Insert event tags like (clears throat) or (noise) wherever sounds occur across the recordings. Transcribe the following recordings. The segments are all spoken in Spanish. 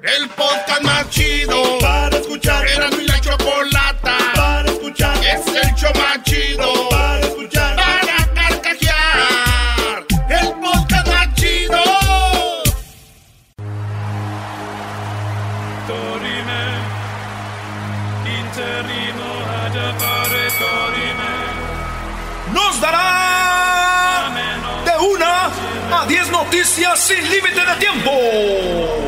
El podcast más chido para escuchar. Era mi la chocolata para escuchar. Es el show más chido para escuchar. Para carcajear. El podcast más chido. Dorime, interino ad appare Dorime. Nos dará de una a diez noticias sin límite de tiempo.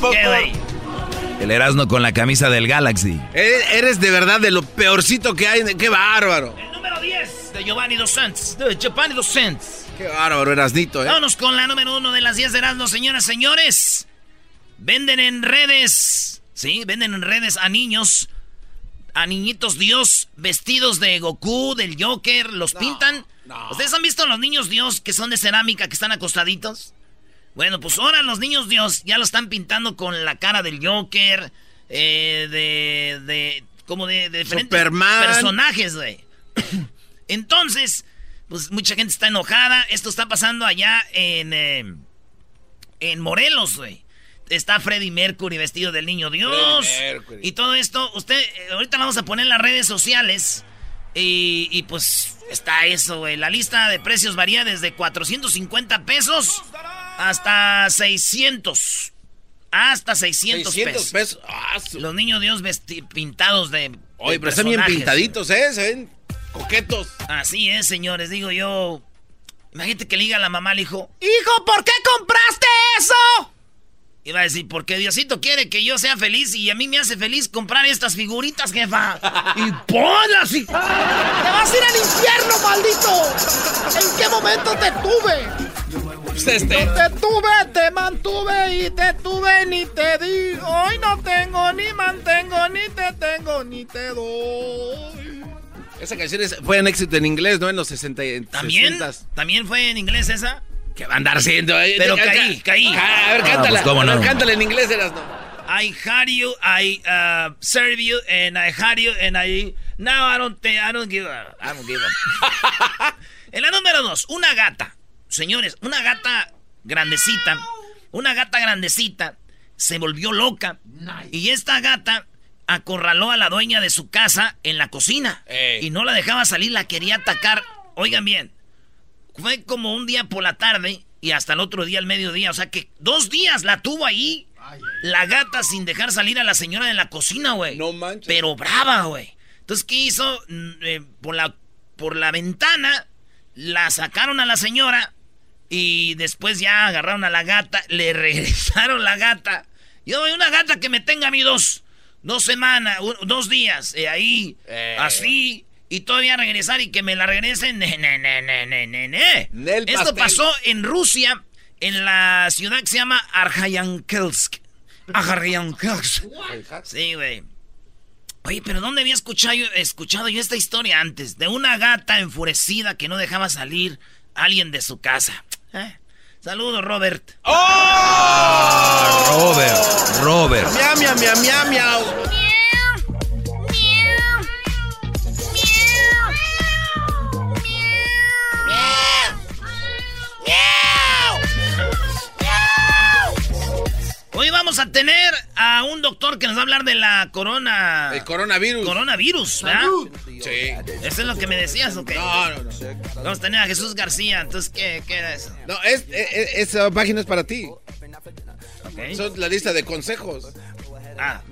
¿Qué, güey? El Erasmo con la camisa del Galaxy. Eres, eres de verdad de lo peorcito que hay. ¡Qué bárbaro! El número 10 de Giovanni Dos Santos. De Giovanni Dos Santos. ¡Qué bárbaro, Erasnito, eh! Vámonos con la número uno de las 10 de Erasmo, señoras y señores. Venden en redes, sí, venden en redes a niños, a niñitos Dios, vestidos de Goku, del Joker, los pintan. ¿Ustedes han visto los niños Dios que son de cerámica, que están acostaditos? Bueno, pues ahora los niños Dios ya lo están pintando con la cara del Joker, eh, de, de, como de, de diferentes Superman. personajes, güey. (coughs) Entonces, pues mucha gente está enojada. Esto está pasando allá en, eh, en Morelos, güey. Está Freddie Mercury vestido del niño Dios. Y todo esto, usted, eh, ahorita vamos a poner en las redes sociales. Y, y, pues está eso, güey. La lista de precios varía desde 450 pesos hasta 600. Hasta 600, 600 pesos. pesos. Ah, su- Los niños Dios pintados de. Oye, de pero están bien pintaditos, ¿eh? Se ven coquetos. Así es, señores, digo yo. Imagínate que le diga a la mamá al hijo, Hijo, ¿por qué compraste eso? Y va a decir, porque Diosito quiere que yo sea feliz y a mí me hace feliz comprar estas figuritas, jefa. (laughs) y ponlas y... ¡Te vas a ir al infierno, maldito! ¿En qué momento te tuve? Pues este. No te tuve, te mantuve y te tuve ni te di. Hoy no tengo, ni mantengo, ni te tengo, ni te doy. Esa canción es- fue un éxito en inglés, ¿no? En los 60 y ¿También? 60s. ¿También fue en inglés esa? ¿Qué va a andar siendo? eh? Pero Ca- caí, ca- caí. ca- A ver, Ah, cántala. pues, cómo A ver, no. cántala en inglés, eras no. I had you, I uh, serve you, and I had you, and I now I don't, I don't give a, I don't give a. (laughs) en la número dos, una gata, señores, una gata grandecita, una gata grandecita se volvió loca y esta gata acorraló a la dueña de su casa en la cocina Ey. y no la dejaba salir, la quería atacar. Oigan bien, fue como un día por la tarde y hasta el otro día al mediodía. O sea que dos días la tuvo ahí. La gata sin dejar salir a la señora de la cocina, güey. No manches. Pero brava, güey. Entonces, ¿qué hizo? Mm, eh, por, la, por la ventana la sacaron a la señora y después ya agarraron a la gata, le (laughs) regresaron la gata. Yo, una gata que me tenga a mí dos, dos semanas, un- dos días, eh, ahí, Eh. así, y todavía regresar y que me la regresen. Ne, ne, ne, Esto pasó en Rusia, en la ciudad que se llama Arjayankelsk. Arjayankelsk. Sí, güey. Oye, pero ¿dónde había escuchado escuchado yo esta historia antes? De una gata enfurecida que no dejaba salir a alguien de su casa. ¿Eh? Saludos, Robert. Robert, Robert. Miau, miau, miau, miau, miau. A un doctor que nos va a hablar de la corona... El coronavirus. Coronavirus, ¿verdad? Sí. ¿Eso es lo que me decías o qué? No, no, no. Vamos a tener a Jesús García, entonces, ¿qué, qué era eso? No, es, es- es- esa página es para ti. Ok. Son la lista de consejos. Ah.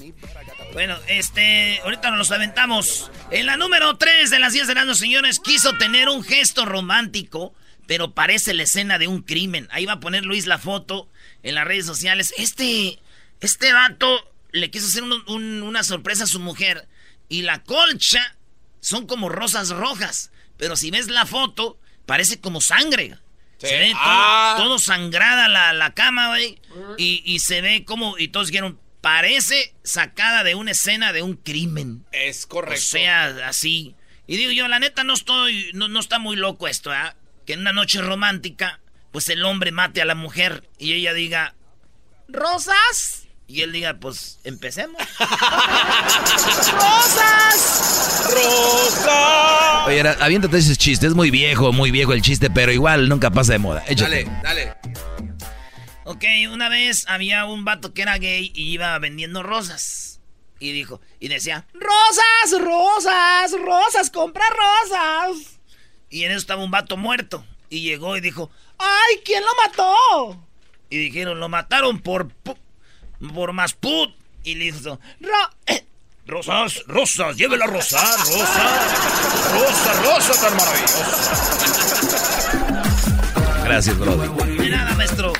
Bueno, este, ahorita nos aventamos. En la número 3 de las 10 de las señores, quiso tener un gesto romántico, pero parece la escena de un crimen. Ahí va a poner Luis la foto en las redes sociales. Este, este vato le quiso hacer un- un- una sorpresa a su mujer y la colcha son como rosas rojas. Pero si ves la foto, parece como sangre. Sí. Se ve todo, Ah. todo sangrada la, la cama, güey. Y, y se ve como, y todos dijeron, parece sacada de una escena de un crimen. Es O correcto. sea, así. Y digo yo, la neta no estoy, no, no está muy loco esto, ¿ah? Que en una noche romántica, pues el hombre mate a la mujer y ella diga, ¿rosas? Y él diga, pues, empecemos. (laughs) ¡Rosas! ¡Rosa! Oye, era- aviéntate ese chiste. Es muy viejo, muy viejo el chiste, pero igual nunca pasa de moda. Échate. Dale, dale. Ok, una vez había un vato que era gay y iba vendiendo rosas. Y dijo, y decía, Rosas, rosas, rosas, compra rosas. y en eso estaba un vato muerto. Y llegó y dijo, ¡Ay, quién lo mató! y dijeron, lo mataron por, pu- por más put. Y le hizo, Ro- (coughs) Rosas, rosas, lleve la rosa, rosa, rosa, rosa tan maravillosa. Gracias, Brody. De nada, maestro.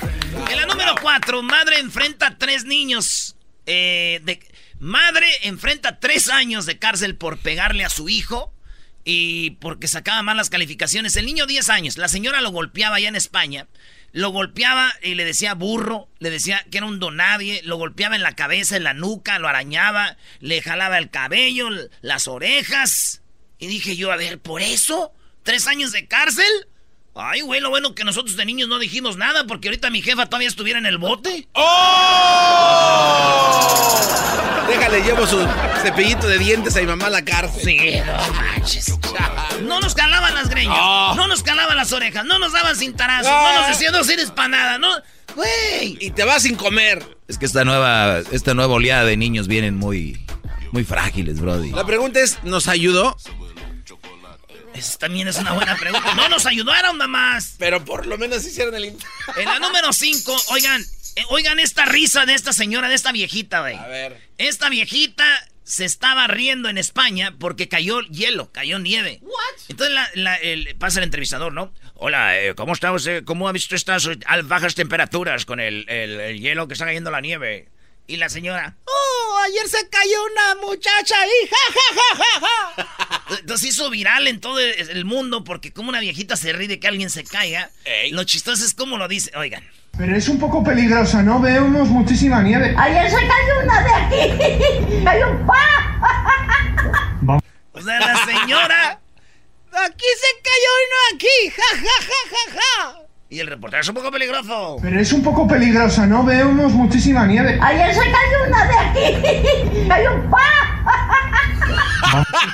En la número 4, madre enfrenta a tres niños. eh, de, madre enfrenta tres años de cárcel por pegarle a su hijo y porque sacaba malas calificaciones. El niño 10 años, la señora lo golpeaba allá en España. Lo golpeaba y le decía burro, le decía que era un donadie, lo golpeaba en la cabeza, en la nuca, lo arañaba, le jalaba el cabello, las orejas. Y dije yo, a ver, ¿por eso? ¿Tres años de cárcel? Ay, güey, lo bueno que nosotros de niños no dijimos nada porque ahorita mi jefa todavía estuviera en el bote. ¡Oh! Déjale, llevo su cepillito de dientes a mi mamá a la cárcel. Sí, no manches. No nos calaban las greñas, Ah. no nos calaban las orejas, no nos daban cintarazos, Ah. no nos decían no sirves para nada, no. Güey. Y te vas sin comer. Es que esta nueva, esta nueva oleada de niños vienen muy, muy frágiles, Brody. La pregunta es, ¿nos ayudó? Esa también es una buena pregunta. No nos ayudaron nada más. Pero por lo menos hicieron el... En la número 5, oigan, eh, oigan esta risa de esta señora, de esta viejita, güey. A ver. Esta viejita se estaba riendo en España porque cayó hielo, cayó nieve. Entonces la- la- el- pasa el entrevistador, ¿no? Hola, eh, ¿cómo está usted? ¿Cómo ha visto estas bajas temperaturas con el, el- el hielo que está cayendo la nieve? Y la señora, ¡Oh! Ayer se cayó una muchacha ahí. ¡Ja, ja, ja, ja, ja! (laughs) Entonces hizo viral en todo el el mundo porque como una viejita se ríe de que alguien se caiga. Ey. Lo chistoso es cómo lo dice. Oigan. Pero es un poco peligrosa, ¿no? Vemos muchísima nieve. Ayer se cayó una de aquí. (laughs) Cayó un pa. O sea, la señora Aquí se cayó uno aquí. ¡Ja, ja, ja, ja, ja! y el reportero es un poco peligroso. Pero es un poco peligrosa, ¿no? Vemos muchísima nieve. Ayer se cayó una de aquí. (laughs) Cayó un pa.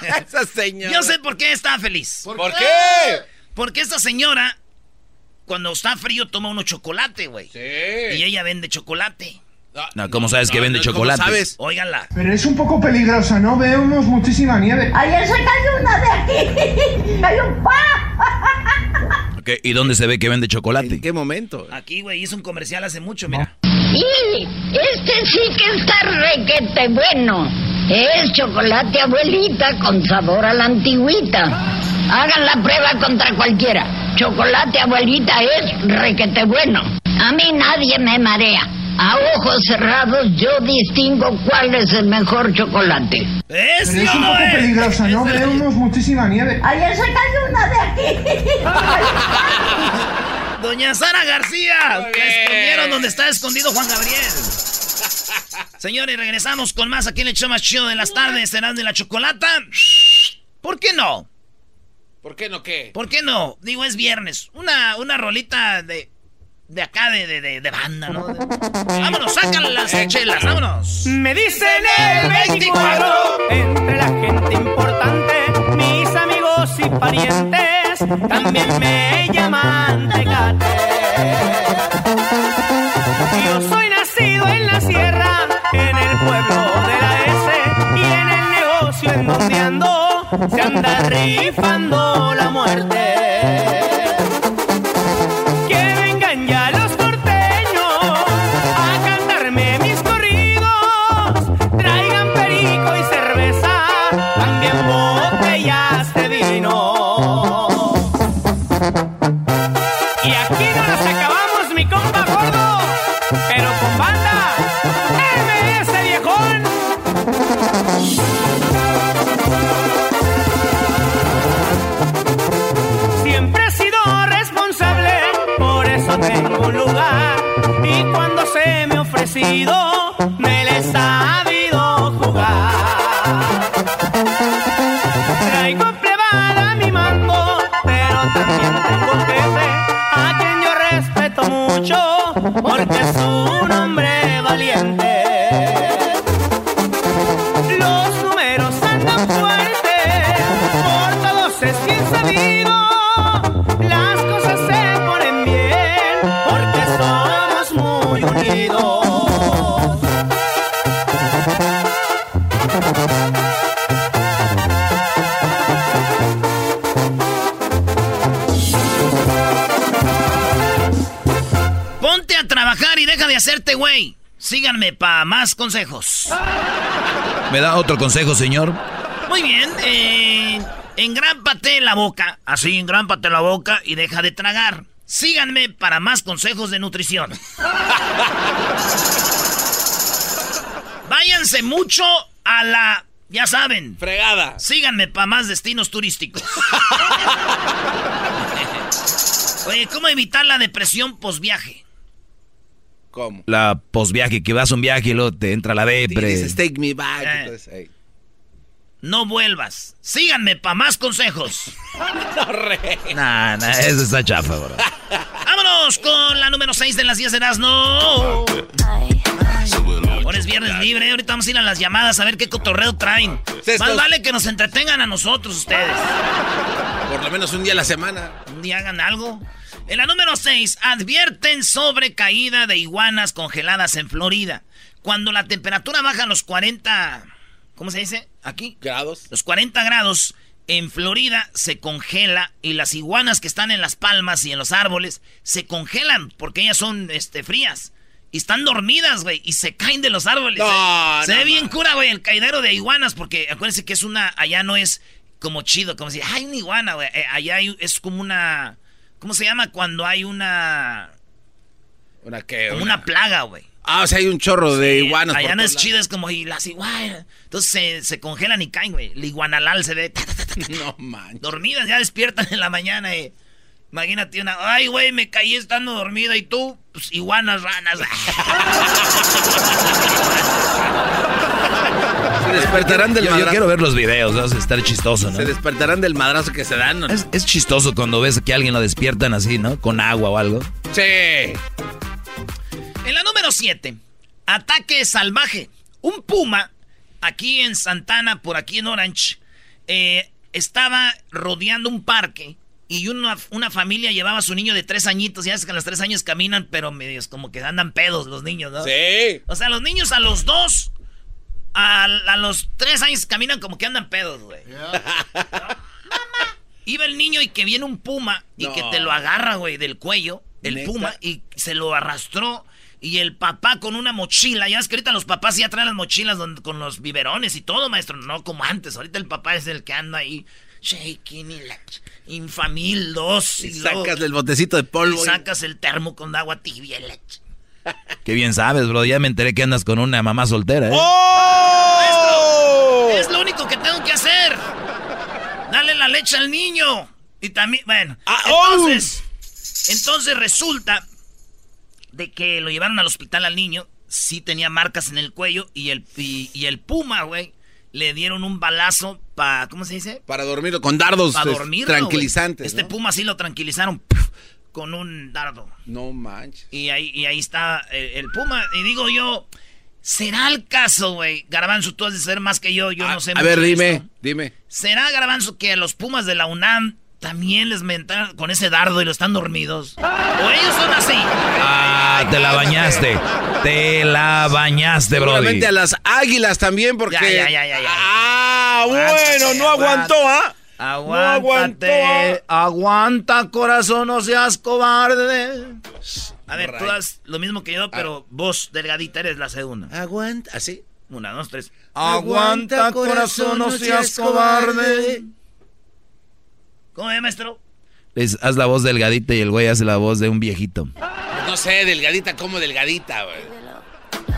(laughs) Esa señora. Yo sé por qué está feliz. ¿Por, qué? Porque esta señora, cuando está frío, toma uno chocolate, güey. Sí. Y ella vende chocolate. No, ¿cómo sabes que vende ¿cómo chocolate? sabes? Óiganla. Pero es un poco peligrosa, ¿no? Vemos muchísima nieve. Ayer se cayó una de aquí. (laughs) Cayó un pa. Ok, ¿Y dónde se ve que vende chocolate? ¿En qué momento? Aquí, güey, hizo un comercial hace mucho, mira. Y este sí que está requete bueno. Es chocolate abuelita con sabor a la antigüita. Hagan la prueba contra cualquiera. Chocolate abuelita es requete bueno. A mí nadie me marea. A ojos cerrados yo distingo cuál es el mejor chocolate. ¿Es Pero es un poco es? peligrosa, ¿no? Vemos muchísima nieve. Ayer se cayó una de aquí. (laughs) Doña Sara García. Escondieron donde está escondido Juan Gabriel. Señores, regresamos con más aquí en el show más chido de las tardes, Cenando y la Chocolata. ¿Por qué no? ¿Por qué no qué? ¿Por qué no? Digo, es viernes. Una, una rolita de, de acá, de, de, de, banda, ¿no? De- vámonos, sacan las chelas, vámonos. Me dicen el 24 entre la gente importante, mis amigos y parientes también me llaman Tecate. Yo soy nacido en la sierra, en el pueblo de la S y en el negocio en donde ando se anda rifando la muerte. Me le he sabido jugar. Traigo plebada mi mando, pero también tengo jefe, a quien yo respeto mucho, porque es güey. Síganme para más consejos. ¿Me da otro consejo, señor? Muy bien, eh, engrámpate la boca, así engrámpate la boca y deja de tragar. Síganme para más consejos de nutrición. (laughs) Váyanse mucho a la, ya saben, Fregada. síganme para más destinos turísticos. (laughs) (laughs) Oye, ¿cómo evitar la depresión posviaje? ¿Cómo? La posviaje, que vas a un viaje y luego te entra la depre. Dices, take me back. Eh. entonces, ey. No vuelvas. Síganme para más consejos. (laughs) Nah, nah, eso está chafa, bro. (laughs) Vámonos con la número 6 de las 10 de no. Ahora es viernes libre, ahorita vamos a ir a las llamadas a ver qué cotorreo traen. Estos- Más vale que nos entretengan a nosotros ustedes. Por lo menos un día a la semana. Un día hagan algo. En la número 6, advierten sobre caída de iguanas congeladas en Florida. Cuando la temperatura baja a los 40... ¿Cómo se dice? Aquí. Grados. Los 40 grados en Florida se congela y las iguanas que están en las palmas y en los árboles se congelan porque ellas son este, frías. Y están dormidas, güey, y se caen de los árboles. No, se no ve bien cura, güey, el caidero de iguanas porque acuérdense que es una... Allá no es como chido, como si... Hay una iguana, güey. eh, allá hay- es como una... ¿Cómo se llama cuando hay una... ¿Una qué? Como una plaga, güey. Ah, o sea, hay un chorro de iguanas. Es chido, es como y las iguanas. Entonces se, se congelan y caen, güey. El iguanalal se ve ta, ta, ta. (laughs) No manches. dormidas, ya despiertan en la mañana. eh. Imagínate una, ay, güey, me caí estando dormida y tú, pues iguanas, ranas. (laughs) Se despertarán del Yo, yo madrazo. quiero ver los videos, va a estar chistoso, ¿no? Se despertarán del madrazo que se dan. ¿no? Es, es chistoso cuando ves que alguien lo despiertan así, ¿no? Con agua o algo. Sí. En la número 7, ataque salvaje. Un puma, aquí en Santana, por aquí en Orange, eh, estaba rodeando un parque y una, una familia llevaba a su niño de tres añitos. Ya ves que a los tres años caminan, pero medios como que andan pedos los niños, ¿no? Sí. O sea, los niños a los dos, a, a los tres años caminan como que andan pedos, güey. (laughs) Iba el niño y que viene un puma y No. que te lo agarra, güey, del cuello, el ¿Neta? puma, y se lo arrastró. Y el papá con una mochila, ya ves que ahorita los papás ya traen las mochilas donde- con los biberones y todo, maestro, no como antes. Ahorita el papá es el que anda ahí, shaking y la infamil dos. Y Y, luego- sacas del botecito de polvo. y y- sacas el termo con agua tibia y la ch- Qué bien sabes, bro. Ya me enteré que andas con una mamá soltera, ¿eh? ¡Oh! Es lo único que tengo que hacer. Dale la leche al niño. Y también, bueno. Ah, oh. entonces, entonces resulta de que lo llevaron al hospital al niño. Sí tenía marcas en el cuello y el, y, y el puma, güey, le dieron un balazo para, ¿cómo se dice? Para dormirlo con dardos Para dormirlo. tranquilizantes. güey. Este ¿no? puma sí lo tranquilizaron con un dardo. No manches. Y ahí, y ahí está el, el Puma. Y digo yo, ¿será el caso, güey? Garbanzo, tú has de ser más que yo, yo a, no sé a mucho ver, dime, esto. dime. ¿Será, Garbanzo, que a los Pumas de la UNAM también les mentaron con ese dardo y lo están dormidos? ¿O ellos son así? Ah, te la bañaste. Te la bañaste, bro. Seguramente a las águilas también, porque. Ya, ya, ya, ya, ya. Ah, bueno, Aguántate, no aguantó, ¿ah? Aguántate, aguanta, corazón, no seas cobarde. A ver, tú haz lo mismo que yo, pero vos, delgadita, eres la segunda. Aguanta, así. Una, dos, tres. Aguanta, corazón, no seas cobarde. ¿Cómo es, maestro? Les- haz la voz delgadita y el güey hace la voz de un viejito. No sé, delgadita como delgadita, güey.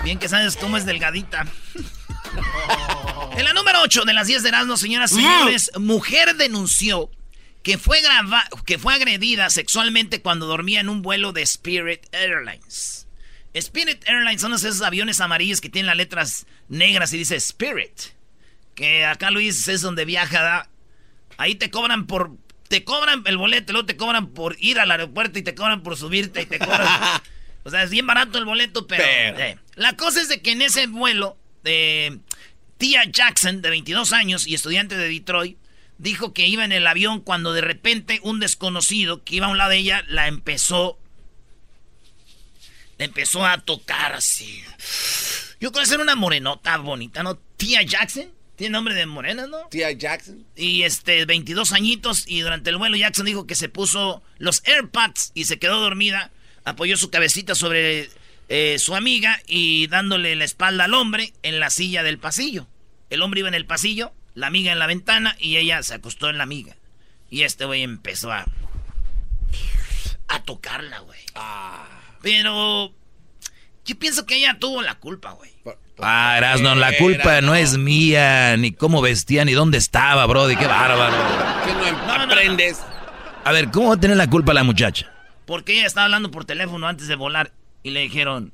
Bien que sabes cómo es delgadita. (laughs) en la número 8 de las 10 de Erasmo, señoras y señores, mujer denunció que fue, grava- que fue agredida sexualmente cuando dormía en un vuelo de Spirit Airlines. Spirit Airlines son esos aviones amarillos que tienen las letras negras y dice Spirit. Que acá Luis es donde viaja. ¿da? Ahí te cobran por. Te cobran el boleto, luego te cobran por ir al aeropuerto y te cobran por subirte y te cobran. (laughs) o sea, es bien barato el boleto, pero. Pero. eh, la cosa es de que en ese vuelo, eh, Tia Jackson, de 22 años y estudiante de Detroit, dijo que iba en el avión cuando de repente un desconocido que iba a un lado de ella la empezó. La empezó a tocar así. Yo creo que era una morenota bonita, ¿no? Tia Jackson. Tiene nombre de morena, ¿no? Tía Jackson. Y este, 22 añitos. Y durante el vuelo, Jackson dijo que se puso los AirPods y se quedó dormida. Apoyó su cabecita sobre eh, su amiga y dándole la espalda al hombre en la silla del pasillo. El hombre iba en el pasillo, la amiga en la ventana y ella se acostó en la amiga. Y este güey empezó a. a tocarla, güey. Pero. Yo pienso que ella tuvo la culpa, güey. Ah, Erasno, la culpa no es mía, ni cómo vestía, ni dónde estaba, Brody, qué bárbaro. ¿Qué no aprendes? A ver, ¿cómo va a tener la culpa la muchacha? Porque ella estaba hablando por teléfono antes de volar y le dijeron,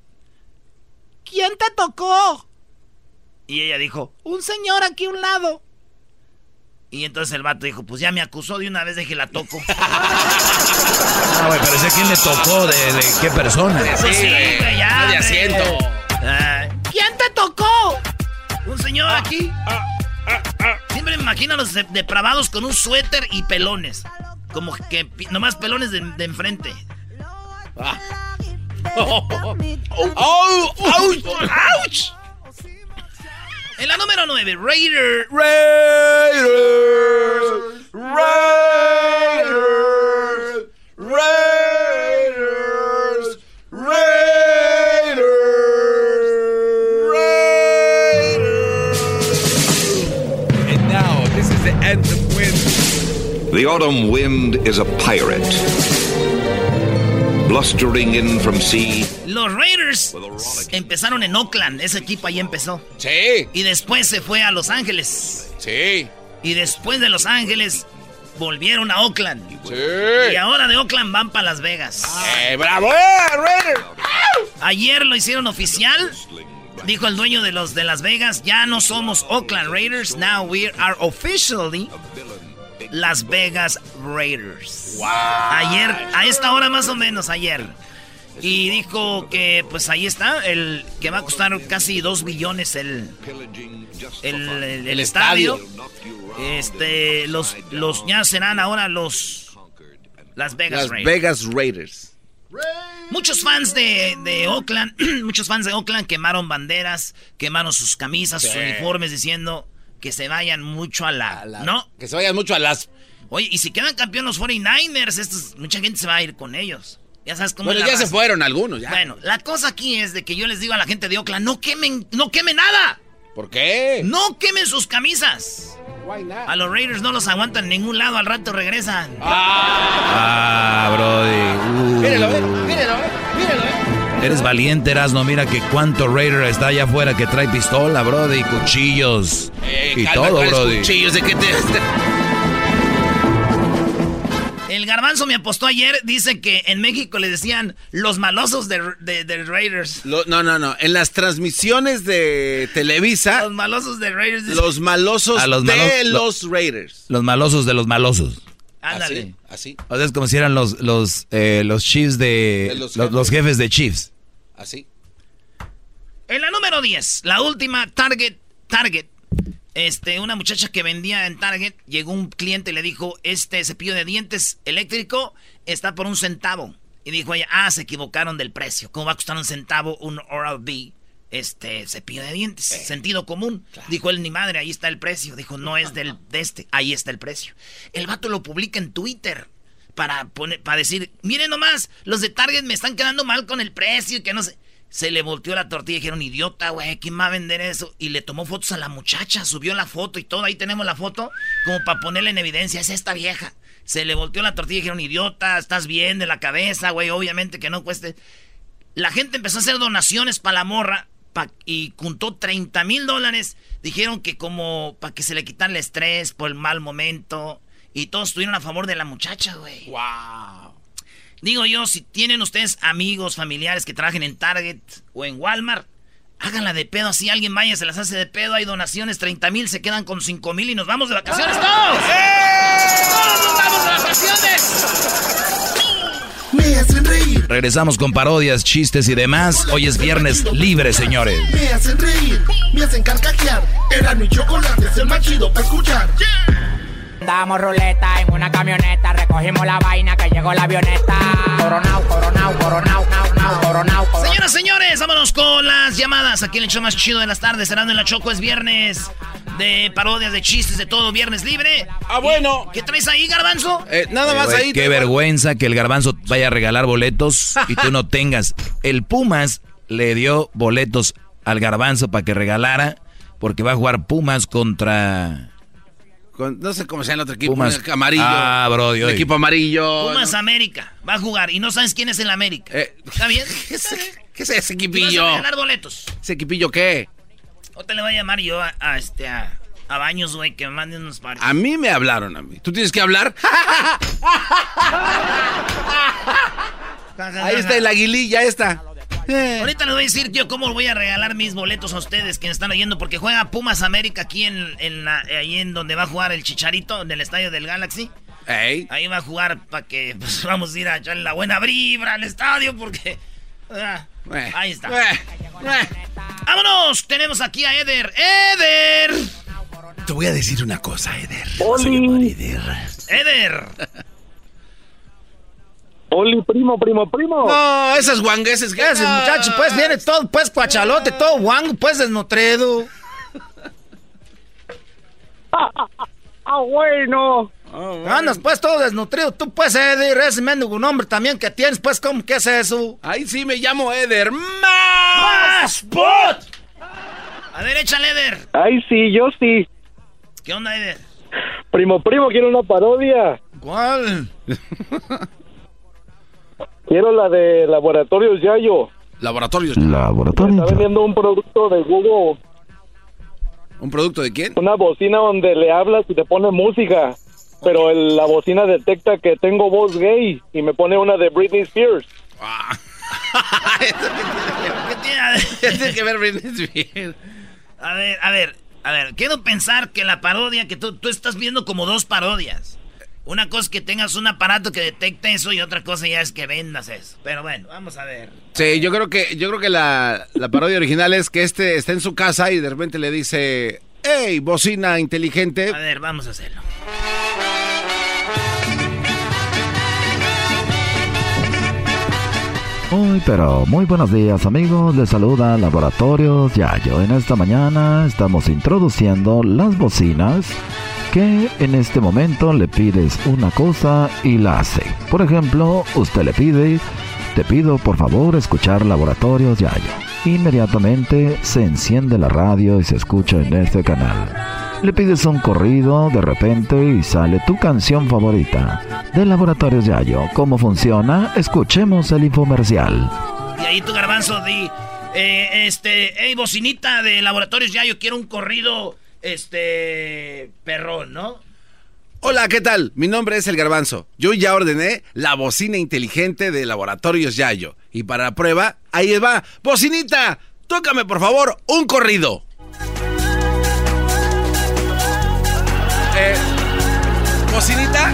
¿quién te tocó? Y ella dijo, un señor aquí a un lado. Y entonces el vato dijo, pues ya me acusó de una vez de que la toco. (laughs) Ah, güey, pero sé quién le tocó, de, de qué persona. Pues sí, güey, ya, No de asiento. Ah, ¿Quién te tocó? Un señor aquí. Siempre me imagino a los de- depravados con un suéter y pelones. Como que nomás pelones de, de enfrente. ¡Oh! oh, ¡Ouch! ¡Auch! En la número 9, Raider. Raiders, Raiders, Raiders, Raiders. And now, this is the anthem wind. The autumn wind is a pirate. Blustering in from sea. Los Raiders empezaron en Oakland. Ese equipo ahí empezó. Sí, Y después se fue a Los Ángeles. sí, Y después de Los Ángeles volvieron a Oakland. sí. Y ahora de Oakland van para Las Vegas. ¡Eh, bravo! ¡Eh, Raider! Ayer lo hicieron oficial. Dijo el dueño de los de Las Vegas, ya no somos Oakland Raiders, now we are officially Las Vegas Raiders. Ayer, a esta hora más o menos ayer. Y dijo que pues ahí está, el que va a costar casi 2 billones el, el, el- el estadio. Este, los, los ya serán ahora los Las Vegas Las Raiders. Vegas Raiders. Muchos fans de, de Oakland, (clears throat) muchos fans de Oakland quemaron banderas, quemaron sus camisas, sus uniformes diciendo que se vayan mucho a la, A la- ¿no? Que se vayan mucho a las. Oye, y si quedan campeones los 49ers, estos, mucha gente se va a ir con ellos. Ya sabes cómo Bueno, ya se fueron algunos, ya. Bueno, la cosa aquí es de que yo les digo a la gente de Oakland, no quemen, no quemen nada. ¿Por qué? No quemen sus camisas. Why not? A los Raiders no los aguantan en ningún lado, al rato regresan. Ah, Brody. uh. Eh. Mírelo, eh. Eres valiente, Erasno. Mira que cuánto Raider está allá afuera que trae pistola, Brody, cuchillos Eh, y calma, todo, ¿cuáles Brody. cuchillos de qué te. El garbanzo me apostó ayer, dice que en México le decían los malosos de, de- de Raiders. Lo- no, no, no. En las transmisiones de Televisa, Los malosos de Raiders. dice- los malosos A los de malos- los Raiders. Los malosos de los malosos. Ándale. Así, así, O sea, es como si eran los, los, eh, los Chiefs de... De los los, los jefes de Chiefs. Así. En la número 10, la última Target, Target. Este, una muchacha que vendía en Target, llegó un cliente y le dijo, este cepillo de dientes eléctrico está por un centavo. Y dijo ella, ah, se equivocaron del precio. ¿Cómo va a costar un centavo un Oral-B? Este, cepillo de dientes, sentido común. Dijo él, ni madre, ahí está el precio. Dijo, no es del, de este, ahí está el precio. El vato lo publica en Twitter para, poner, para decir, miren nomás, los de Target me están quedando mal con el precio y que no sé. Se le volteó la tortilla y dijeron, idiota, güey, ¿quién va a vender eso? Y le tomó fotos a la muchacha, subió la foto y todo. Ahí tenemos la foto como para ponerla en evidencia. Es esta vieja. Se le volteó la tortilla y dijeron, idiota, estás bien de la cabeza, güey, obviamente que no cueste. La gente empezó a hacer donaciones para la morra y juntó 30 mil dólares. Dijeron que como para que se le quitara el estrés por el mal momento. Y todos estuvieron a favor de la muchacha, güey. Wow. Digo yo, si tienen ustedes amigos, familiares que trabajen en Target o en Walmart, háganla de pedo. Así alguien vaya, se las hace de pedo. Hay donaciones, 30 mil, se quedan con 5 mil y nos vamos de vacaciones todos. ¡Todos nos vamos de vacaciones! Me hacen reír, Regresamos con parodias, chistes y demás. Hoy es viernes libre, señores. me hacen reír, me hacen carcajear. Era mi chocolate, es el más chido para escuchar. Damos ruleta en una camioneta, recogimos la vaina que llegó la avioneta. Coronao, coronao, coronao, nao, nao, coronao, coronao. Señoras, señores, vámonos con las llamadas. Aquí en el show más chido de las tardes, cerrando en la Choco, es viernes de parodias, de chistes, de todo, viernes libre. Ah, bueno. ¿Qué traes ahí, Garbanzo? Eh, nada más ahí. Qué vergüenza que el garbanzo vaya a regalar boletos y tú no (laughs) tengas. El Pumas le dio boletos al garbanzo para que regalara porque va a jugar Pumas contra Con- no sé cómo se llama el otro equipo. Pumas. el amarillo. Ah, bro, El equipo amarillo. Pumas América. Va a jugar y no sabes quién es el América. Eh, ¿Está bien? (laughs) ¿Qué es, qué es ese Y vas equipillo? a regalar boletos. ¿Ese equipillo qué? O te le voy a llamar yo a, a este a, a Baños, güey, que me manden unos pares. A mí me hablaron a mí. ¿Tú tienes que hablar? (laughs) Ahí está el aguililla esta. Ahorita les voy a decir, tío, cómo voy a regalar mis boletos a ustedes que me están oyendo, porque juega Pumas América aquí en, en la- ahí en donde va a jugar el Chicharito, en el estadio del Galaxy. Ey. Ahí va a jugar para que pues, (laughs) vamos a ir a echarle la buena vibra al estadio, porque... ah, Eh, ahí está. eh, eh. ¡Vámonos! Tenemos aquí a Eder. ¡Eder! Te voy a decir una cosa, Eder. Oli, ¡Eder! Oli, primo, primo, primo. No, esas guangueses que Ese muchacho, pues, viene todo, pues, cuachalote, todo guango, pues, desnutrido. Ah, bueno. Andas, pues, todo desnutrido. Tú, pues, Edir, ese mendigo nombre también que tienes, pues, ¿cómo que es eso? Ahí sí me llamo Eder. ¡Más bot! A ver, échale, Eder. Ay, sí, yo sí. ¿Qué onda, Eder? Primo, primo, quiero una parodia. ¿Cuál? (laughs) Quiero la de Laboratorios Yayo. Laboratorios. Está vendiendo un producto de Google, ¿Un producto de quién? una bocina donde le hablas y te pone música. Pero el- la bocina detecta que tengo voz gay y me pone una de Britney Spears. (laughs) ¿Qué tiene? (laughs) Tiene que ver Britney Spears. A ver, a ver, a ver. Quiero pensar que la parodia, que tú, tú estás viendo como dos parodias. Una cosa es que tengas un aparato que detecte eso y otra cosa ya es que vendas eso. Pero bueno, vamos a ver. Sí, yo creo que, yo creo que la, la parodia original es que este está en su casa y de repente le dice, hey, bocina inteligente. A ver, vamos a hacerlo. Muy pero muy buenos días amigos, les saluda Laboratorios Yayo. En esta mañana estamos introduciendo las bocinas que en este momento le pides una cosa y la hace. Por ejemplo, usted le pide, te pido por favor escuchar Laboratorios Yayo. Inmediatamente se enciende la radio y se escucha en este canal. Le pides un corrido de repente y sale tu canción favorita de Laboratorios Yayo. ¿Cómo funciona? Escuchemos el infomercial. Y ahí tu garbanzo di, eh, este, hey, bocinita de laboratorios ya, yo quiero un corrido, este, perrón, ¿no? Hola, ¿qué tal? Mi nombre es El Garbanzo. Yo ya ordené la bocina inteligente de Laboratorios Yayo. Y para la prueba, ahí va. Bocinita, tócame por favor un corrido. Eh, bocinita.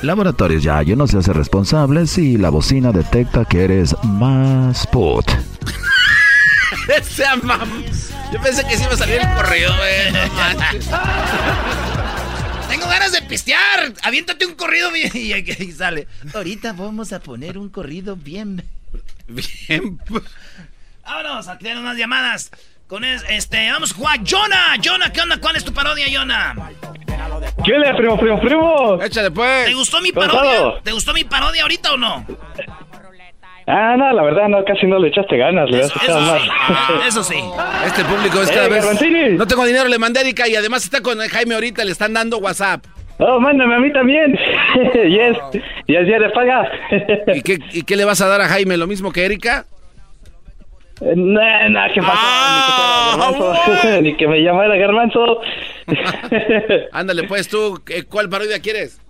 Laboratorios Yayo no se hace responsable si la bocina detecta que eres más put. (laughs) Ese mam. Yo pensé que sí iba a salir el corrido, güey. (laughs) Tengo ganas de pistear, aviéntate un corrido bien. (laughs) Y ahí sale. Ahorita vamos a poner un corrido bien. Bien. Vámonos, aquí tenemos unas llamadas. Con es- este, vamos a jugar. Jonah, Jonah, ¿qué onda? ¿Cuál es tu parodia, Jonah? ¿Qué le, primo, primo, primo? Échale pues. ¿Te gustó mi parodia? ¿Te gustó mi parodia ahorita o no? Ah, no, la verdad, no, casi no le echaste ganas, le has Eso, echado eso más. sí, eso sí. Este público es Eh, cada vez. Garbanzini. No tengo dinero, le mandé a Erika y además está con Jaime ahorita, le están dando WhatsApp. Oh, mándame a mí también. (laughs) yes, yes, ya le paga. ¿Y qué, ¿Y qué le vas a dar a Jaime? ¿Lo mismo que Erika? No, no, ¿qué pasó? Ah, Ni que fuera (laughs) Ni que me llamara garbanzo. (laughs) Ándale pues tú, ¿qué- ¿cuál parodia quieres?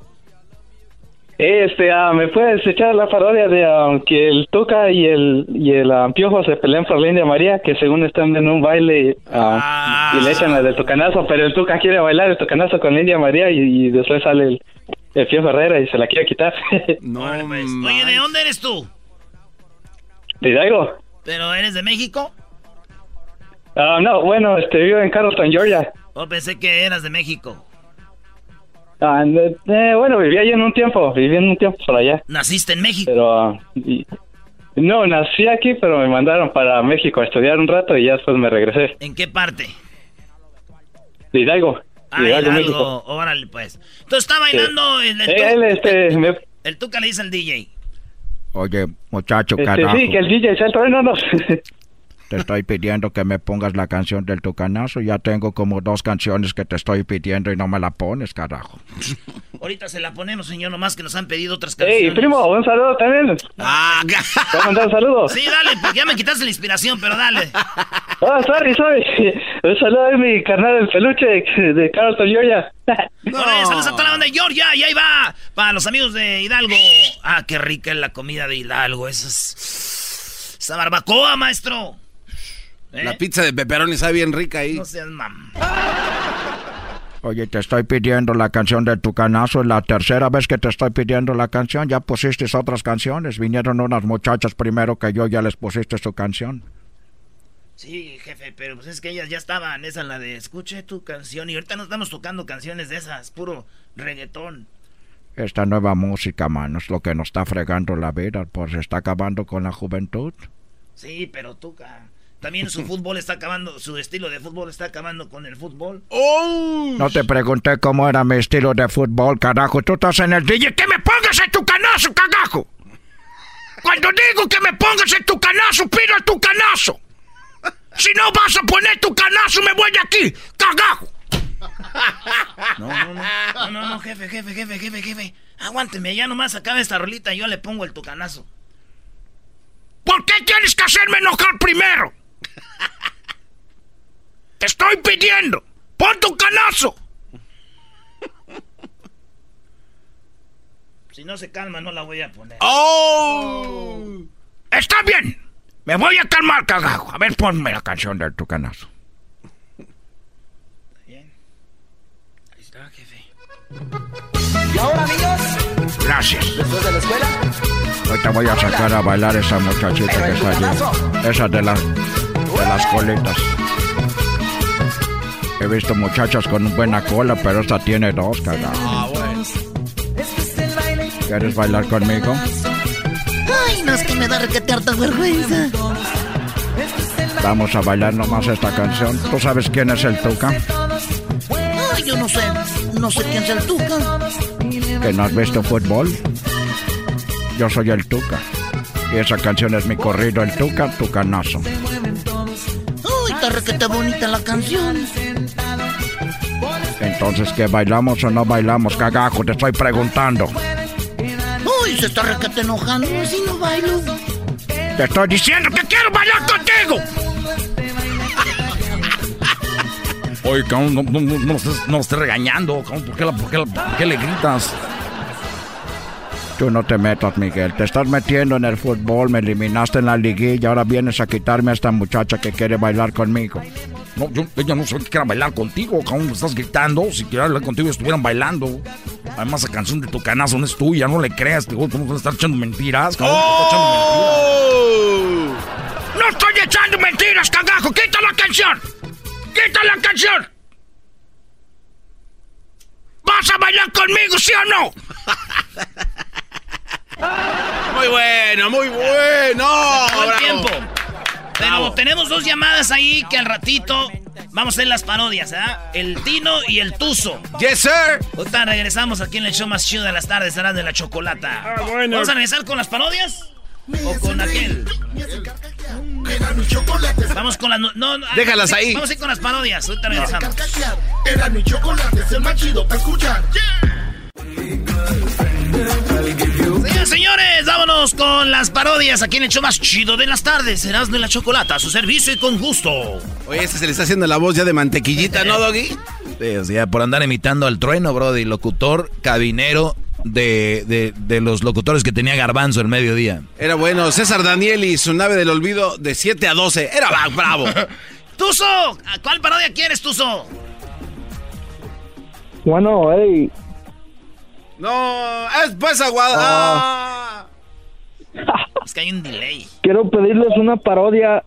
Este, ah, ¿me puedes echar la parodia de ah, que el Tuca y el y el ah, Piojo se pelean por la India María, que según están en un baile ah, y le echan la del Tucanazo, pero el Tuca quiere bailar el Tucanazo con la India María y, y después sale el, el Piojo Herrera y se la quiere quitar. (laughs) No, Oye, ¿de dónde eres tú? ¿De Hidalgo? ¿Pero eres de México? Ah, no, bueno, este, vivo en Carrollton, Georgia. Oh, pensé que eras de México. Ah, eh, eh, bueno, viví allí en un tiempo, viví en un tiempo por allá. ¿Naciste en México? Pero, ah, y- no, nací aquí, pero me mandaron para México a estudiar un rato y ya después me regresé. ¿En qué parte? De Hidalgo. Ah, Hidalgo, Hidalgo. México. Órale, pues. Entonces está bailando el, el, Eh, él, este, me- el Tuca le dice al DJ. Oye, muchacho, este, carajo. sí, que el DJ sea el trueno, no. (laughs) Te estoy pidiendo que me pongas la canción del tucanazo. Ya tengo como dos canciones que te estoy pidiendo y no me la pones, carajo. (laughs) Ahorita se la ponemos, señor, nomás que nos han pedido otras canciones. Ey, primo, un saludo también. Ah, ¿Te voy a mandar un saludo? Sí, dale, porque ya me quitaste la inspiración, pero dale. Oh, sorry, sorry. Un saludo a mi carnal del peluche de, Carlton, Georgia. (laughs) Órale, saludos a toda la banda de Georgia, y ahí va. Para los amigos de Hidalgo. Ah, qué rica es la comida de Hidalgo. Esa es... Esa barbacoa, maestro. ¿Eh? La pizza de pepperoni sabe bien rica ahí. No seas mam. Oye, te estoy pidiendo la canción del tucanazo. Es la tercera vez que te estoy pidiendo la canción. Ya pusiste otras canciones. Vinieron unas muchachas primero que yo, ya les pusiste su canción. Sí, jefe, pero pues es que ellas ya estaban. Esa la de escuche tu canción. Y ahorita no estamos tocando canciones de esas, puro reggaetón. Esta nueva música, mano, es lo que nos está fregando la vida, pues se está acabando con la juventud. Sí, pero Tuca. También su (laughs) fútbol está acabando, su estilo de fútbol está acabando con el fútbol. No te pregunté cómo era mi estilo de fútbol, carajo. Tú estás en el DJ. ¡Que me pongas en tu canazo, cagajo! Cuando digo que me pongas en tu canazo, pido tu canazo. Si no vas a poner tu canazo, me voy de aquí, cagajo. (laughs) No, no, no. No, no, jefe, jefe, jefe, jefe, jefe. Aguánteme, ya nomás acabe esta rolita y yo le pongo el tucanazo. ¿Por qué tienes que hacerme enojar primero? (laughs) Te estoy pidiendo. Pon tu canazo. Si no se calma, no la voy a poner. ¡Oh! Está bien. Me voy a calmar, cagajo. A ver, ponme la canción de tu canazo. Bien. Ahí está, jefe. Y ahora, amigos, Gracias. después de la escuela, Ahorita voy a sacar a bailar esa muchachita que está allí. Esa de las de las colitas. He visto muchachas con buena cola, pero esta tiene dos, cagajo. Ah, bueno. ¿Quieres bailar conmigo? Ay, no es que me da requete harta vergüenza. Vamos a bailar nomás esta canción. ¿Tú sabes quién es el Tuca? Ay, yo no sé. No sé quién es el Tuca. ¿Que no has visto fútbol? Yo soy el Tuca. Y esa canción es mi corrido, el Tuca, Tucanazo. Está requete bonita la canción. Entonces, ¿qué bailamos o no bailamos, cagajo? Te estoy preguntando. Uy, se está requete enojando. Si no bailo. Te estoy diciendo que quiero bailar contigo. Oye, cabrón, no, no, no, no, estés, no estés regañando. cabrón, ¿Por qué, la- por qué la- por qué le gritas? Tú no te metas, Miguel. Te estás metiendo en el fútbol, me eliminaste en la liguilla, ahora vienes a quitarme a esta muchacha que quiere bailar conmigo. No, yo, ella no sabe que quiera bailar contigo, cabrón. Me estás gritando. Si quiera bailar contigo, estuvieran bailando. Además, la canción de tu canazo no es tuya, no le creas. Te ¿Cómo vas a estar echando mentiras, cabrón? Estás echando mentiras. ¡No estoy echando mentiras, cagajo! ¡Quita la canción! ¡Quita la canción! ¿Vas a bailar conmigo, sí o no? (laughs) Muy bueno, muy bueno. Todo el Bravo. tiempo. Pero Bravo. tenemos dos llamadas ahí que al ratito vamos a hacer las parodias, ¿verdad? El Tino y el Tuzo. Yes, sir. Ahorita regresamos aquí en el show más chido de las tardes, será de la chocolata. ¿Vamos a regresar con las parodias? ¿O con aquel? Vamos con las... No, no, Déjalas ahí. Vamos a ir con las parodias, ahorita regresamos. Era mi chocolate, es el más chido para escuchar. Señoras, señores, vámonos con las parodias aquí en el show más chido de las tardes. Serás de la chocolata, a su servicio y con gusto. Oye, este se le está haciendo la voz ya de mantequillita, ¿no, Doggy? Sí, o sea, por andar imitando al trueno, Brody. Locutor, cabinero, de, de, de los locutores que tenía Garbanzo el mediodía. Era bueno. César Daniel y su nave del olvido de 7 a 12. Era bravo. (laughs) ¡Tuzo! ¿A ¿Cuál parodia quieres, Tuzo? Bueno, hey, No, es pues aguada. Ah. (laughs) Es que hay un delay. quiero pedirles una parodia.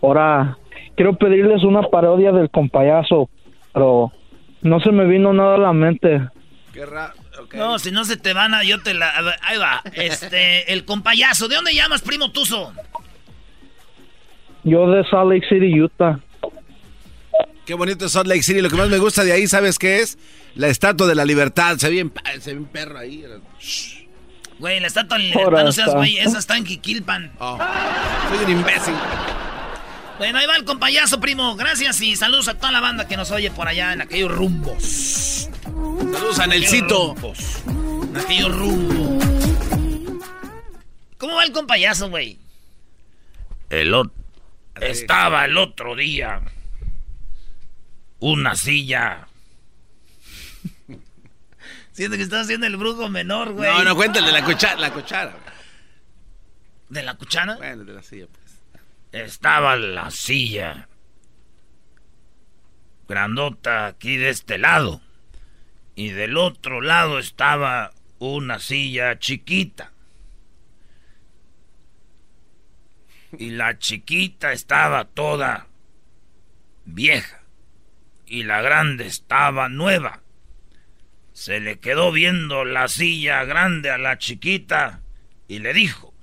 Ahora, quiero pedirles una parodia del compayazo, pero no se me vino nada a la mente. Qué raro. No, si no se te van a... Yo te la... a ver, Ahí va. Este... (laughs) El compayazo. ¿De dónde llamas, primo Tuzo? Yo de Salt Lake City, Utah. Qué bonito es Salt Lake City. Lo que más me gusta de ahí, ¿sabes qué es? La estatua de la libertad. Se ve bien, pa- se ve un perro ahí. Güey, la estatua de Ahora libertad, no seas güey. Esa está en Jiquilpan. Soy un imbécil. Bueno, ahí va el compayazo, primo. Gracias y saludos a toda la banda que nos oye por allá en aquellos rumbos. Saludos a Nelsito. En aquellos rumbos. ¿Cómo va el compayazo, güey? El otro... Estaba el otro día... Una silla... Siento que estás haciendo el brujo menor, güey. No, no, cuéntale la cuchara. La cuchara. ¿De la cuchara? Bueno, de la silla, pues. Estaba la silla. Grandota aquí de este lado. Y del otro lado estaba una silla chiquita. Y la chiquita estaba toda vieja. Y la grande estaba nueva. Se le quedó viendo la silla grande a la chiquita y le dijo,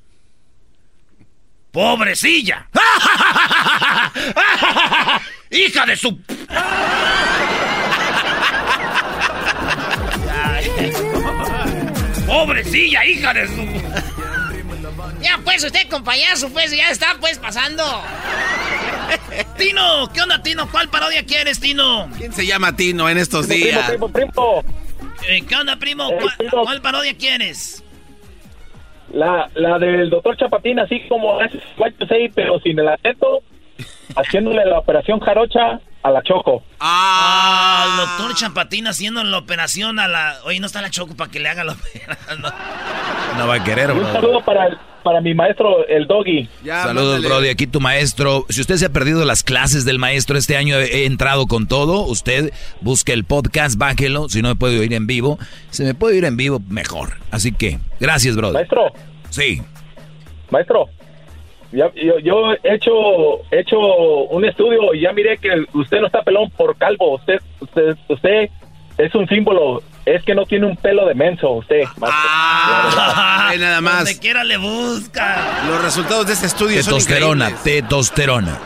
¡Pobrecilla! (laughs) ¡Hija de su... (laughs) ¡Pobrecilla, hija de su... Ya pues usted con payaso, pues ya está pues pasando. (laughs) Tino, ¿qué onda, Tino? ¿Cuál parodia quieres, Tino? ¿Quién se llama Tino en estos Primo, días? primo, primo. Eh, ¿Qué onda, primo? Eh, ¿Cuál, primo. cuál parodia quieres? La, la del doctor Chapatín, así como es White Say, pero sin el acento, haciéndole la operación jarocha a la Choco. Ah, el doctor Chapatín haciendo la operación a la... Oye, no está la Choco para que le haga la operación. no. No va a querer, Y un bro. saludo para, el- para mi maestro, el Doggy. Saludos, Brody. Aquí tu maestro. Si usted se ha perdido las clases del maestro este año, he he entrado con todo. Usted busque el podcast, bájelo. Si no me puede oír en vivo, se me puede oír en vivo, mejor. Así que, gracias, Brody. Maestro. Sí. Maestro, ya- yo, yo he hecho, he hecho un estudio y ya miré que usted no está pelón por calvo. Usted, usted, usted es un símbolo. Es que no tiene un pelo de menso, usted. Ah, ve nada más. Donde quiera le busca. Los resultados de este estudio son Testosterona, increíbles. testosterona.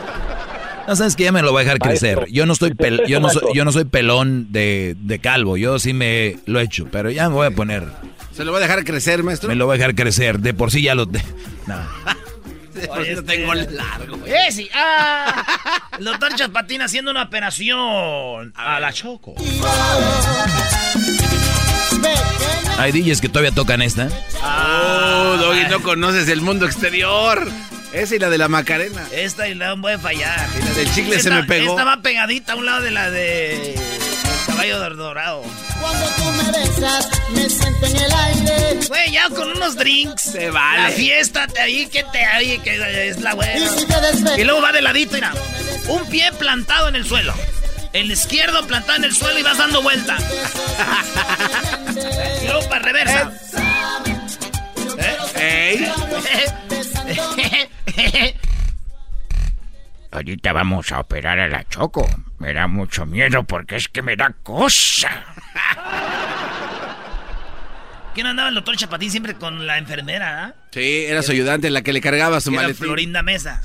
No sabes que ya me lo voy a dejar Maestro, crecer. Yo no estoy pel- yo no soy, maestro. yo no soy pelón de, de calvo. Yo sí me lo he hecho, pero ya me voy a poner. ¿Se lo va a dejar crecer, maestro? Me lo voy a dejar crecer. De por sí ya lo. te- (laughs) No. Por eso tengo largo. Eh, sí. Ah, (laughs) el doctor Chapatín haciendo una operación a la Choco. Hay DJs que todavía tocan esta. Oh, Doggy, no conoces el mundo exterior. Esa y la de la Macarena. Esta y la voy a fallar. Y la del chicle se me pegó. Esta va pegadita a un lado de la de el caballo dorado. Cuando tú me besas, me siento en el aire. Güey, ya con unos drinks. Se vale. La fiesta te ahí que te ahí que es la buena. Y si te desvelas- Y luego va de ladito, mira. Un pie plantado en el suelo. El izquierdo plantado en el suelo y vas dando vuelta. y (laughs) luego para reversa. Ey. (laughs) Ahorita vamos a operar a la Choco. Me da mucho miedo porque es que me da cosa. (laughs) ¿Quién andaba el doctor Chapatín siempre con la enfermera, ah? Sí, era su ayudante la que le cargaba su maletín. Florinda Mesa.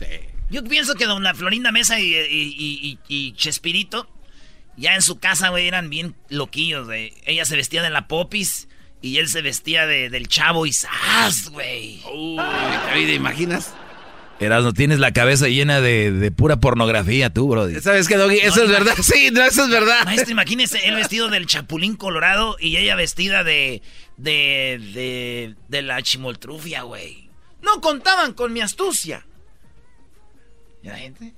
Yo pienso que don la Florinda Mesa y, y, y- y- y Chespirito, ya en su casa, güey, eran bien loquillos, güey. Ella se vestía de la popis y él se vestía de- del chavo y ¡zas, güey! Uy, ¿te imaginas? Erasno, tienes la cabeza llena de, de pura pornografía, tú, Brody. ¿Sabes qué, Doggy? Eso No, es verdad. (laughs) Sí, no, eso es verdad. Maestro, imagínese él vestido del chapulín colorado y ella vestida de. de. de. de la chimoltrufia, güey. No contaban con mi astucia. ¿Y la gente?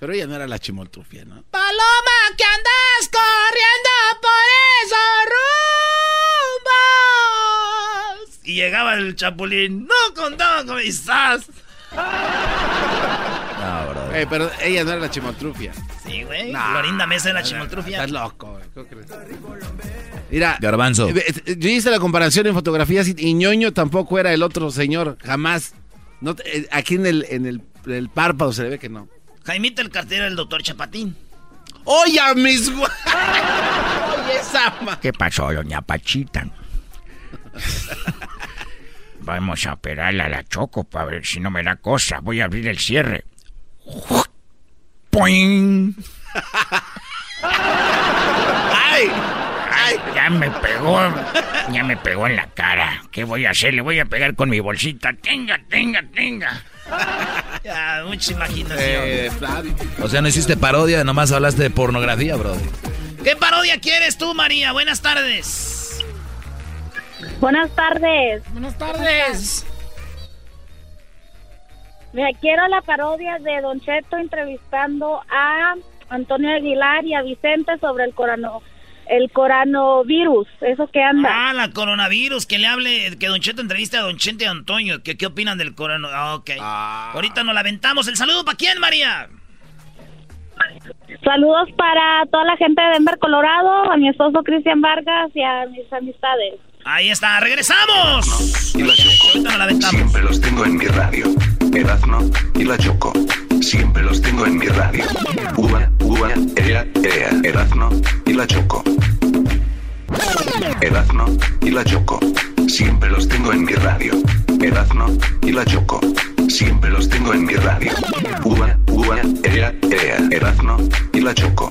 Pero ella no era la chimoltrufia, ¿no? Paloma, que andas corriendo por esos rumbos. Y llegaba el chapulín, no contaba con mis sas. (laughs) No, bro. Eh, pero ella no era la chimotrufia. Sí, güey. Florinda Mesa era la chimotrufia. Estás loco, güey. ¿Cómo crees? Mira. Garbanzo. eh, eh, Yo hice la comparación en fotografías y, ñoño tampoco era el otro señor. Jamás. No, aquí en el, en el, el párpado se le ve que no. Jaimito el cartero del doctor Chapatín. ¡Oye, mis (laughs) Oye, esa ma- ¿Qué pasó, doña Pachita? Vamos a operarla a la Choco para ver si no me da cosa. Voy a abrir el cierre. ¡Poing! (laughs) ¡Ay! ¡Ay! Ya me pegó. Ya me pegó en la cara. ¿Qué voy a hacer? Le voy a pegar con mi bolsita. Tenga, tenga, tenga. Ya, mucha imaginación. Eh. O sea, no hiciste parodia, nomás hablaste de pornografía, bro. ¿Qué parodia quieres tú, María? Buenas tardes. Buenas tardes. Buenas tardes. Mira, quiero la parodia de Don Cheto entrevistando a Antonio Aguilar y a Vicente sobre el corano, el coronavirus, eso que anda. Ah, la coronavirus, que le hable, que Don Cheto entreviste a Don Chente y a Antonio. que ¿Qué opinan del coronavirus? Ah, ok. Ahorita nos la aventamos. ¿El saludo para quién, María? Saludos para toda la gente de Denver, Colorado, a mi esposo Cristian Vargas y a mis amistades. Ahí está, regresamos. Y la Choco. Ahorita nos la aventamos. Siempre los tengo en mi radio. Erazno y la Choco. Siempre los tengo en mi radio. Ua, ua, ea, ea. Erazno y la Choco. Erazno y la Choco. Siempre los tengo en mi radio. Erazno y la Choco. Siempre los tengo en mi radio. Ua, ua, ea, ea. Erazno y la Choco.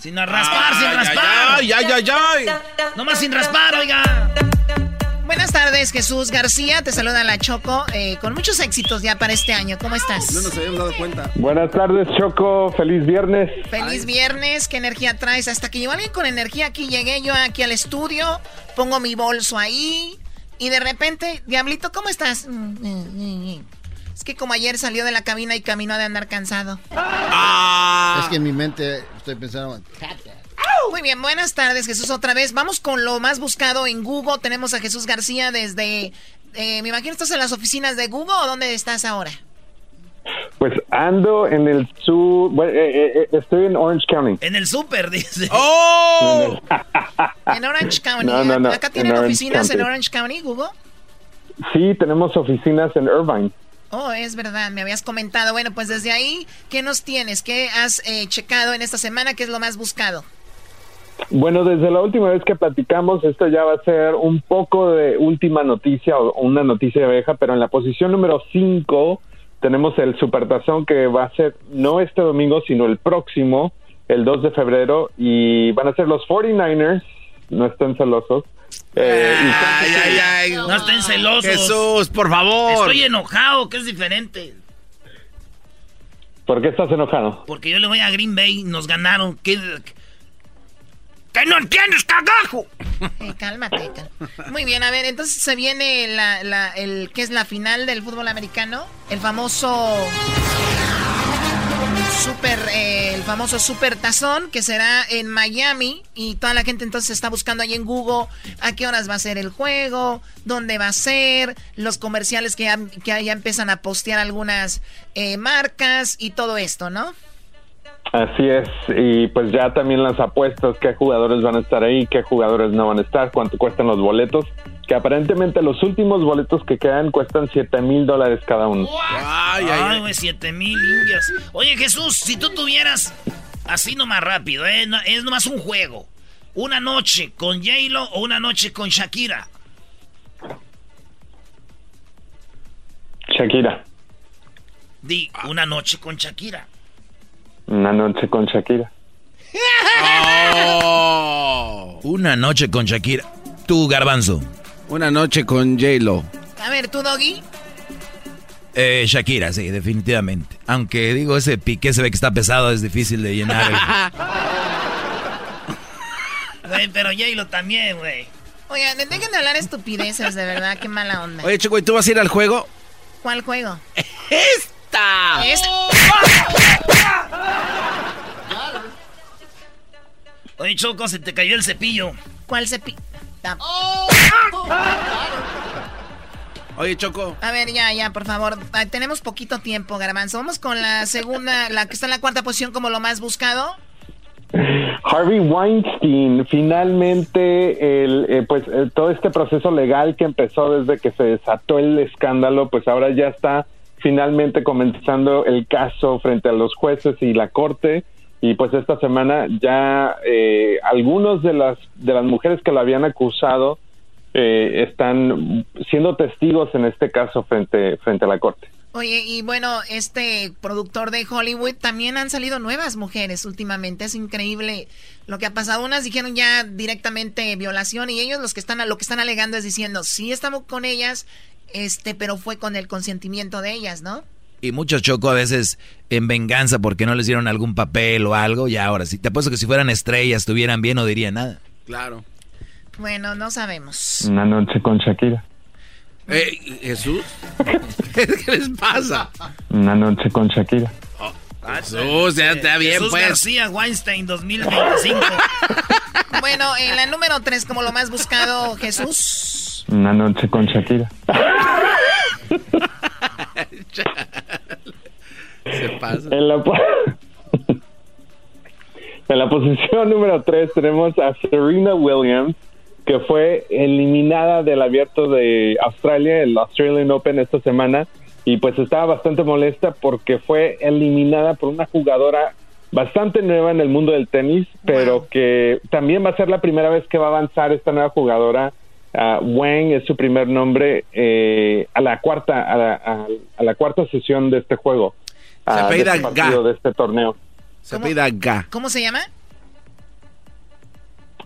Sin raspar, sin raspar. ay, ay, ay, ay. Nomás sin raspar, oiga. Buenas tardes, Jesús García. Te saluda la Choco. eh, con muchos éxitos ya para este año. ¿Cómo estás? No nos habíamos dado cuenta. Buenas tardes, Choco. Feliz viernes. Feliz viernes, ¿qué energía traes? Hasta que llegó alguien con energía aquí, llegué yo aquí al estudio, pongo mi bolso ahí y de repente, Diablito, ¿cómo estás? Mm, Es que como ayer salió de la cabina y caminó de andar cansado. Es que en mi mente estoy pensando. Muy bien, buenas tardes Jesús otra vez. Vamos con lo más buscado en Google. Tenemos a Jesús García desde... eh, me imagino estás en las oficinas de Google o dónde estás ahora? Pues ando en el sur. bueno, eh, eh, estoy en Orange County. En el súper, dice. ¡Oh! (laughs) En Orange County. No, no, no, ¿Acá en tienen Orange oficinas en County. Orange County, Google? Sí, tenemos oficinas en Irvine. Oh, es verdad, me habías comentado. Bueno, pues desde ahí, ¿qué nos tienes? ¿Qué has eh, checado en esta semana? ¿Qué es lo más buscado? Bueno, desde la última vez que platicamos, esto ya va a ser un poco de última noticia o una noticia vieja, pero en la posición número 5 tenemos el Supertazón que va a ser no este domingo, sino el próximo, el 2 de febrero, y van a ser los 49ers, no estén celosos. eh, Ay, ay, ay. No estén celosos. Jesús, por favor. Estoy enojado, que es diferente. ¿Por qué estás enojado? Porque yo le voy a Green Bay, nos ganaron. ¿Qué, ¿Qué no entiendes, cagajo? Eh, (laughs) cálmate, cal- Muy bien, a ver, entonces se viene la, la- el, ¿qué es la final del fútbol americano? El famoso super, eh, el famoso super tazón que será en Miami y toda la gente entonces está buscando ahí en Google a qué horas va a ser el juego, dónde va a ser, los comerciales que ya, que ya empiezan a postear algunas eh, marcas y todo esto, ¿no? Así es, y pues ya también las apuestas, qué jugadores van a estar ahí, qué jugadores no van a estar, cuánto cuestan los boletos, que aparentemente los últimos boletos que quedan cuestan 7 mil dólares cada uno. Ay, ay, güey, 7 mil indias. Oye, Jesús, si tú tuvieras, así nomás rápido, ¿eh? No- es nomás un juego. Una noche con J-Lo o una noche con Shakira. Shakira, Di, una noche con Shakira. una noche con Shakira. (laughs) Una noche con Shakira. Tú, Garbanzo. Una noche con J-Lo. A ver, tú, Doggy. Eh, Shakira, sí, definitivamente. Aunque digo, ese piqué se ve que está pesado, es difícil de llenar. (laughs) Güey, pero J-Lo también, güey. Oigan, dejen de hablar estupideces, de verdad, qué mala onda. Oye, Choco, ¿y tú vas a ir al juego? ¿Cuál juego? ¡Esta! Esta. Oye, Choco, se te cayó el cepillo. ¿Cuál cepillo? Oye, Choco. A ver, ya, ya, por favor. Tenemos poquito tiempo, Garbanzo. Vamos con la segunda, la que está en la cuarta posición como lo más buscado. Harvey Weinstein, finalmente, el, eh, pues eh, todo este proceso legal que empezó desde que se desató el escándalo, pues ahora ya está finalmente comenzando el caso frente a los jueces y la corte. Y pues esta semana ya eh, algunos de las de las mujeres que lo habían acusado eh, están siendo testigos en este caso frente frente a la corte. Oye, y bueno, este productor de Hollywood también han salido nuevas mujeres últimamente. Es increíble lo que ha pasado. Unas dijeron ya directamente violación y ellos los que están lo que están alegando es diciendo sí estamos con ellas, este, pero fue con el consentimiento de ellas, ¿no? Y muchos choco a veces en venganza porque no les dieron algún papel o algo. Y ahora, si te apuesto que si fueran estrellas, estuvieran bien, no diría nada. Claro. Bueno, no sabemos. Una noche con Shakira. Eh, Jesús. (laughs) ¿Qué les pasa? Una noche con Shakira. Jesús, ya está bien, Jesús pues. García Weinstein 2025. (laughs) Bueno, en la número 3 como lo más buscado, Jesús. Una noche con Shakira. (laughs) Se pasa. En la, po- (laughs) en la posición número 3 tenemos a Serena Williams, que fue eliminada del abierto de Australia, el Australian Open esta semana, y pues estaba bastante molesta porque fue eliminada por una jugadora bastante nueva en el mundo del tenis, pero que también va a ser la primera vez que va a avanzar esta nueva jugadora. Ah, Wang es su primer nombre eh, a la cuarta a la, a- a la cuarta sesión de este juego. Se de este Ga. de este torneo. Se apellida Ga. ¿Cómo se llama?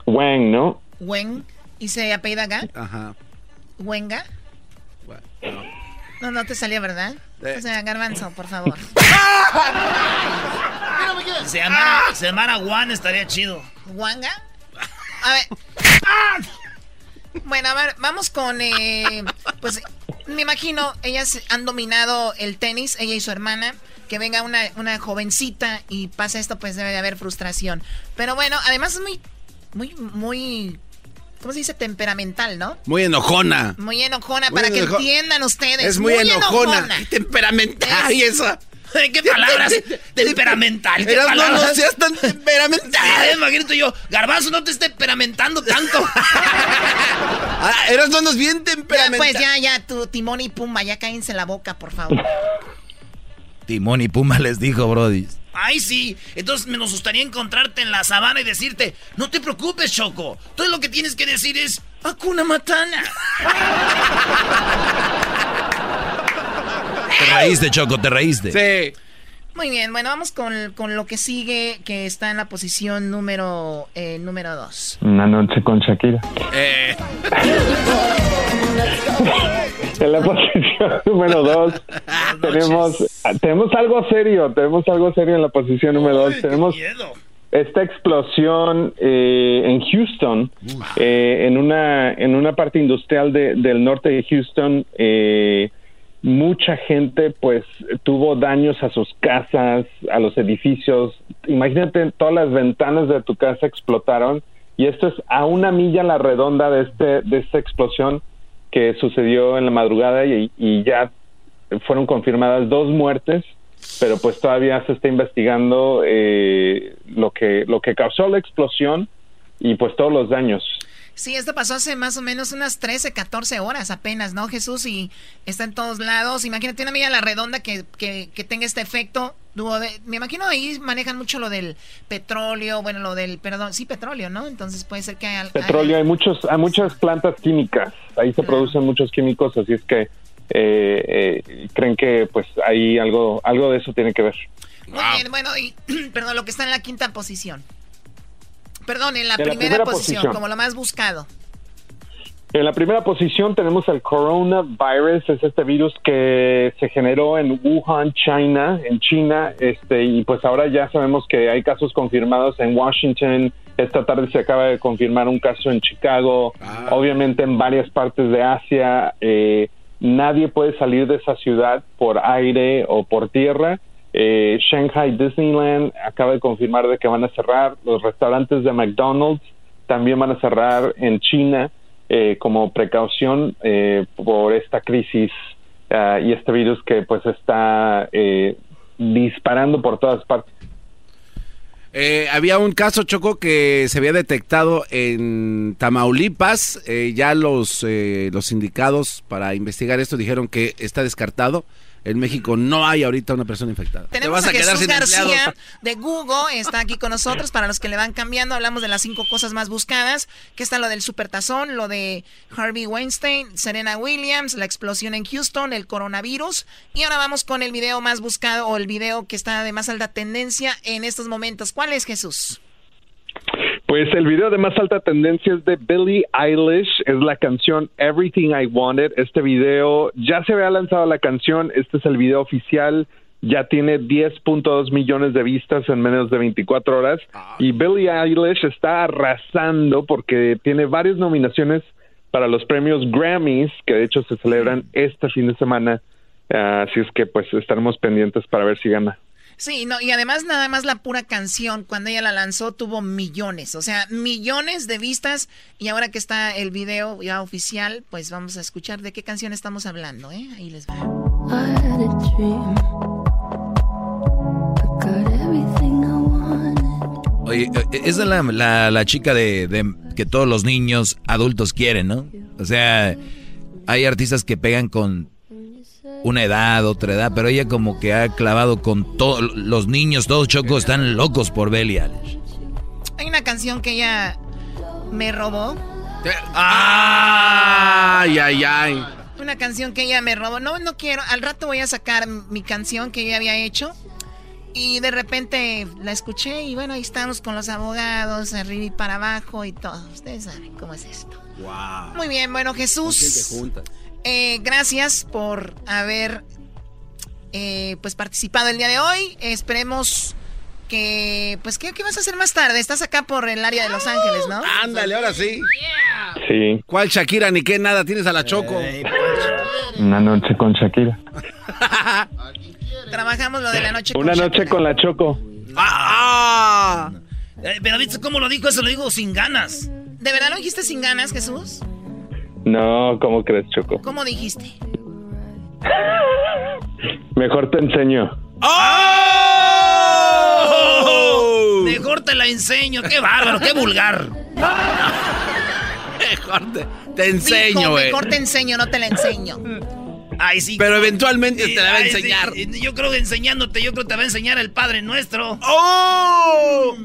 Wang, ¿no? Wen. ¿Y se apellida Ga? Ajá. ¿Wenga? No, no te salió, ¿verdad? Eh. O sea, Garbanzo, por favor. Se llamara, se llamara Juan, estaría chido. ¿Wanga? A ver. Bueno, a ver, vamos con. eh, pues me imagino, ellas han dominado el tenis, ella y su hermana. Que venga una, una jovencita y pasa esto, pues debe de haber frustración. Pero bueno, además es muy, muy, muy. ¿Cómo se dice? Temperamental, ¿no? Muy enojona. Muy enojona, Muy para que entiendan ustedes. Es muy, enojona. Temperamental. Es- Y esa. (laughs) ¿Qué palabras? temperamental. ¿Qué no, palabras? no seas tan temperamental. (laughs) Ah, imagínate yo, Garbanzo, no te esté temperamentando tanto. (laughs) Ah, eras no andas bien Ya, temperamental. pues ya, ya, tu timón y pumba, ya cállense la boca, por favor. Timón y Puma les dijo, Brody. Ay, sí. Entonces me nos gustaría encontrarte en la sabana y decirte, no te preocupes, Choco. Todo lo que tienes que decir es, Hakuna Matana. Te reíste, Choco, te reíste. Sí. Muy bien, bueno, vamos con, con lo que sigue, que está en la posición número eh, número 2. Una noche con Shakira. Eh. En la posición número 2 (laughs) tenemos, tenemos algo serio, tenemos algo serio en la posición número 2. Tenemos esta explosión eh, en Houston, eh, en, una, en una parte industrial de- del norte de Houston. eh, mucha gente pues tuvo daños a sus casas, a los edificios. Imagínate, todas las ventanas de tu casa explotaron y esto es a una milla a la redonda de, este, de esta explosión que sucedió en la madrugada y, y ya fueron confirmadas dos muertes, pero pues todavía se está investigando eh, lo que lo que causó la explosión y pues todos los daños. Sí, esto pasó hace más o menos unas 13, 14 horas apenas, ¿no, Jesús? Y está en todos lados. Imagínate una amiga la redonda que, que, que tenga este efecto. me imagino ahí manejan mucho lo del petróleo, bueno, lo del, perdón, sí, petróleo, ¿no? Entonces puede ser que haya... Petróleo, hay, muchos, hay muchas plantas químicas, ahí se producen muchos químicos, así es que eh, eh, creen que pues ahí algo, algo de eso tiene que ver. Muy bien, bueno, y (clears throat) perdón, lo que está en la quinta posición. Perdón, en la, primera, posición, como lo más buscado. En la primera posición tenemos el coronavirus, es este virus que se generó en Wuhan, China, en China, este, y pues ahora ya sabemos que hay casos confirmados en Washington. Esta tarde se acaba de confirmar un caso en Chicago, ah. obviamente en varias partes de Asia. Eh, nadie puede salir de esa ciudad por aire o por tierra. Eh, Shanghai Disneyland acaba de confirmar de que van a cerrar. Los restaurantes de McDonald's también van a cerrar en China eh, como precaución eh, por esta crisis ah, y este virus que pues está disparando por todas partes. había un caso, Choco, que se había detectado en Tamaulipas. ya los, los sindicados para investigar esto dijeron que está descartado en México no hay ahorita una persona infectada. Tenemos a, Jesús García de Google, está aquí con nosotros. Para los que le van cambiando, hablamos de las cinco cosas más buscadas, que está lo del supertazón, lo de Harvey Weinstein, Serena Williams, la explosión en Houston, el coronavirus. Y ahora vamos con el video más buscado o el video que está de más alta tendencia en estos momentos. ¿Cuál es Jesús? Pues el video de más alta tendencia es de Billie Eilish, es la canción Everything I Wanted. Este video ya se había lanzado la canción, este es el video oficial, ya tiene 10.2 millones de vistas en menos de 24 horas y Billie Eilish está arrasando porque tiene varias nominaciones para los premios Grammys que de hecho se celebran este fin de semana. Así es que pues estaremos pendientes para ver si gana. Sí, no, y además nada más la pura canción, cuando ella la lanzó, tuvo millones, o sea, millones de vistas. Y ahora que está el video ya oficial, pues vamos a escuchar de qué canción estamos hablando, ¿eh? Ahí les va. Oye, e, esa es la, la, chica de, de, que todos los niños adultos quieren, ¿no? O sea, hay artistas que pegan con una edad, otra edad, pero ella como que ha clavado con todos los niños, todos chocos están locos por Belly Hay una canción que ella me robó. Ay, ay, ay. Una canción que ella me robó. No, no quiero. Al rato voy a sacar mi canción que ella había hecho. Y de repente la escuché y bueno, ahí estamos con los abogados, arriba y para abajo y todo. Ustedes saben cómo es esto. Wow. Muy bien, bueno, Jesús. Eh, gracias por haber eh, pues participado el día de hoy. esperemos que pues ¿qué, vas a hacer más tarde. Estás acá por el área de Los Ángeles, ¿no? Ándale, ahora sí. Sí. ¿Cuál Shakira ni qué nada tienes a la Choco? (laughs) Una noche con Shakira. Trabajamos lo de la noche con Una noche con la Choco. ¡Ah! Eh, pero ¿viste cómo lo dijo? Eso lo digo sin ganas. ¿De verdad lo dijiste sin ganas, Jesús? No, ¿cómo crees, Choco? ¿Cómo dijiste? (laughs) Mejor te enseño. ¡Oh! Mejor te la enseño. ¡Qué bárbaro! ¡Qué vulgar! mejor te, enseño, güey. Mejor te enseño, no te la enseño. Ay, sí. Pero eventualmente te la va a enseñar. Yo creo que enseñándote, yo creo que te va a enseñar el Padre Nuestro. ¡Oh!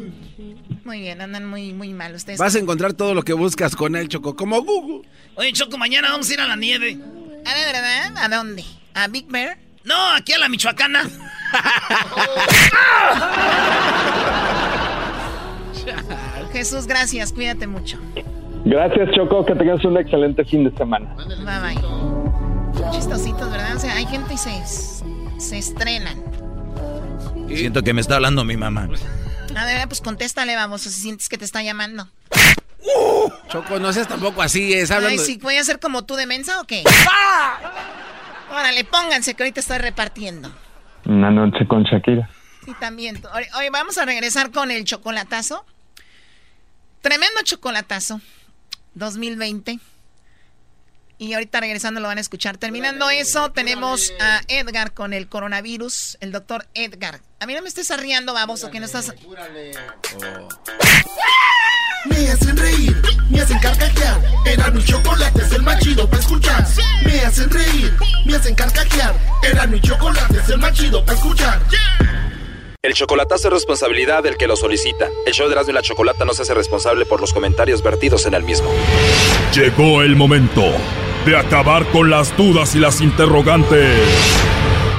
Muy bien, andan muy, muy mal ustedes. Vas a encontrar todo lo que buscas con él, Choco, como Google. Oye, Choco, mañana vamos a ir a la nieve. ¿A ver, verdad? ¿A dónde? ¿A Big Bear? No, aquí a la Michoacana. (laughs) Jesús, gracias, cuídate mucho. Gracias, Choco, que tengas un excelente fin de semana. Bye bye. Chistositos, ¿verdad? O sea, hay gente y se, se estrenan. Siento que me está hablando mi mamá. A ver, pues contéstale, vamos, si sientes que te está llamando. Choco, no seas tampoco así, es hablando... Ay, sí, ¿voy a ser como tú de mensa o qué? Órale, pónganse que ahorita estoy repartiendo. Una noche con Shakira. Sí, también. Hoy vamos a regresar con el chocolatazo. Tremendo chocolatazo. 2020. Y ahorita regresando lo van a escuchar. Terminando eso, tenemos a Edgar con el coronavirus, el doctor Edgar. A mí no me estés arriando, baboso, que no estás... Me hacen reír, me hacen carcajear. Era mi chocolate es el más chido para escuchar. Me hacen reír, me hacen carcajear. Era mi chocolate es el más chido para escuchar. El chocolatazo es responsabilidad del que lo solicita. El show de Erasmo y la Chocolata no se hace responsable por los comentarios vertidos en el mismo. Llegó el momento de acabar con las dudas y las interrogantes.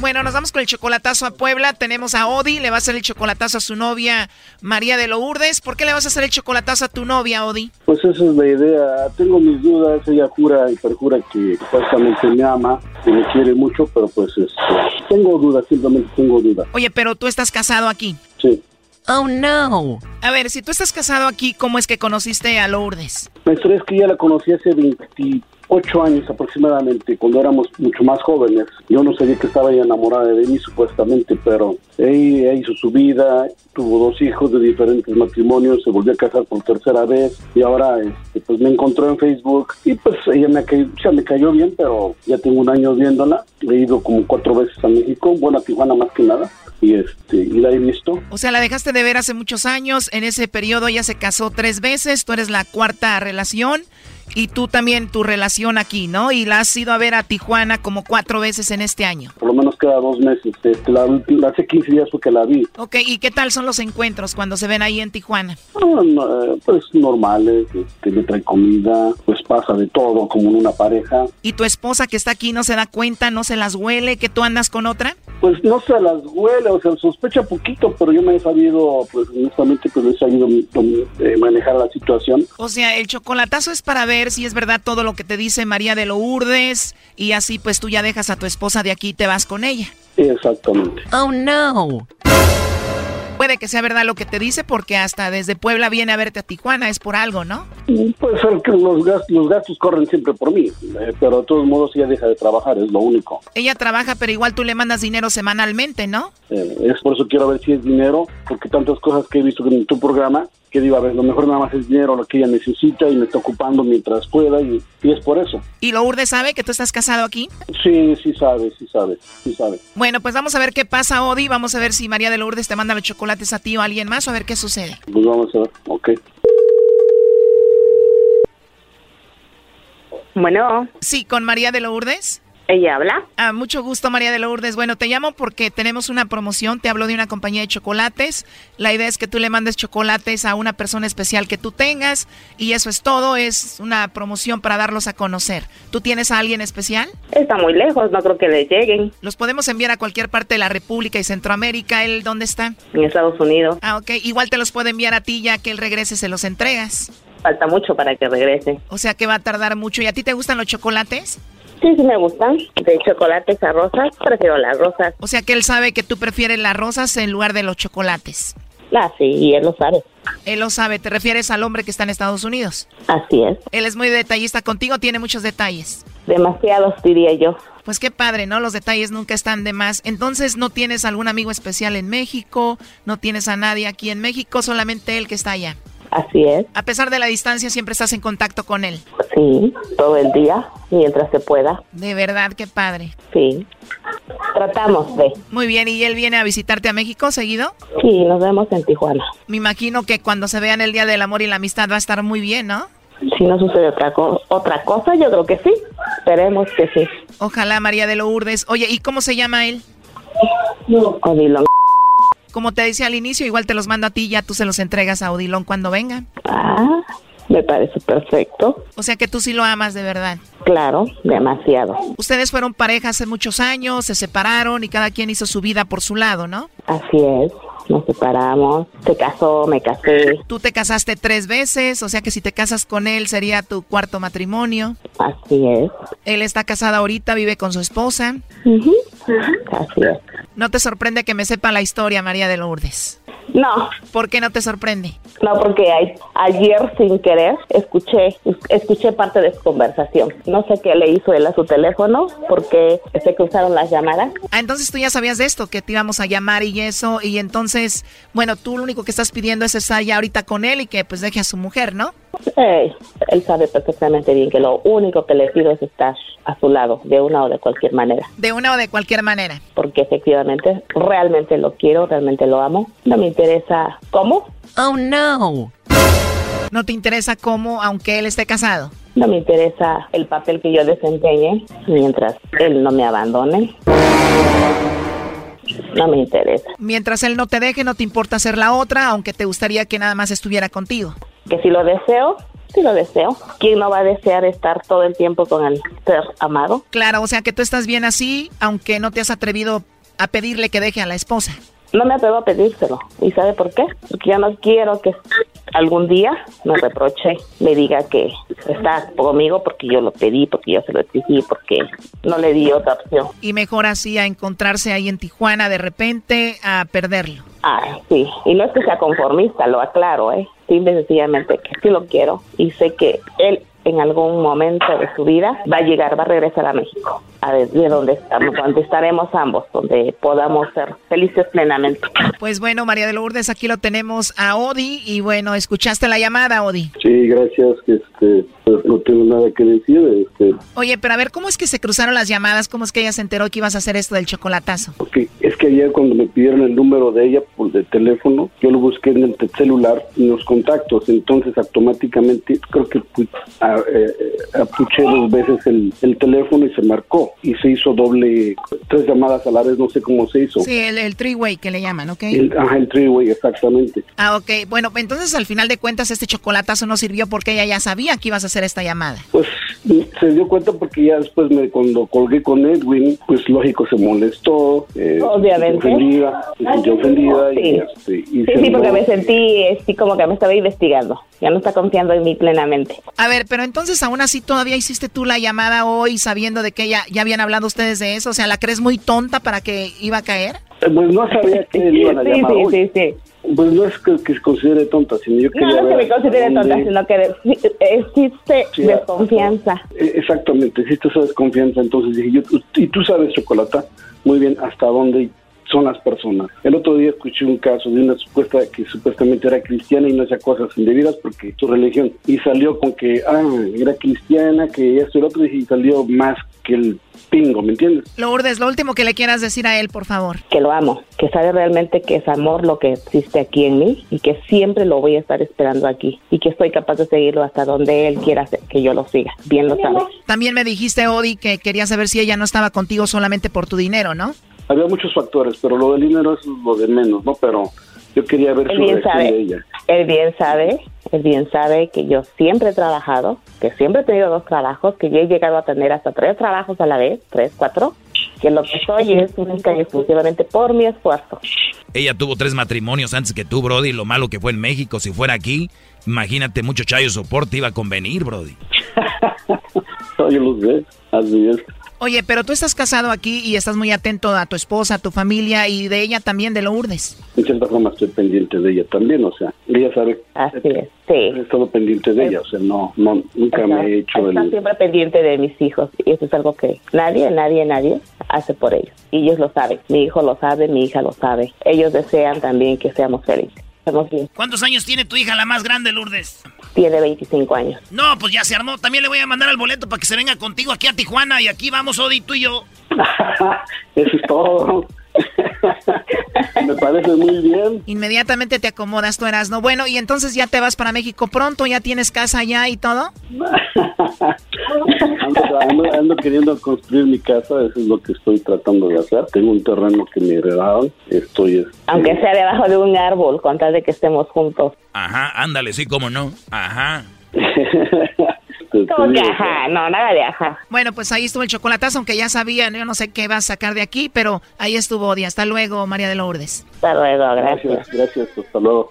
Bueno, nos vamos con el chocolatazo a Puebla. Tenemos a Odi, le va a hacer el chocolatazo a su novia María de Lourdes. ¿Por qué le vas a hacer el chocolatazo a tu novia, Odi? Pues esa es la idea. Tengo mis dudas. Ella jura y perjura que supuestamente me ama, que me quiere mucho, pero pues este, tengo dudas, simplemente tengo dudas. Oye, pero tú estás casado aquí. Sí. Oh, no. A ver, si tú estás casado aquí, ¿cómo es que conociste a Lourdes? La historia es que ya la conocí hace 28 años aproximadamente, cuando éramos mucho más jóvenes. Yo no sabía que estaba ella enamorada de mí, supuestamente, pero ella hizo su vida, tuvo dos hijos de diferentes matrimonios, se volvió a casar por tercera vez y ahora este, pues me encontró en Facebook y pues ella me, cayó, sea, me cayó bien, pero ya tengo un año viéndola. He ido como cuatro veces a México, bueno, a Tijuana más que nada y este y la he visto. O sea, la dejaste de ver hace muchos años. En ese periodo ella se casó tres veces. Tú eres la cuarta relación. Y tú también tu relación aquí, ¿no? Y la has ido a ver a Tijuana como cuatro veces en este año. Por lo menos cada dos meses. Este, la, última- hace 15 días fue que la vi. Ok, ¿y qué tal son los encuentros cuando se ven ahí en Tijuana? Ah, no, eh, pues normales, este, me trae comida, pues pasa de todo como en una pareja. ¿Y tu esposa que está aquí no se da cuenta, no se las huele que tú andas con otra? Pues no se las huele, o sea, sospecha poquito, pero yo me he sabido, pues honestamente, pues he sabido eh, manejar la situación. O sea, el chocolatazo es para ver si es verdad todo lo que te dice María de Lourdes y así pues tú ya dejas a tu esposa de aquí y te vas con ella. Exactamente. Oh no. Puede que sea verdad lo que te dice porque hasta desde Puebla viene a verte a Tijuana, es por algo, ¿no? Puede ser que los gastos, los gastos corren siempre por mí, eh, pero de todos modos ella deja de trabajar, es lo único. Ella trabaja, pero igual tú le mandas dinero semanalmente, ¿no? Eh, es por eso quiero ver si es dinero, porque tantas cosas que he visto en tu programa, que digo, a ver, lo mejor nada más es dinero lo que ella necesita y me está ocupando mientras pueda y, y es por eso. ¿Y Lourdes sabe que tú estás casado aquí? Sí, sí sabe, sí sabe, sí sabe. Bueno, pues vamos a ver qué pasa, Odi. Vamos a ver si María de Lourdes te manda los chocolates a ti o a alguien más o a ver qué sucede. Pues vamos a ver, ok. Bueno. Sí, con María de Lourdes. ¿Ella habla? Ah, mucho gusto, María de Lourdes. Bueno, te llamo porque tenemos una promoción. Te hablo de una compañía de chocolates. La idea es que tú le mandes chocolates a una persona especial que tú tengas. Y eso es todo. Es una promoción para darlos a conocer. ¿Tú tienes a alguien especial? Está muy lejos, no creo que le lleguen. Los podemos enviar a cualquier parte de la República y Centroamérica. ¿Él dónde está? En Estados Unidos. Ah, ok. Igual te los puede enviar a ti ya que él regrese, se los entregas. Falta mucho para que regrese. O sea que va a tardar mucho. ¿Y a ti te gustan los chocolates? Sí, sí me gustan. De chocolates a rosas, prefiero las rosas. O sea que él sabe que tú prefieres las rosas en lugar de los chocolates. Ah, sí, y él lo sabe. Él lo sabe. ¿Te refieres al hombre que está en Estados Unidos? Así es. Él es muy detallista contigo, tiene muchos detalles. Demasiados, diría yo. Pues qué padre, ¿no? Los detalles nunca están de más. Entonces, ¿no tienes algún amigo especial en México? ¿No tienes a nadie aquí en México? Solamente él que está allá. Así es. A pesar de la distancia, siempre estás en contacto con él. Sí, todo el día, mientras se pueda. De verdad, qué padre. Sí. Tratamos de. Muy bien, ¿y él viene a visitarte a México seguido? Sí, nos vemos en Tijuana. Me imagino que cuando se vean el Día del Amor y la Amistad va a estar muy bien, ¿no? Si no sucede otra, co- otra cosa, yo creo que sí. Esperemos que sí. Ojalá, María de Lourdes. Oye, ¿y cómo se llama él? Odilon. Como te decía al inicio, igual te los mando a ti y ya tú se los entregas a Odilon cuando vengan. Ah, me parece perfecto. O sea que tú sí lo amas de verdad. Claro, demasiado. Ustedes fueron pareja hace muchos años, se separaron y cada quien hizo su vida por su lado, ¿no? Así es. Nos separamos. Se casó, me casé. Tú te casaste tres veces, o sea que si te casas con él sería tu cuarto matrimonio. Así es. Él está casado ahorita, vive con su esposa. Así es. No te sorprende que me sepa la historia, María de Lourdes. No. ¿Por qué no te sorprende? No, porque ayer sin querer escuché escuché parte de su conversación. No sé qué le hizo él a su teléfono porque se cruzaron las llamadas. Ah, entonces tú ya sabías de esto, que te íbamos a llamar y eso, y entonces, bueno, tú lo único que estás pidiendo es estar ya ahorita con él y que pues deje a su mujer, ¿no? él sabe perfectamente bien que lo único que le pido es estar a su lado, de una o de cualquier manera. De una o de cualquier manera. Porque efectivamente, realmente lo quiero, realmente lo amo. No me interesa cómo. Oh, no. ¿No te interesa cómo, aunque él esté casado? No me interesa el papel que yo desempeñe mientras él no me abandone. No me interesa. Mientras él no te deje, no te importa ser la otra, aunque te gustaría que nada más estuviera contigo. Que si lo deseo, sí lo deseo. ¿Quién no va a desear estar todo el tiempo con el ser amado? Claro, o sea que tú estás bien así, aunque no te has atrevido a pedirle que deje a la esposa. No me atrevo a pedírselo. ¿Y sabe por qué? Porque ya no quiero que algún día me reproche, me diga que está conmigo porque yo lo pedí, porque yo se lo exigí, porque no le di otra opción. Y mejor así a encontrarse ahí en Tijuana de repente a perderlo. Ah, sí. Y no es que sea conformista, lo aclaro, ¿eh? Simple sencillamente que sí lo quiero y sé que él en algún momento de su vida va a llegar, va a regresar a México, a de donde estamos, donde estaremos ambos, donde podamos ser felices plenamente. Pues bueno, María de Lourdes, aquí lo tenemos a Odi y bueno, ¿escuchaste la llamada, Odi? Sí, gracias, este, pues, no tengo nada que decir. Este. Oye, pero a ver, ¿cómo es que se cruzaron las llamadas? ¿Cómo es que ella se enteró que ibas a hacer esto del chocolatazo? Okay. Es que ayer cuando me pidieron el número de ella por de teléfono, yo lo busqué en el celular, en los contactos, entonces automáticamente creo que pues, eh, eh, apuché dos veces el, el, teléfono y se marcó y se hizo doble, tres llamadas a la vez, no sé cómo se hizo. Sí, el, el three-way que le llaman, ¿ok? El, ajá, el three-way, exactamente. Ah, ok. Bueno, entonces al final de cuentas este chocolatazo no sirvió porque ella ya sabía que ibas a hacer esta llamada. Pues se dio cuenta porque ya después me, cuando colgué con Edwin, pues lógico se molestó. Eh, Obviamente. Se ofendida, se sintió ofendida. Sí, y, este, y sí, sí porque me sentí, sí, como que me estaba investigando. Ya no está confiando en mí plenamente. A ver, pero entonces aún así todavía hiciste tú la llamada hoy sabiendo de que ya, ya habían hablado ustedes de eso. O sea, ¿la crees muy tonta para que iba a caer? Eh, pues no sabía que le iban a llamar sí, hoy. Sí, sí, Pues no es que, que, se considere tonta, sino yo quería No, no ver que me considere dónde- tonta, sino que existe Sí, desconfianza. Eh, Exactamente, existe esa desconfianza. Entonces dije yo, y tú sabes, Chocolata, muy bien hasta dónde son las personas. El otro día escuché un caso de una supuesta que supuestamente era cristiana y no hacía cosas indebidas porque su religión. Y salió con que, ah, era cristiana, que esto y lo otro, y salió más que el pingo, ¿me entiendes? Lourdes, lo último que le quieras decir a él, por favor. que lo amo, que sabe realmente que es amor lo que existe aquí en mí y que siempre lo voy a estar esperando aquí y que estoy capaz de seguirlo hasta donde él quiera que yo lo siga. Bien lo sabe. También me dijiste, Odi, que querías saber si ella no estaba contigo solamente por tu dinero, ¿no? Había muchos factores, pero lo del dinero es lo de menos, ¿no? Pero yo quería ver Él su bien sabe. de ella. Él bien sabe, él bien sabe que yo siempre he trabajado, que siempre he tenido dos trabajos, que yo he llegado a tener hasta tres trabajos a la vez, tres, cuatro, que lo que soy es única y exclusivamente por mi esfuerzo. Ella tuvo tres matrimonios antes que tú, Brody. Lo malo que fue en México. Si fuera aquí, imagínate, mucho chayo soporte iba a convenir, Brody. (laughs) Yo lo sé, así es. Oye, pero tú estás casado aquí y estás muy atento a tu esposa, a tu familia y de ella también, de Lourdes. En cierta forma estoy pendiente de ella también, o sea, ella sabe. Así es, sí. He estado pendiente de ella, o sea, no, no nunca me he hecho Está el... siempre pendiente de mis hijos y eso es algo que nadie, nadie, nadie hace por ellos. Y ellos lo saben. Mi hijo lo sabe, mi hija lo sabe. Ellos desean también que seamos felices. Estamos bien. ¿Cuántos años tiene tu hija, la más grande, Lourdes? Tiene 25 años. No, pues ya se armó. También le voy a mandar el boleto para que se venga contigo aquí a Tijuana. Y aquí vamos, Odi, tú y yo. (laughs) Eso es todo. Me parece muy bien. Inmediatamente te acomodas, tú eras, ¿no? Bueno, y entonces ya te vas para México pronto, ya tienes casa allá y todo. Ando, ando- ando queriendo construir mi casa, eso es lo que estoy tratando de hacer. Tengo un terreno que me heredaron, estoy... este, Aunque sea debajo de un árbol, con tal de que estemos juntos. Ajá, ándale, sí, cómo no. Ajá. (laughs) ¿Cómo que ajá? No, nada de ajá. Bueno, pues ahí estuvo el chocolatazo, aunque ya sabían, yo no sé qué vas a sacar de aquí, pero ahí estuvo Odi. Hasta luego, María de Lourdes. Hasta luego, Gracias, gracias, hasta luego.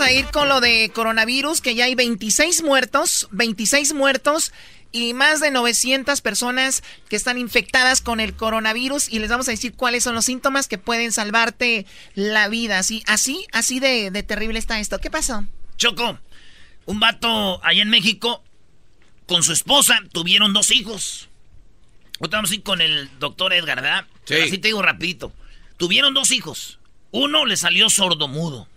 a ir con lo de coronavirus, que ya hay 26 muertos, 26 muertos y más de 900 personas que están infectadas con el coronavirus y les vamos a decir cuáles son los síntomas que pueden salvarte la vida. Así, así, así de, terrible está esto. ¿Qué pasó? Choco, un vato allá en México con su esposa tuvieron dos hijos. Ahorita vamos a ir con el doctor Edgar, ¿verdad? Sí. Así te digo rapidito. Tuvieron dos hijos. Uno le salió sordomudo.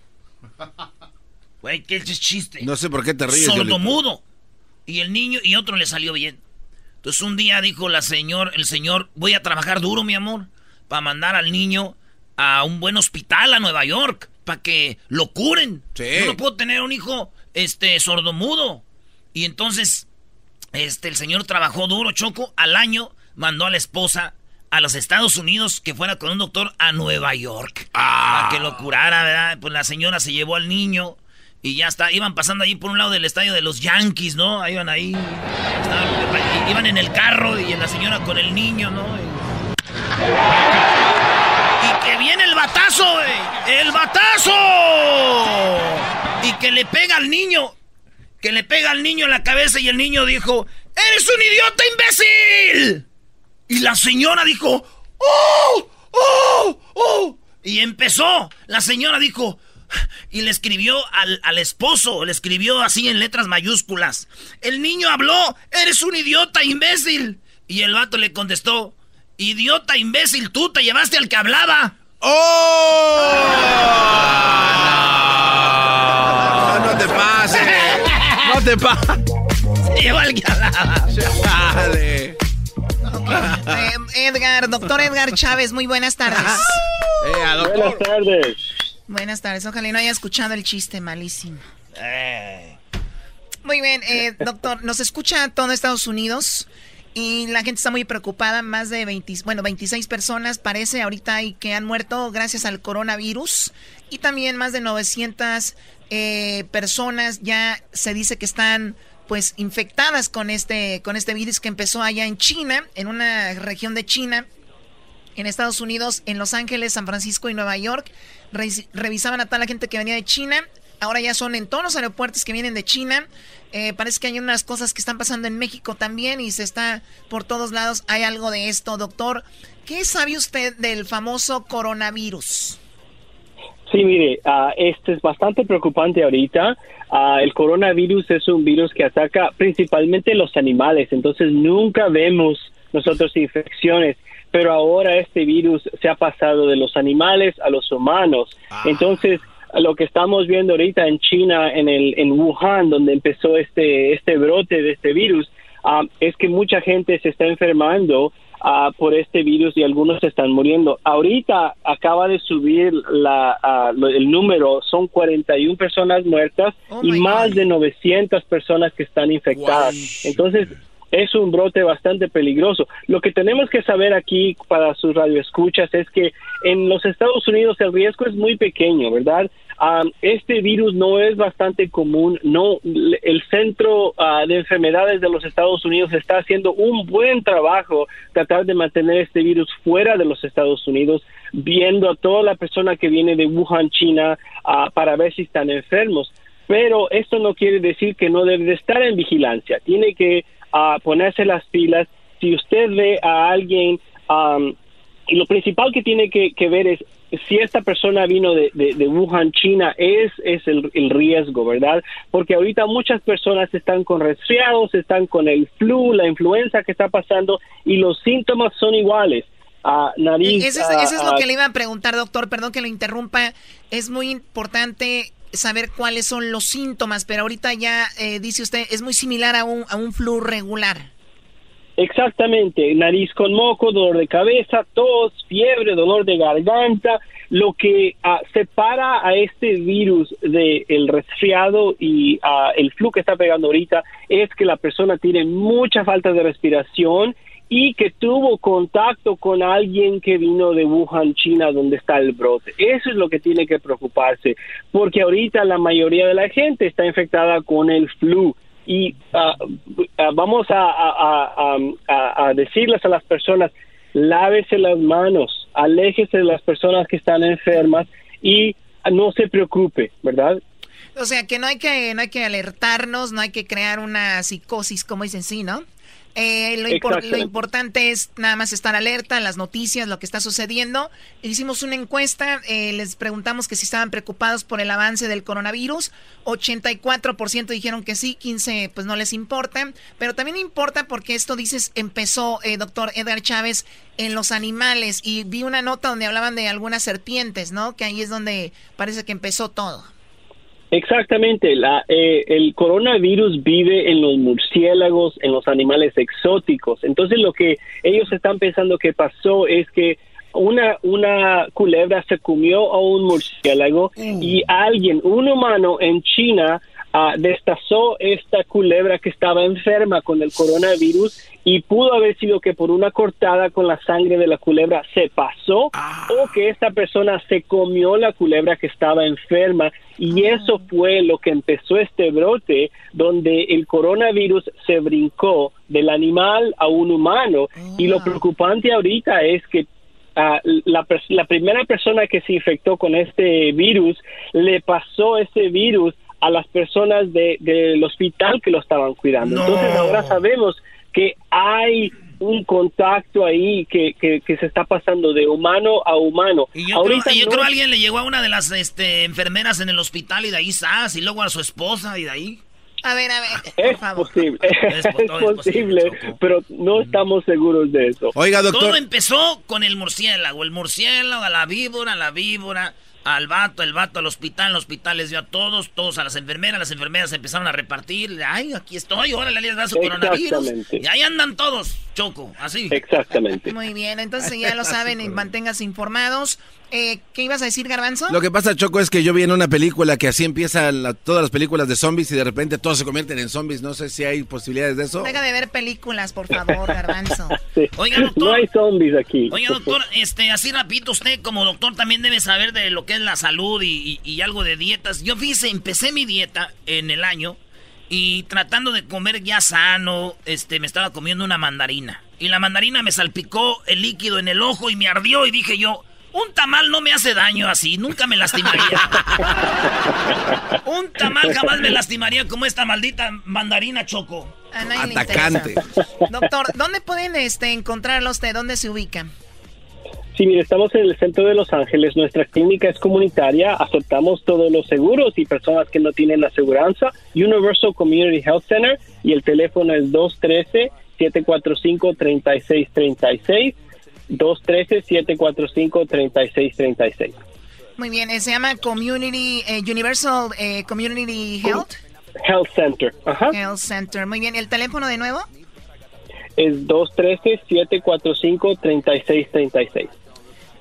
(laughs) Güey, ¿qué es chiste? No sé por qué te ríes. Sordomudo. Y el niño, y otro le salió bien. Entonces un día dijo la señor, el señor, voy a trabajar duro, mi amor, para mandar al niño a un buen hospital a Nueva York, para que lo curen. Yo no puedo tener un hijo, este, sordomudo. Y entonces, este, el señor trabajó duro, Choco, al año mandó a la esposa a los Estados Unidos que fuera con un doctor a Nueva York. Para que lo curara, ¿verdad? Pues la señora se llevó al niño y ya está, iban pasando ahí por un lado del estadio de los Yankees, ¿no? Ahí iban ahí. iban en el carro y la señora con el niño, ¿no? Y, que viene el batazo, güey. ¡El batazo! Y que le pega al niño. Que le pega al niño en la cabeza y el niño dijo: ¡Eres un idiota imbécil! Y la señora dijo: ¡Oh! ¡Oh! ¡Oh! Y empezó. La señora dijo: y le escribió al, esposo, le escribió así en letras mayúsculas. El niño habló, eres un idiota, imbécil. Y el vato le contestó, idiota, imbécil, tú te llevaste al que hablaba. ¡Oh! No, no te pases. (laughs) No te pases. Se llevó al que hablaba. Dale. (laughs) Edgar, doctor Edgar Chávez, muy buenas tardes. (laughs) Eh, buenas tardes. Buenas tardes, ojalá no haya escuchado el chiste malísimo. Muy bien, eh, doctor, nos escucha todo Estados Unidos y la gente está muy preocupada, más de 20, bueno, 26 personas parece ahorita hay que han muerto gracias al coronavirus y también más de 900 eh, personas ya se dice que están pues infectadas con este con este virus que empezó allá en China, en una región de China en Estados Unidos, en Los Ángeles, San Francisco y Nueva York. revisaban a toda la gente que venía de China. Ahora ya son en todos los aeropuertos que vienen de China. Eh, parece que hay unas cosas que están pasando en México también y se está por todos lados. Hay algo de esto, doctor. ¿Qué sabe usted del famoso coronavirus? Sí, mire, uh, es bastante preocupante ahorita. Ah, el coronavirus es un virus que ataca principalmente los animales, entonces nunca vemos nosotros infecciones pero ahora este virus se ha pasado de los animales a los humanos. Ah. Entonces, lo que estamos viendo ahorita en China, en, el, en Wuhan, donde empezó este, este brote de este virus, ah, es que mucha gente se está enfermando ah, por este virus y algunos están muriendo. Ahorita acaba de subir la, el número, son 41 personas muertas oh y más de 900 personas que están infectadas. Entonces, es un brote bastante peligroso. Lo que tenemos que saber aquí para sus radioescuchas es que en los Estados Unidos el riesgo es muy pequeño, ¿verdad? Este virus no es bastante común, no el Centro ah, de Enfermedades de los Estados Unidos está haciendo un buen trabajo tratar de mantener este virus fuera de los Estados Unidos, viendo a toda la persona que viene de Wuhan, China, ah, para ver si están enfermos. Pero esto no quiere decir que no debe de estar en vigilancia. Tiene que a ponerse las pilas. Si usted ve a alguien, y lo principal que tiene que, ver es si esta persona vino de, Wuhan, China, es, es el, riesgo, ¿verdad? Porque ahorita muchas personas están con resfriados, están con el flu, la influenza que está pasando y los síntomas son iguales. a nariz, eso es, lo que le iba a preguntar, doctor, perdón que lo interrumpa. Es muy importante saber cuáles son los síntomas, pero ahorita ya eh, dice usted, es muy similar a un, a un flu regular. Exactamente, nariz con moco, dolor de cabeza, tos, fiebre, dolor de garganta. Lo que ah, separa a este virus del resfriado y ah, el flu que está pegando ahorita es que la persona tiene mucha falta de respiración y que tuvo contacto con alguien que vino de Wuhan, China, donde está el brote. Eso es lo que tiene que preocuparse, porque ahorita la mayoría de la gente está infectada con el flu y ah, vamos a, decirles a las personas, lávese las manos, aléjese de las personas que están enfermas y no se preocupe, ¿verdad? O sea, que no hay que, no hay que alertarnos, no hay que crear una psicosis, como dicen, sí, ¿no? Eh, lo, importante es nada más estar alerta a las noticias, lo que está sucediendo. Hicimos una encuesta, eh, les preguntamos que si estaban preocupados por el avance del coronavirus. 84% dijeron que sí, 15% pues no les importa. Pero también importa porque esto dices empezó, eh, doctor Edgar Chávez, en los animales. Y vi una nota donde hablaban de algunas serpientes, ¿no? Que ahí es donde parece que empezó todo. Exactamente, la, eh, el coronavirus vive en los murciélagos, en los animales exóticos. Entonces lo que ellos están pensando que pasó es que una, una culebra se comió a un murciélago mm. y alguien, un humano en China, uh, destazó esta culebra que estaba enferma con el coronavirus y pudo haber sido que por una cortada con la sangre de la culebra se pasó ah. o que esta persona se comió la culebra que estaba enferma y ah. eso fue lo que empezó este brote donde el coronavirus se brincó del animal a un humano y lo preocupante ahorita es que la, la primera persona que se infectó con este virus le pasó ese virus a las personas de, del hospital que lo estaban cuidando. Entonces ahora sabemos que hay un contacto ahí que, que, se está pasando de humano a humano. Y yo, creo, yo creo, alguien le llegó a una de las este, enfermeras en el hospital y de ahí sas, y luego a su esposa y de ahí. A ver, a ver. Es posible, es, (laughs) posible, pero no estamos seguros de eso. Oiga, doctor. Todo empezó con el murciélago, el murciélago, la víbora, la víbora al vato, el vato al hospital, el hospital les dio a todos, todos a las enfermeras, las enfermeras empezaron a repartir, ay, aquí estoy, órale, les da su coronavirus. Y ahí andan todos, Choco, así. Exactamente. Muy bien, entonces ya lo saben y manténganse informados. Eh, ¿Qué ibas a decir, Garbanzo? Lo que pasa, Choco, es que yo vi en una película que así empiezan todas las películas de zombies y de repente todos se convierten en zombies. No sé si hay posibilidades de eso. Deja de ver películas, por favor, Garbanzo. (laughs) Oiga, doctor. No hay zombies aquí. Oiga, doctor, este, así rapidito, usted como doctor también debe saber de lo que es la salud y, y algo de dietas. Yo, fíjese, empecé mi dieta en el año y tratando de comer ya sano, este, me estaba comiendo una mandarina. Y la mandarina me salpicó el líquido en el ojo y me ardió y dije yo un tamal no me hace daño así, nunca me lastimaría. (laughs) Un tamal jamás me lastimaría como esta maldita mandarina choco. Atacante. Doctor, ¿dónde pueden este, encontrarlo usted? ¿Dónde se ubican? Sí, mire, estamos en el centro de Los Ángeles. Nuestra clínica es comunitaria. Aceptamos todos los seguros y personas que no tienen la aseguranza. Universal Community Health Center y el teléfono es 213 745 3636 213-745-3636. Muy bien, eh, se llama Community, eh, Universal eh, Community Health. Health Center. Ajá. Health Center. Muy bien, ¿el teléfono de nuevo? Es 213-745-3636.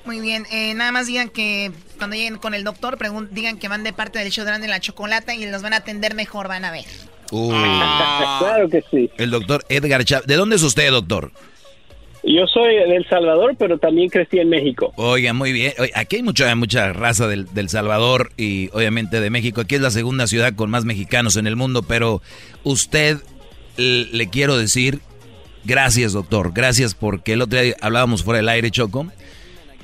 Muy bien, nada más digan que cuando lleguen con el doctor, digan que van de parte del show de la chocolata y los van a atender mejor, van a ver. claro que sí. El doctor Edgar Chávez. ¿De dónde es usted, doctor? Yo soy de El Salvador, pero también crecí en México. Oiga, muy bien. aquí hay mucha, mucha raza del, del, Salvador y obviamente de México. Aquí es la segunda ciudad con más mexicanos en el mundo, pero usted le quiero decir gracias, doctor. Gracias porque el otro día hablábamos fuera del aire, Choco.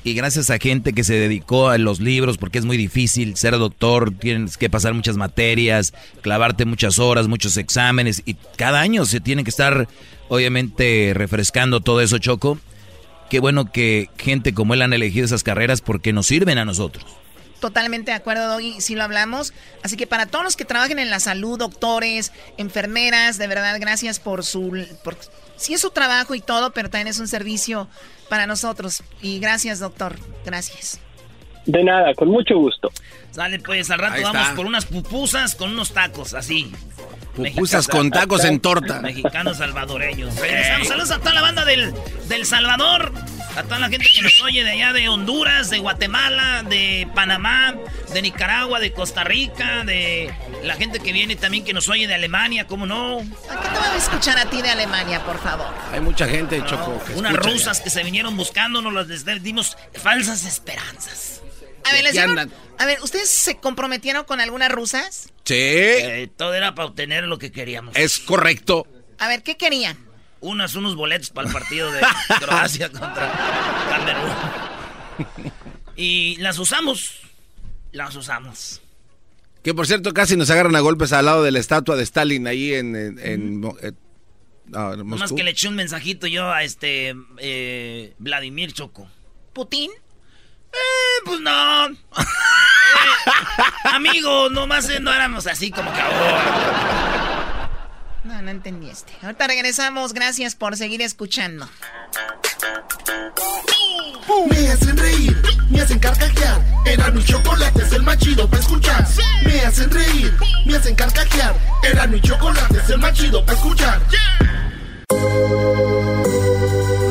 Y gracias a gente que se dedicó a los libros, porque es muy difícil ser doctor, tienes que pasar muchas materias, clavarte muchas horas, muchos exámenes, y cada año se tiene que estar obviamente refrescando todo eso, Choco. Qué bueno que gente como él han elegido esas carreras porque nos sirven a nosotros. Totalmente de acuerdo, Doggy, si lo hablamos. Así que para todos los que trabajen en la salud, doctores, enfermeras, de verdad, gracias por su... Por, sí es su trabajo y todo, pero también es un servicio para nosotros. Y gracias, doctor. Gracias. De nada, con mucho gusto. Sale pues, al rato vamos por unas pupusas con unos tacos, así. Pupusas con tacos en torta. Mexicanos salvadoreños. Regresamos. Saludos a toda la banda del, del Salvador. A toda la gente que nos oye de allá de Honduras, de Guatemala, de Panamá, de Nicaragua, de Costa Rica, de la gente que viene también que nos oye de Alemania, ¿cómo no? ¿A qué te van a escuchar a ti de Alemania, por favor? Hay mucha gente, Choco. Que Unas rusas que se vinieron buscándonos, les dimos falsas esperanzas. A ver, les andan. a ver, ¿ustedes se comprometieron con algunas rusas? Sí, Eh, todo era para obtener lo que queríamos. es correcto. A ver, ¿qué querían? Unas, unos boletos para el partido de (laughs) Croacia contra Camerún. Y las usamos. Las usamos. Que por cierto, casi nos agarran a golpes al lado de la estatua de Stalin ahí en, en, en eh, no, en que le eché un mensajito yo a este eh, Vladimir Choco. ¿Putin? Eh, pues no. (laughs) Eh, amigo, nomás eh, no éramos así como que ahora. No, este. Ahorita regresamos. Gracias por seguir escuchando. Me hacen reír, me hacen carcajear. Era mi chocolate, es el más chido para escuchar. Me hacen reír, me hacen carcajear. Era mi chocolate, es el más chido para escuchar.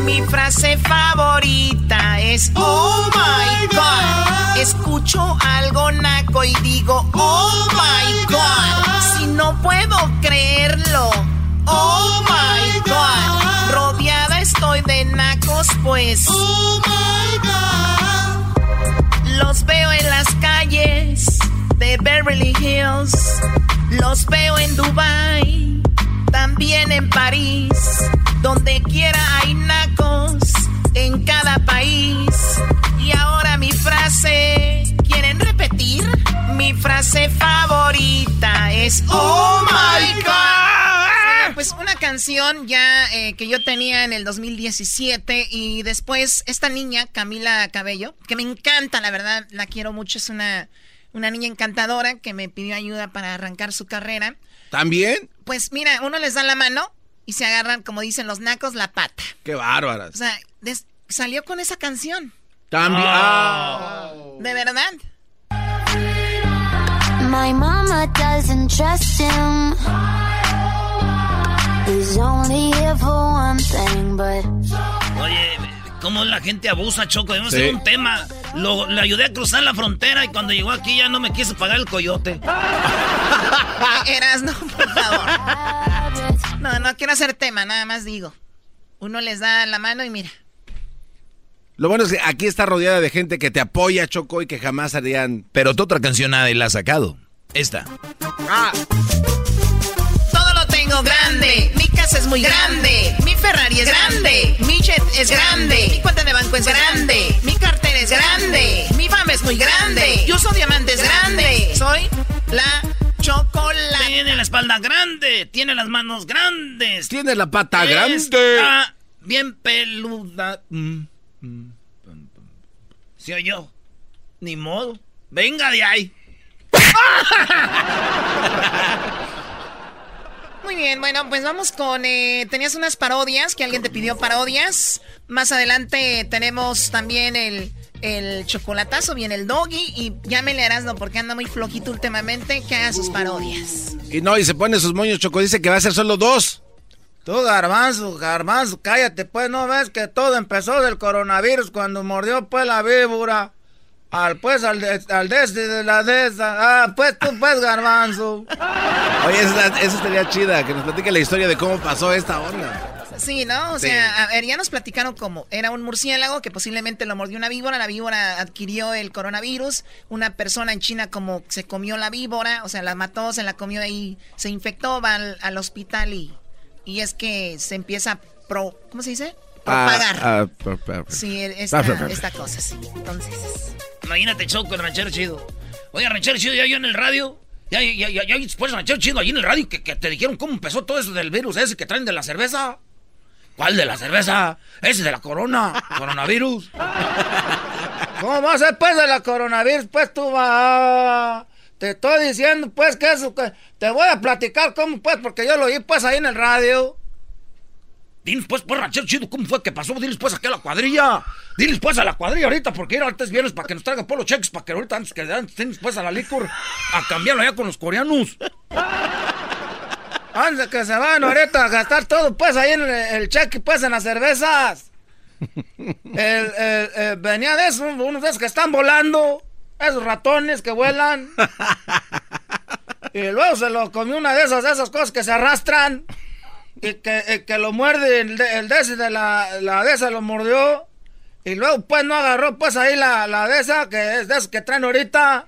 Mi frase favorita es Oh my God. Escucho algo naco y digo Oh my God. Si no puedo creerlo. Oh my God. Rodeada estoy de nacos, pues. Oh my God. Los veo en las calles de Beverly Hills. Los veo en Dubai. También en París. Donde quiera hay nacos. En cada país. Y ahora mi frase. ¿Quieren repetir? Mi frase favorita es Oh my God. Pues una canción ya eh, que yo tenía en el 2017 y después esta niña, Camila Cabello, que me encanta, la verdad, la quiero mucho, es una, una niña encantadora que me pidió ayuda para arrancar su carrera. ¿También? Pues mira, uno les da la mano y se agarran, como dicen los nacos, la pata. Qué bárbaras. O sea, salió con esa canción. También. ah. ¿De verdad? My mama doesn't trust him. He's only here for one thing, but Oye, cómo la gente abusa, Choco. Debemos Sí. hacer un tema. Lo, le ayudé a cruzar la frontera y cuando llegó aquí ya no me quiso pagar el coyote. (laughs) Eras, no, por favor. No, no quiero hacer tema, nada más digo. Uno les da la mano y mira. Lo bueno es que aquí está rodeada de gente que te apoya, Choco, y que jamás harían... Pero tu otra canción nadie la ha sacado. Esta. Todo lo tengo grande. Mi casa es muy grande. Mi Ferrari es grande. Mi jet es grande. Mi cuenta de banco es grande. Mi cartera es grande. Mi fama es muy grande. Yo soy diamantes grande. Soy la chocolate. Tiene la espalda grande. Tiene las manos grandes. Tiene la pata Está grande. bien peluda. Mm, mm, pum, pum. ¿Sí o yo? Ni modo. Venga de ahí. Muy bien, bueno, pues vamos con... eh, tenías unas parodias, que alguien te pidió parodias. Más adelante tenemos también el, el chocolatazo, viene el doggy. Y ya me le harás, no, porque anda muy flojito últimamente, que haga sus parodias. Y no, y se pone sus moños, Choco. Dice que va a ser solo dos. Tú, garbanzo, garbanzo, cállate, pues, ¿no ves que todo empezó del coronavirus cuando mordió, pues, la víbora? Al, pues, al de, al de este de la de esa. Ah, pues, tú, pues, garbanzo. Oye, esa, esa estaría chida, que nos platique la historia de cómo pasó esta onda. Sí, ¿no? O Sí. sea, a ver, ya nos platicaron cómo. Era un murciélago que posiblemente lo mordió una víbora. La víbora adquirió el coronavirus. Una persona en China como se comió la víbora, o sea, la mató, se la comió ahí, se infectó, va al, al hospital y, y es que se empieza a pro, ¿cómo se dice? Propagar. Ah, ah, Sí, esta, esta cosa, sí. Entonces, Imagínate, Choco, el ranchero chido. Oye, ranchero chido, ya yo en el radio. Ya, ya, ya, ya, después ranchero chido, ahí en el radio, que, que te dijeron cómo empezó todo eso del virus ese que traen de la cerveza. ¿Cuál de la cerveza? Ese de la corona, coronavirus. (laughs) ¿Cómo va a ser, pues, de la coronavirus? Pues, tú va... Te estoy diciendo, pues, que eso, que... Te voy a platicar cómo, pues, porque yo lo oí, pues, ahí en el radio. Diles pues, pues, ranchero chido, ¿cómo fue que pasó? Diles pues aquí a la cuadrilla. Diles pues a la cuadrilla ahorita, porque ir antes viernes para que nos traiga polo cheques, para que ahorita antes que antes diles, pues a la licor a cambiarlo allá con los coreanos. (laughs) Antes que se van ahorita a gastar todo, pues ahí en el, el cheque, pues en las cervezas. (laughs) El, el- el- venía de esos, unos de esos que están volando, esos ratones que vuelan. Y luego se lo comió una de esas, esas cosas que se arrastran. Y que, que lo muerde el de, el de ese la, la de esa lo mordió. Y luego pues no agarró pues ahí la, la de esa, que es de esas que traen ahorita.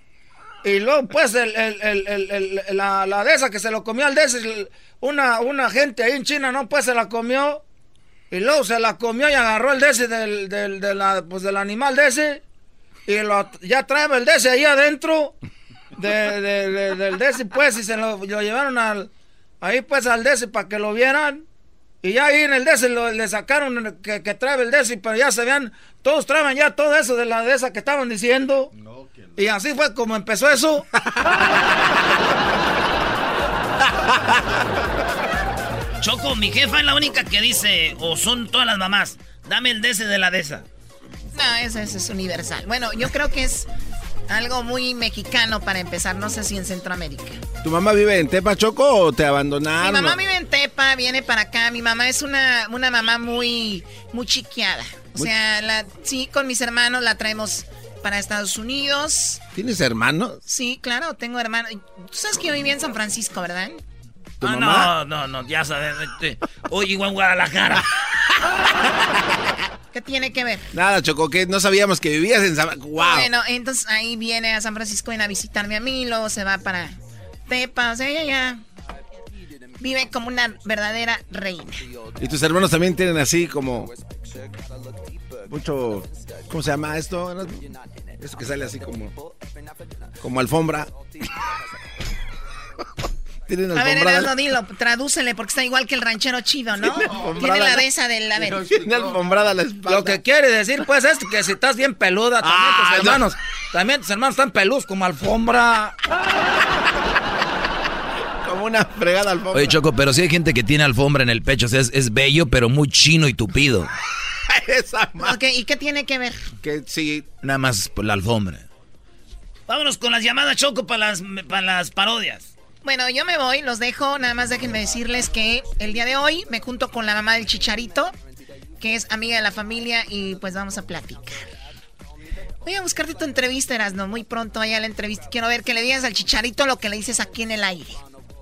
Y luego pues el, el- el- la, la de esa que se lo comió al de ese, una, una gente ahí en China, ¿no? Pues se la comió. Y luego se la comió y agarró el de ese del, del, de la- pues, del animal de ese. Y lo, ya trae el ese ahí adentro. De, de- de- del de ese pues y se lo, lo llevaron al, ahí pues al ese para que lo vieran. Y ya ahí en el DC lo- le sacaron que, que trae el DC, pero ya se vean, todos traen ya todo eso de la de esa que estaban diciendo. Y así fue como empezó eso. (laughs) Choco, mi jefa es la única que dice, o son todas las mamás, dame el DC de la de esa. No, eso, eso es universal. Bueno, yo creo que es algo muy mexicano para empezar. No sé si en Centroamérica. ¿Tu mamá vive en Tepa, Choco, o te Mi abandonaron? mamá vive en Tepa, viene para acá. Mi mamá es una, una mamá muy, muy chiqueada. O Muy- sea, la, sí, con mis hermanos la traemos para Estados Unidos. ¿Tienes hermanos? Sí, claro, tengo hermanos. Tú sabes que yo vivía en San Francisco, ¿verdad? ¿Tu Ah, mamá? no, no, no, ya sabes. este, Oye, igual en Guadalajara. (laughs) ¿Qué tiene que ver? Nada, Choco, que no sabíamos que vivías en San... ¡Wow! Bueno, entonces ahí viene a San Francisco viene a visitarme a mí, luego se va para Tepa, o sea, ella ya vive como una verdadera reina. Y tus hermanos también tienen así como... Mucho... ¿Cómo se llama esto? Eso que sale así como... Como alfombra. (laughs) Tienen A ver. Erasmo, dilo, tradúcele, porque está igual que el ranchero chido, ¿no? Tiene la de esa del... A ver. Tiene alfombrada la espalda. Lo que quiere decir, pues, es que si estás bien peluda, también Ah, tus no. hermanos, también tus hermanos están peludos como alfombra. (laughs) Como una fregada alfombra. Oye, Choco, pero sí hay gente que tiene alfombra en el pecho. O sea, es, es bello, pero muy chino y tupido. (laughs) Esa Ok, ¿y qué tiene que ver? Que sí. Nada más por la alfombra. Vámonos con las llamadas Choco para las, para las parodias. Bueno, yo me voy, los dejo. Nada más déjenme decirles que el día de hoy me junto con la mamá del Chicharito, que es amiga de la familia, y pues vamos a platicar. Voy a buscarte tu entrevista, Erasno, muy pronto vaya a la entrevista. Quiero ver que le digas al Chicharito lo que le dices aquí en el aire.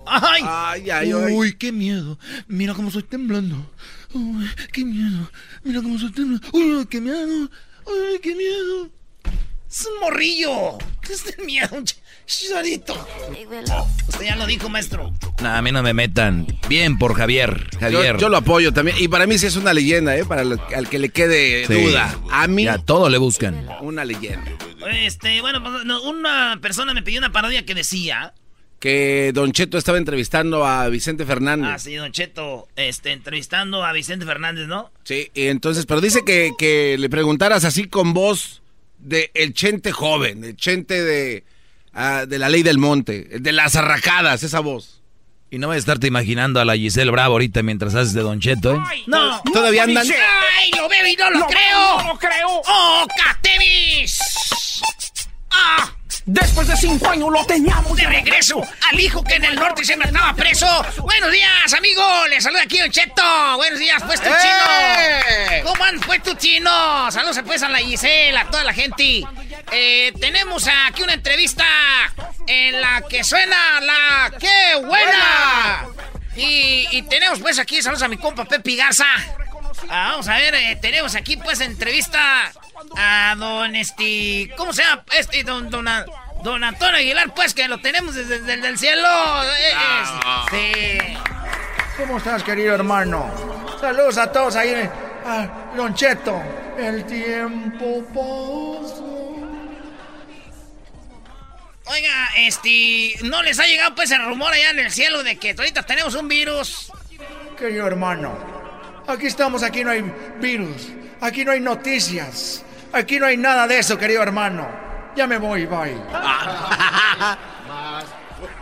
¡Ay! Ay, ay, ay. Uy, qué miedo. Mira cómo estoy temblando. Uy, qué miedo. Mira cómo estoy temblando. Uy, qué miedo. Uy, qué miedo. Es un morrillo. ¿Qué es de miedo? Chicharito. Usted ya lo dijo, maestro. Nah, a mí no me metan. Bien por Javier. Javier. Yo, yo lo apoyo también. Y para mí sí es una leyenda, ¿eh? Para lo- al que le quede Sí. duda. A mí, Ya todo le buscan. una leyenda. Este, bueno, pues, no, una persona me pidió una parodia que decía. Que Don Cheto estaba entrevistando a Vicente Fernández. Ah, sí, Don Cheto, este, entrevistando a Vicente Fernández, ¿no? Sí, y entonces, pero dice que, que le preguntaras así con voz de el chente joven, el chente de, ah, de la ley del monte, de las arracadas, esa voz. Y no voy a estarte imaginando a la Giselle Bravo ahorita mientras haces de Don Cheto, ¿eh? No. Todavía andan. ¡Ay, lo veo y no lo creo! ¡No lo creo! ¡Oh, Catemis! ¡Ah! Después de cinco años lo teníamos De regreso al hijo que en el norte siempre estaba preso. Buenos días, amigo. Le saluda aquí Don Cheto. Buenos días, pues tu ¡Eh! chino. ¿Cómo andas, pues tu chino? Saludos pues a la Gisela, a toda la gente. Eh, tenemos aquí una entrevista en la que suena la ¡Qué buena! Y, y tenemos pues aquí, saludos a mi compa Pepe Garza. Ah, vamos a ver, eh, tenemos aquí pues entrevista a don este, ¿cómo se llama? Este, don, don, don Antonio Aguilar, pues que lo tenemos desde, desde el cielo. Eh, eh, sí. ¿Cómo estás, querido hermano? Saludos a todos ahí. A Don Cheto. El tiempo pasa. Oiga, este, ¿no les ha llegado pues el rumor allá en el cielo de que ahorita tenemos un virus? Querido hermano, aquí estamos, aquí no hay virus, aquí no hay noticias, aquí no hay nada de eso, querido hermano. Ya me voy, bye. (laughs)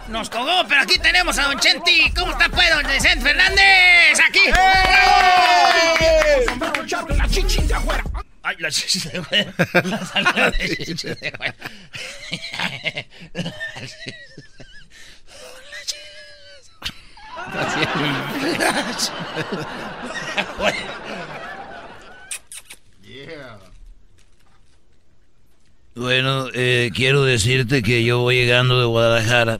Nos cogó, pero aquí tenemos a Don Chenti. ¿Cómo está pues, Don Vicente Fernández? Aquí. La chichi de afuera. Ay, la chichi de afuera. La salida de chichi de afuera. Bueno, eh, quiero decirte que yo voy llegando de Guadalajara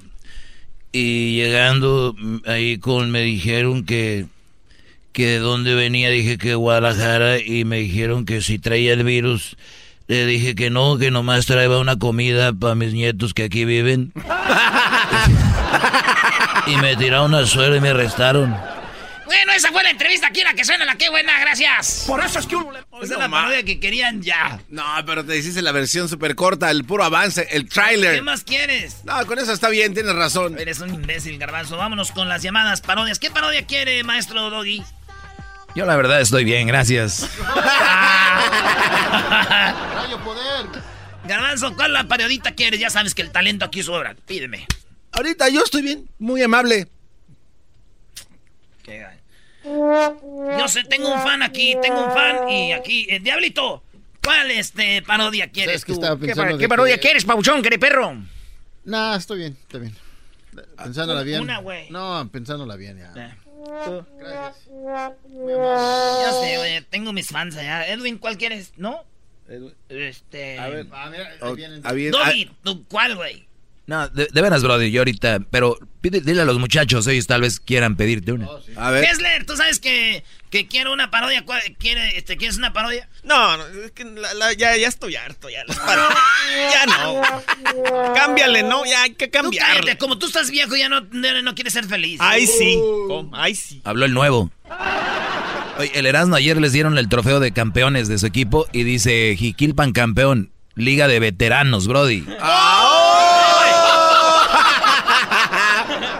y llegando mm, ahí con me dijeron que que de dónde venía dije que de Guadalajara y me dijeron que si traía el virus le dije que no, que nomás traía una comida para mis nietos que aquí viven. (laughs) y me tiraron al suelo y me arrestaron. Bueno, esa fue la entrevista. Aquí la que suena, la que buena, gracias. Por eso es que uno le... Esa es la parodia que querían ya. No, pero te hiciste la versión súper corta, el puro avance, el tráiler. ¿Qué más quieres? No, con eso está bien, tienes razón. Eres un imbécil, garbanzo. Vámonos con las llamadas parodias. ¿Qué parodia quiere, maestro Doggy? Yo la verdad estoy bien, gracias. (laughs) Rayo poder. Garbanzo, ¿cuál la parodiita quieres? Ya sabes que el talento aquí sobra. Pídeme. Ahorita yo estoy bien, muy amable. Yo sé, tengo un fan aquí, tengo un fan y aquí, eh, Diablito, ¿cuál este parodia quieres que tú? ¿Qué, pensando pa- de qué parodia que- quieres, pabuchón, qué perro? Nah, estoy bien, estoy bien. Pensándola bien. Una, güey. No, pensándola bien ya. Ya sé, güey, tengo mis fans allá. Edwin, ¿cuál quieres? ¿No? Este... A ver. Ah, mira, ahí vienen. ah, Doggy, ¿tú cuál, güey? No, de, de veras, Brody, yo ahorita, pero pide- dile a los muchachos, ellos tal vez quieran pedirte una. A Kessler, ¿tú sabes que, que quiero una parodia? ¿Cuál- ¿Quiere, este, ¿Quieres una parodia? No, no, es que la- la- ya, ya estoy harto, ya. las (laughs) ya no. Cámbiale, ¿no? Ya hay que Tú cambiarle. cállate, como tú estás viejo ya no, no, no quieres ser feliz. Ay, sí. com- Ay, sí. Habló el nuevo. (laughs) Oye, el Erasmo ayer les dieron el trofeo de campeones de su equipo y dice Jiquilpan campeón, Liga de Veteranos, Brody.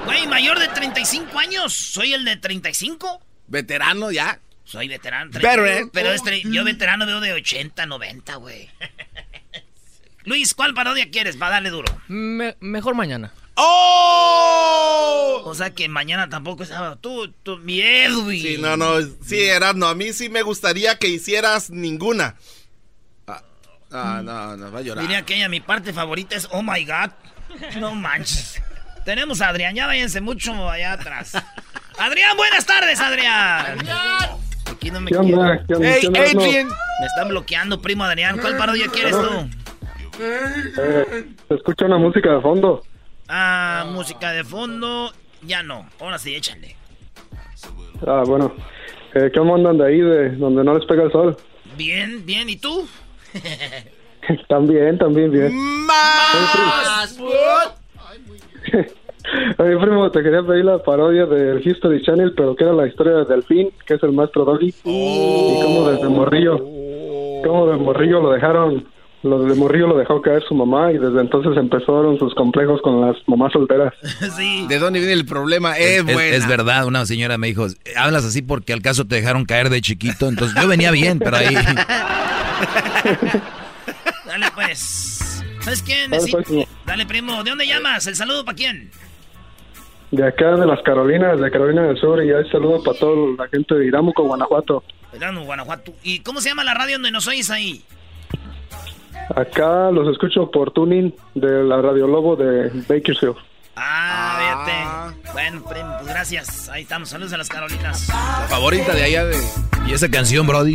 Güey, mayor de 35 años. Soy el de 35. Veterano ya. Soy veterano. Veteran. Pero es yo veterano veo de 80, 90, güey. Luis, ¿cuál parodia quieres? Va, dale duro. mejor mañana. ¡Oh! O sea que mañana tampoco es sábado. Tú, tú, mi Edwin. Sí, no, no. Sí, Erasmo, a mí sí me gustaría que hicieras ninguna. Ah, no, no, va a llorar. Diría que ella, mi parte favorita es Oh my God. No manches. Tenemos a Adrián, ya váyanse mucho allá atrás. Adrián, buenas tardes, Adrián. Aquí no me ¿Qué onda? ¿Qué onda? Hey, ¿Qué? Adrián. Me están bloqueando, primo Adrián. ¿Cuál parodia quieres tú? Eh, se escucha una música de fondo. Ah, música de fondo. Ya no. Ahora sí, échale. Ah, bueno. Eh, ¿Cómo andan de ahí, de donde no les pega el sol? Bien, bien. ¿Y tú? (laughs) también, también bien. ¡Más! (laughs) Oye, primo, te quería pedir la parodia del History Channel, pero que era la historia de Delfín, que es el maestro Doggy. Y cómo desde Morrillo, cómo de Morrillo lo dejaron, lo de Morrillo lo dejó caer su mamá y desde entonces empezaron sus complejos con las mamás solteras. (laughs) ¿De dónde viene el problema? Es, Es, buena. es verdad, una señora me dijo, hablas así porque al caso te dejaron caer de chiquito, entonces yo venía bien, pero ahí... (laughs) Dale, pues. ¿Sabes? Dale, Necesito- pues, primo. Dale, primo. ¿De dónde llamas? ¿El saludo para quién? De acá de las Carolinas, de Carolina del Sur, y hay saludos para toda la gente de Iramuco, Guanajuato. Verano, Guanajuato. ¿Y cómo se llama la radio donde nos oyes ahí? Acá los escucho por tuning de la Radio Lobo de Bakersfield. Ah, fíjate. Bueno, primo, pues gracias. Ahí estamos. Saludos a las Carolinas. La favorita de allá de... ¿Y esa canción, Brody?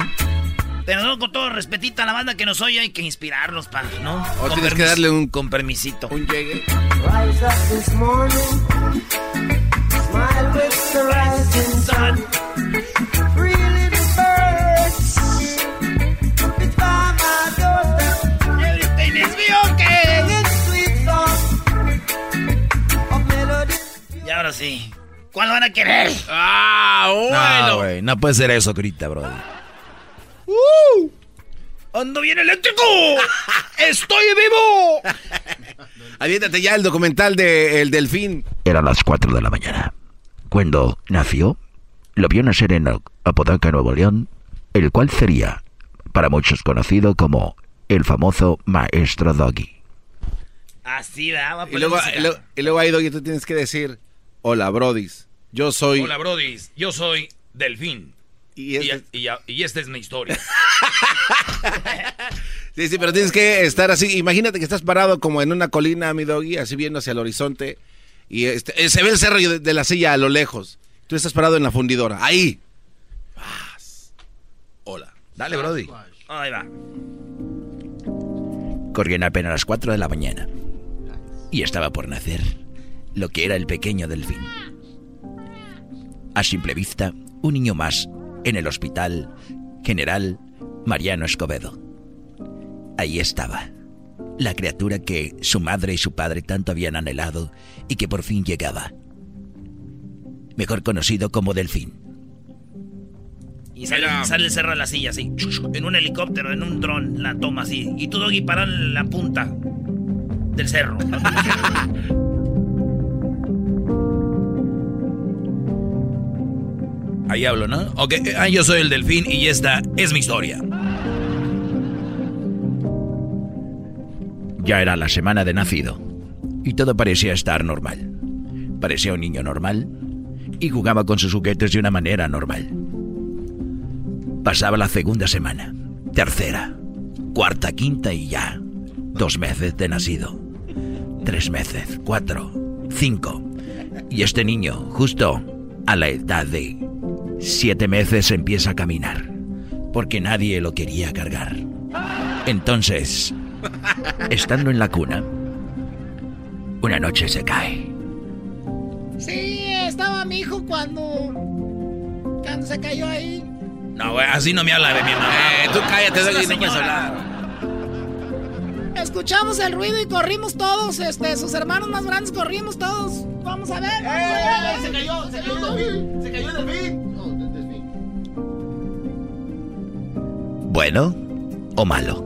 Pero no, con todo respetito a la banda que nos oye, hay que inspirarlos, pa, ¿no? O Con tienes que darle un... Con permisito. Un llegue. Rise up this morning, smile with the rising sun. Three little birds, it's by my doorstep. Everything is okay. Singing sweet songs of melody. Y ahora sí. ¿Cuál van a querer? Ah, No, güey, no puede ser eso, grita, Brody. ¡Ando bien eléctrico! (laughs) ¡Estoy vivo! Aviéntate ya el documental de El Delfín. Eran las 4 de la mañana. Cuando nació, lo vio nacer en Apodaca, Nuevo León, el cual sería, para muchos conocido como el famoso Maestro Doggy. Así. Va Y luego, y luego, y luego ahí, Doggy, tú tienes que decir... Hola, brodis. Yo soy... Hola, Brodis. Yo soy Delfín. Y, este... Y, y- y esta es mi historia. (laughs) Sí, sí, pero tienes que estar así. Imagínate que estás parado como en una colina, mi doggy, así viendo hacia el horizonte. Y este, eh, se ve el cerro de, de la silla a lo lejos. Tú estás parado en la fundidora. Ahí. Hola. Dale, Brody. Ahí va. Corrían apenas las 4 de la mañana. Y estaba por nacer lo que era el pequeño delfín. A simple vista, un niño más en el hospital General Mariano Escobedo. Ahí estaba, la criatura que su madre y su padre tanto habían anhelado y que por fin llegaba. Mejor conocido como Delfín. Y sale, sale el cerro de la silla así. En un helicóptero, en un dron, la toma así. Y tú, Doggy, paran en la punta del cerro. (laughs) Ahí hablo, ¿no? Ok, ah, yo soy el delfín y esta es mi historia. Ya era la semana de nacido y todo parecía estar normal. Parecía un niño normal y jugaba con sus juguetes de una manera normal. Pasaba la segunda semana, tercera, cuarta, quinta y ya. Dos meses de nacido. Tres meses, cuatro, cinco. Y este niño, justo a la edad de siete meses, empieza a caminar. Porque nadie lo quería cargar. Entonces, estando en la cuna, una noche se cae. Sí, estaba mi hijo cuando. cuando se cayó ahí. No, güey, así no me habla de mi mamá. Eh, tú cállate, no puedes hablar. Escuchamos el ruido y corrimos todos. Este, sus hermanos más grandes corrimos todos. Vamos a ver. Se cayó, se cayó el delfín. Se cayó el delfín. Bueno o malo.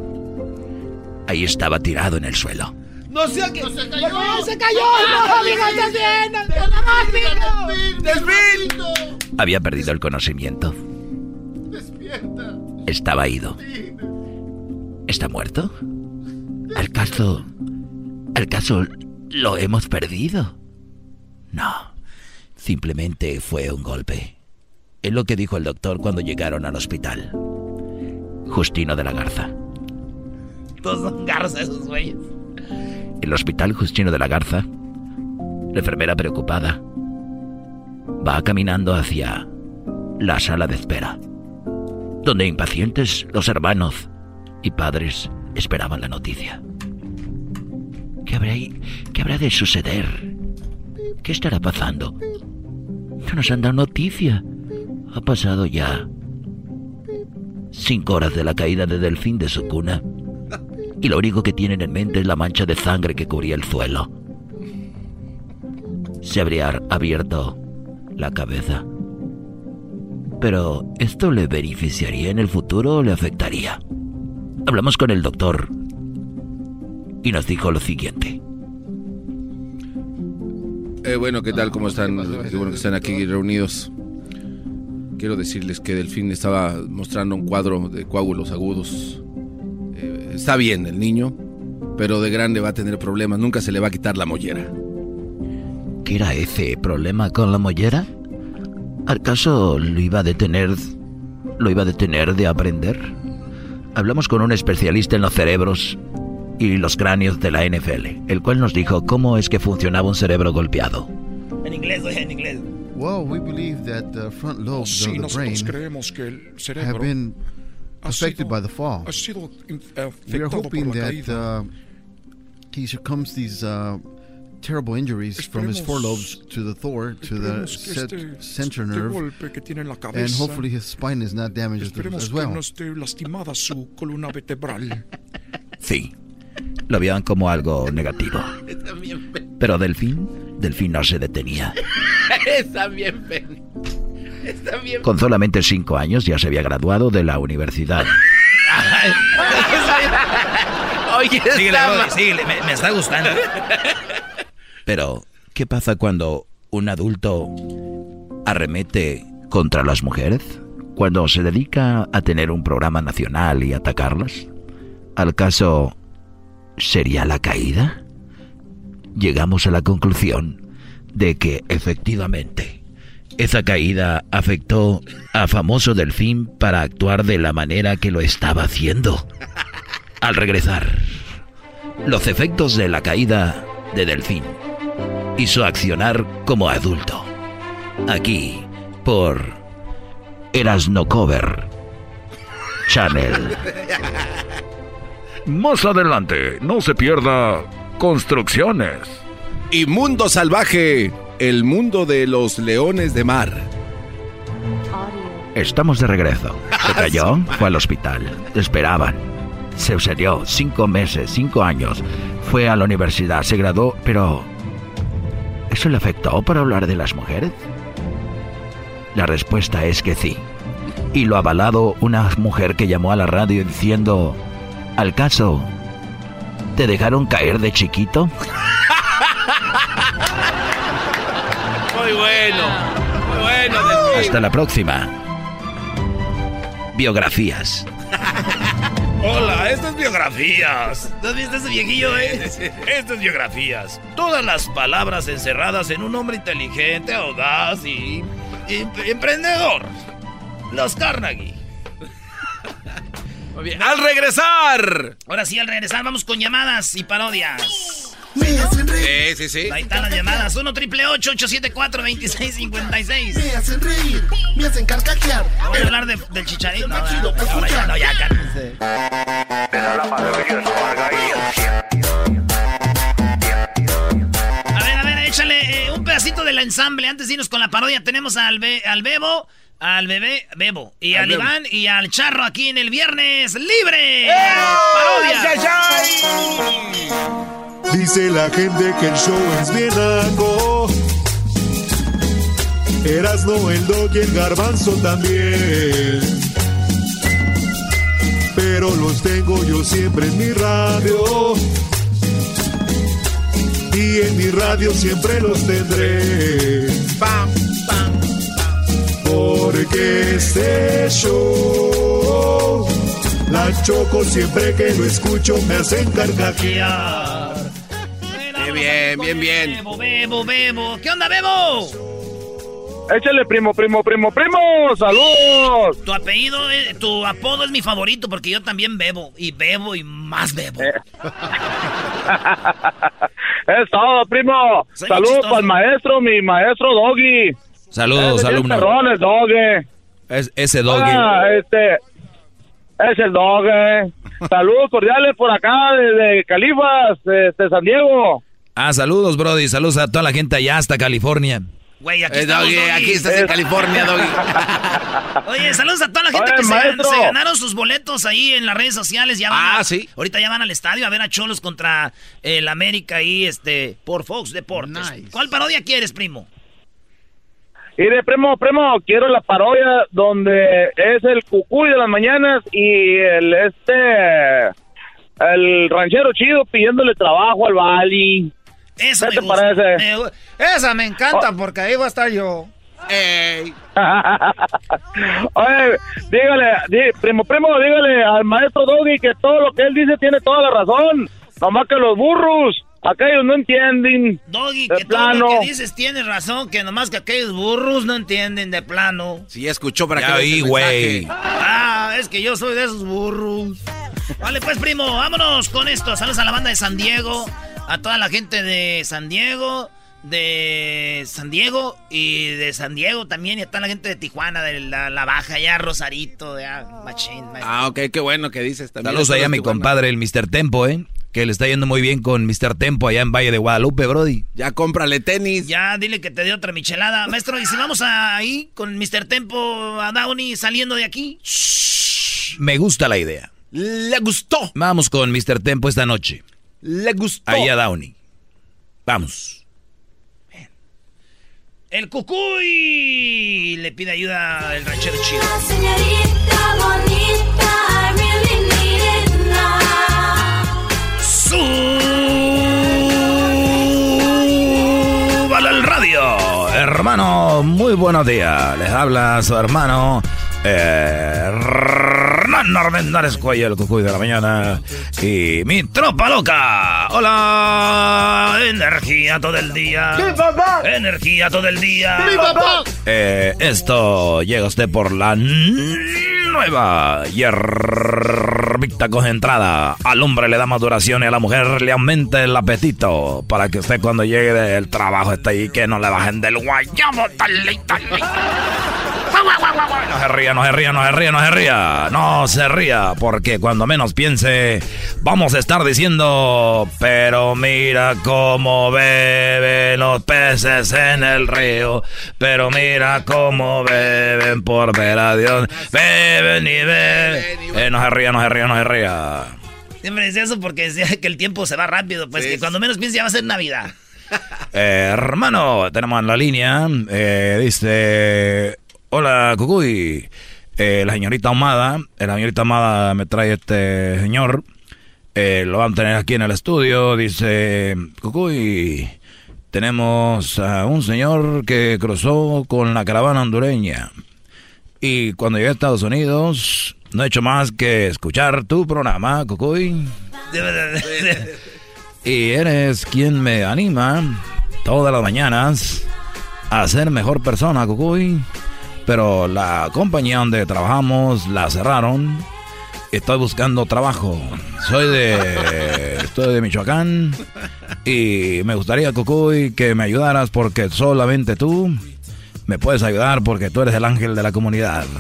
Ahí estaba tirado en el suelo. No sé qué. se cayó. ¡No, se cayó! ¡No, amigo, estás bien! ¡Delfín! Había perdido el conocimiento. Despierta. Estaba ido. ¿Está muerto? ¿Al caso... ¿Al caso lo hemos perdido? No. Simplemente fue un golpe. Es lo que dijo el doctor cuando llegaron al hospital. Justino de la Garza. Todos son garza esos güeyes. El hospital Justino de la Garza. La enfermera preocupada. Va caminando hacia la sala de espera. Donde impacientes los hermanos y padres esperaban la noticia. ¿Qué habrá, qué habrá de suceder? ¿Qué estará pasando? No nos han dado noticia. Ha pasado ya cinco horas de la caída de Delfín de su cuna. Y lo único que tienen en mente es la mancha de sangre que cubría el suelo. Se habría abierto la cabeza. Pero, ¿esto le beneficiaría en el futuro o le afectaría? Hablamos con el doctor y nos dijo lo siguiente. Eh, bueno, ¿qué tal? ¿Cómo están? Qué bueno que están aquí reunidos. Quiero decirles que Delfín estaba mostrando un cuadro de coágulos agudos. Eh, está bien el niño, pero de grande va a tener problemas. Nunca se le va a quitar la mollera. ¿Qué era ese problema con la mollera? ¿Acaso lo iba a detener? ¿Lo iba a detener de aprender? Hablamos con un especialista en los cerebros y los cráneos de la NFL, el cual nos dijo cómo es que funcionaba un cerebro golpeado. En inglés, oye, en inglés. Well, we believe that the front lobes Sí, of the brain que el have been affected sido- by the fall. we are hoping that uh, he succumbs these uh, terrible injuries from his Esperemos- forelobes to the thor, to the Esperemos set, este- center nerve, golpe que tiene en la and hopefully his spine is not damaged as well. no esté lastimada su columna vertebral. Sí, lo veían como algo negativo. Pero Delfín, Delfín no se detenía. (laughs) Está bien. Está bien. Con solamente cinco años ya se había graduado de la universidad. Oye, está síguele, me, me está gustando. Pero, ¿qué pasa cuando un adulto arremete contra las mujeres? Cuando se dedica a tener un programa nacional y atacarlas. ¿Al caso sería la caída? Llegamos a la conclusión de que efectivamente esa caída afectó a famoso Delfín para actuar de la manera que lo estaba haciendo. Al regresar, los efectos de la caída de Delfín su accionar como adulto. Aquí, por Erasno Cover Channel. (laughs) Más adelante, no se pierda Construcciones. Y Mundo Salvaje, el mundo de los leones de mar. Estamos de regreso. (laughs) Se cayó, fue al hospital. Esperaban. Se sucedió cinco meses, cinco años. Fue a la universidad, se graduó, pero... ¿Eso le afectó para hablar de las mujeres? La respuesta es que sí. Y lo ha avalado una mujer que llamó a la radio diciendo, al caso, ¿te dejaron caer de chiquito? Muy bueno, muy bueno. Hasta la próxima. Biografías. Hola, estas es biografías. ¿No has visto ese viejillo, eh? (laughs) Estas es biografías. Todas las palabras encerradas en un hombre inteligente, audaz y, y emprendedor. Los Carnegie. Muy bien. Al regresar. Ahora sí, al regresar vamos con llamadas y parodias. Sí, sí, sí. Ahí están las llamadas. 1 triple 874 2656 Me hacen reír, me hacen carcajear. Vamos a hablar de, del chicharito. No, ahora ya, no, ya, cálmense. A ver, a ver, échale eh, un pedacito del ensamble. Antes de irnos con la parodia, tenemos al, Be al Bebo, al bebé Bebo, y al, Al Bebo. Iván y al Charro aquí en el viernes libre. ¡Eh! ¡Parodia! Dice la gente que el show es bien naco. Erasno, el dog y el garbanzo también. Pero los tengo yo siempre en mi radio. Y en mi radio siempre los tendré. Porque este show, la choco siempre que lo escucho me hacen carcajear. Bien, bien, bien, bien. Bebo, Bebo, Bebo. ¿Qué onda, Bebo? Échale, primo, primo, primo, primo. ¡Saludos! Tu apellido, eh, tu apodo es mi favorito porque yo también bebo. Y bebo y más bebo. (laughs) Es todo, primo. Soy Saludos para el maestro, mi maestro Doggy. Saludos, Ese es alumno. perrones, Doggy. Es, ese doggy. Ah, este. Es el Doggy. Saludos cordiales por acá desde Califas, este, San Diego. Ah, saludos, Brody. Saludos a toda la gente allá hasta California. Güey, aquí Eh, estamos, Doggy, Doggy. aquí estás en California, Doggy. (laughs) Oye, saludos a toda la gente Oye, que se, ganaron sus boletos ahí en las redes sociales. Ya van Ah, a- sí. Ahorita ya van al estadio a ver a Cholos contra el América ahí, este, por Fox Deportes. ¿Cuál parodia quieres, primo? Y de primo, primo, quiero la parodia donde es el cucuy de las mañanas y el este el ranchero chido pidiéndole trabajo al Bali. Eso ¿Qué me te gusta. parece? Me Esa me encanta porque ahí va a estar yo. Ey. (laughs) Oye, dígale, di- primo, primo, dígale al maestro Doggy que todo lo que él dice tiene toda la razón. Nomás que los burros, aquellos no entienden. Doggy, de que todo lo plano. que dices tienes razón, que nomás que aquellos burros no entienden de plano. Si ya escuchó para Ya que güey. Ah, es que yo soy de esos burros. Vale, pues, primo, vámonos con esto. Saludos a la banda de San Diego, a toda la gente de San Diego, de San Diego y de San Diego también, y a toda la gente de Tijuana, de la, la Baja, ya Rosarito, de ah, Machín. machín. Ah, ok, qué bueno que dices también. Saludos allá a mi compadre, el Mr. Tempo, ¿eh? Que le está yendo muy bien con Mr. Tempo allá en Valle de Guadalupe, Brody. Ya cómprale tenis. Ya, dile que te dé otra michelada. Maestro, ¿y si vamos ahí con Mr. Tempo a Downey saliendo de aquí? Me gusta la idea. Le gustó. Vamos con Mr. Tempo esta noche. Le gustó. Ahí a Downey. Vamos. El cucuy le pide ayuda al ranchero chido. Señorita bonita, ¡Súbale al radio! Hermano, muy buenos días. Les habla su hermano eh, Hernán Armendáriz Cuello, el cucuy de la mañana. Y mi tropa loca. ¡Hola! Energía todo el día. ¡Sí, papá! Energía todo el día. ¡Sí, papá! Eh, esto llega usted por la nueva hierbita concentrada. Al hombre le da más duración y a la mujer le aumenta el apetito. Para que usted cuando llegue del trabajo esté ahí que no le bajen del guayabo. Dale, dale. (laughs) No se ría, no se ría, no se ría, no se ría. No se ría, porque cuando menos piense, vamos a estar diciendo, pero mira cómo beben los peces en el río. Pero mira cómo beben por ver a Dios. Beben y beben. Eh, no se ría, no se ría, no se ría. Siempre decía eso porque decía que el tiempo se va rápido. Pues que cuando menos piense ya va a ser Navidad. Eh, (laughs) hermano, tenemos en la línea, eh, dice, hola Cucuy, Eh, la señorita Ahumada, eh, la señorita Ahumada me trae este señor, Eh, lo van a tener aquí en el estudio, dice, Cucuy, tenemos a un señor que cruzó con la caravana hondureña y cuando llegué a Estados Unidos no he hecho más que escuchar tu programa, Cucuy. (laughs) Y eres quien me anima todas las mañanas a ser mejor persona, Cucuy. Pero la compañía donde trabajamos la cerraron. Estoy buscando trabajo. Soy de. (laughs) Estoy de Michoacán. Y me gustaría, Cucuy, que me ayudaras porque solamente tú me puedes ayudar porque tú eres el ángel de la comunidad. (laughs)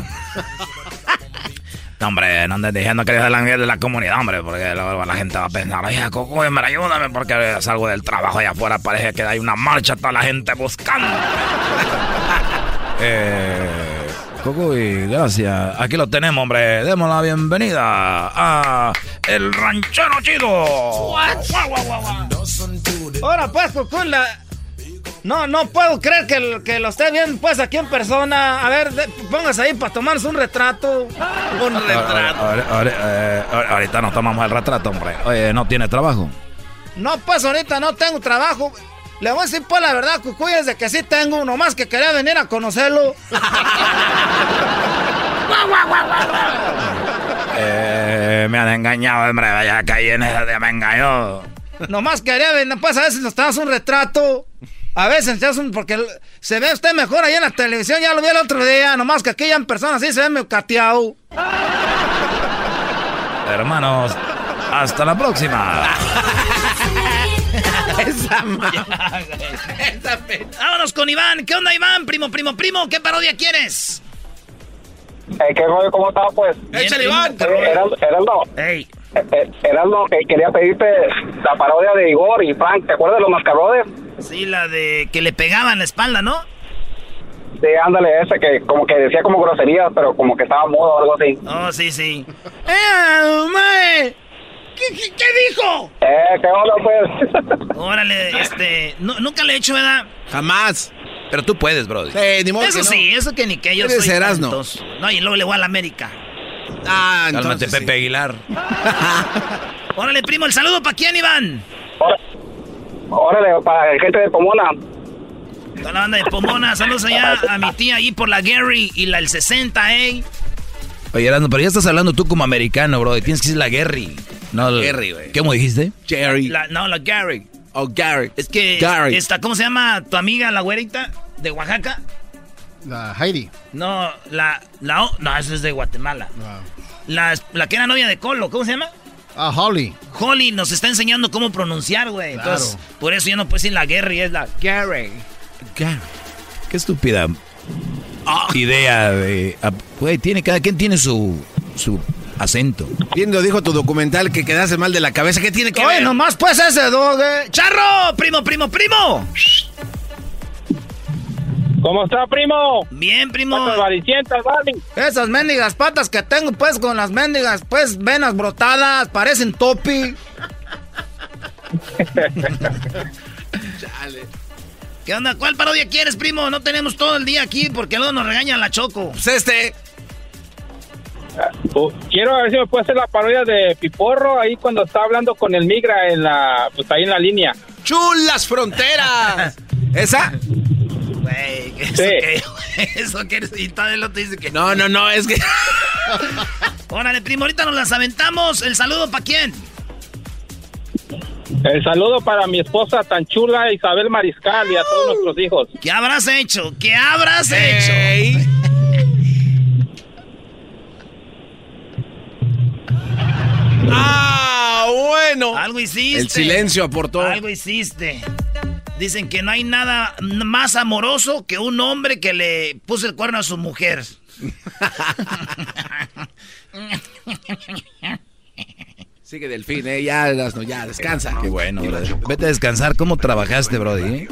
No, hombre, no andes diciendo que eres el ángel de la comunidad, hombre, porque luego la gente va a pensar, oye, Cucuy, hombre, ayúdame porque salgo del trabajo allá afuera, parece que hay una marcha, toda la gente buscando. (laughs) eh, Cucuy, gracias. Aquí lo tenemos, hombre. Demos la bienvenida a El Ranchero Chido. Ahora pues, Cucuy, la- No, no puedo creer que, lo- que lo esté viendo pues aquí en persona. A ver, de- póngase ahí para tomarse un retrato. Un retrato. Ahorita nos tomamos el retrato, hombre. Oye, ¿no tiene trabajo? No, pues ahorita no tengo trabajo. Le voy a decir pues la verdad, Cucuy, es de que sí tengo uno más que quería venir a conocerlo. (laughs) Eh, me han engañado, hombre. Ya caí en esa de me engañó. Nomás quería venir, pues a veces nos tomas un retrato. A veces te haces un, porque se ve usted mejor ahí en la televisión, ya lo vi el otro día, nomás que aquí ya en persona sí se ve medio cateado. Hermanos, hasta la próxima. (laughs) Esa (laughs) (laughs) Vámonos con Iván. ¿Qué onda, Iván? Primo, primo, primo. ¿Qué parodia quieres? Eh, ¿Qué rollo? ¿Cómo estás, pues? Échale, Iván. Eh, Heraldo. Ey. Eh, Heraldo, eh, quería pedirte la parodia de Igor y Frank. ¿Te acuerdas de los mascarrones? Sí, la de que le pegaban la espalda, ¿no? Sí, ándale, ese que como que decía como groserías, pero como que estaba mudo o algo así. Oh, sí, sí. (laughs) ¡Eh! ¿Qué, qué, qué dijo? Eh, ¿qué onda, pues? (laughs) Órale, este. nu- nunca le he hecho, ¿verdad? Jamás. Pero tú puedes, bro. Sí, ni modo Eso que no. sí, eso que ni que yo Eres soy Erasmo. talentoso. No, y luego le voy a la América. Ah, Cálmate, entonces Pepe sí. Aguilar. (laughs) Órale, primo, el saludo para quién, Iván. Órale, para la gente de Pomona. Toda la banda de Pomona, saludos allá a mi tía ahí por la Gary y la el 60, ¿eh? Oye, Erasmo, pero ya estás hablando tú como americano, bro. Tienes que decir la Gary. No, Gary, güey. ¿Cómo dijiste? Jerry. La- no, la Gary. Oh, Gary. Es que Gary. esta, ¿cómo se llama tu amiga, la güerita de Oaxaca? La Heidi. No, la, la, o- no, eso es de Guatemala. La, la que era novia de Colo, ¿cómo se llama? Ah, Holly. Holly nos está enseñando cómo pronunciar, güey. Entonces, por eso yo no puedo decir la Gary, es la Gary. Gary. Qué estúpida idea de... ah, Güey, tiene, cada quien tiene su, su acento. Viendo, dijo tu documental que quedase mal de la cabeza. ¿Qué tiene que Oye, ver? nomás pues ese dog, eh. ¡Charro! ¡Primo, primo, primo! ¿Cómo está, primo? Bien, primo. Varicientas, vale. Esas mendigas patas que tengo, pues, con las mendigas, pues, venas brotadas, parecen topi. ¿Qué onda? ¿Cuál parodia quieres, primo? No tenemos todo el día aquí porque luego nos regaña la Choco. Pues este. Quiero ver si me puede hacer la parodia de Piporro ahí cuando está hablando con el migra en la, pues ahí en la línea. ¡Chulas fronteras! (laughs) ¿Esa? Güey, eso Sí. que, eso que (laughs) y todavía el otro dice que. No, no, no, es que. (laughs) Órale, primo, ahorita nos las aventamos. ¿El saludo para quién? El saludo para mi esposa tan chula Isabel Mariscal y a todos nuestros hijos. ¿Qué habrás hecho? ¿Qué habrás hecho? Bueno. Algo hiciste. El silencio aportó. Algo hiciste. Dicen que no hay nada más amoroso que un hombre que le puso el cuerno a su mujer. Sigue Delfín, eh, ya, Erasno, ya, descansa. Qué bueno. Vete a descansar. ¿Cómo trabajaste, Brody? eh?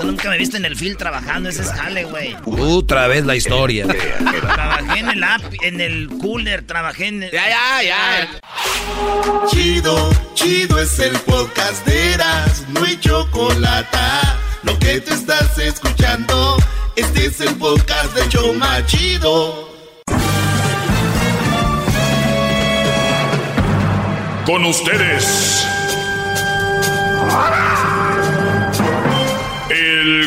Tú nunca me viste en el field trabajando, ese es jale, güey. Otra vez la historia. (laughs) Trabajé en el app, en el cooler, trabajé en el... Ya, ya, ya. Chido, chido es el podcast de Eras, no hay chocolate. Lo que te estás escuchando, este es el podcast de Choma Chido. Con ustedes.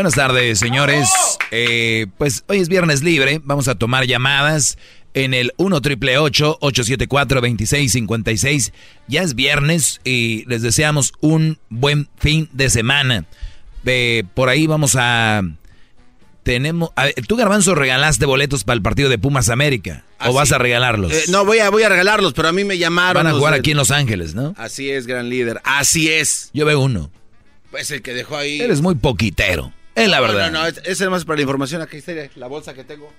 Buenas tardes, señores. Eh, pues hoy es viernes libre. Vamos a tomar llamadas en el 1 triple 874 2656. Ya es viernes y les deseamos un buen fin de semana. Eh, por ahí vamos a. Tenemos. a Tú, Garbanzo, regalaste boletos para el partido de Pumas América. ¿O Así. vas a regalarlos? Eh, no, voy a, voy a regalarlos, pero a mí me llamaron. Van a jugar aquí en Los Ángeles, ¿no? Así es, gran líder. Así es. Yo veo uno. Pues el que dejó ahí. Eres muy poquitero. Es la verdad. No, no, no, es- más para la información. Aquí está la bolsa que tengo.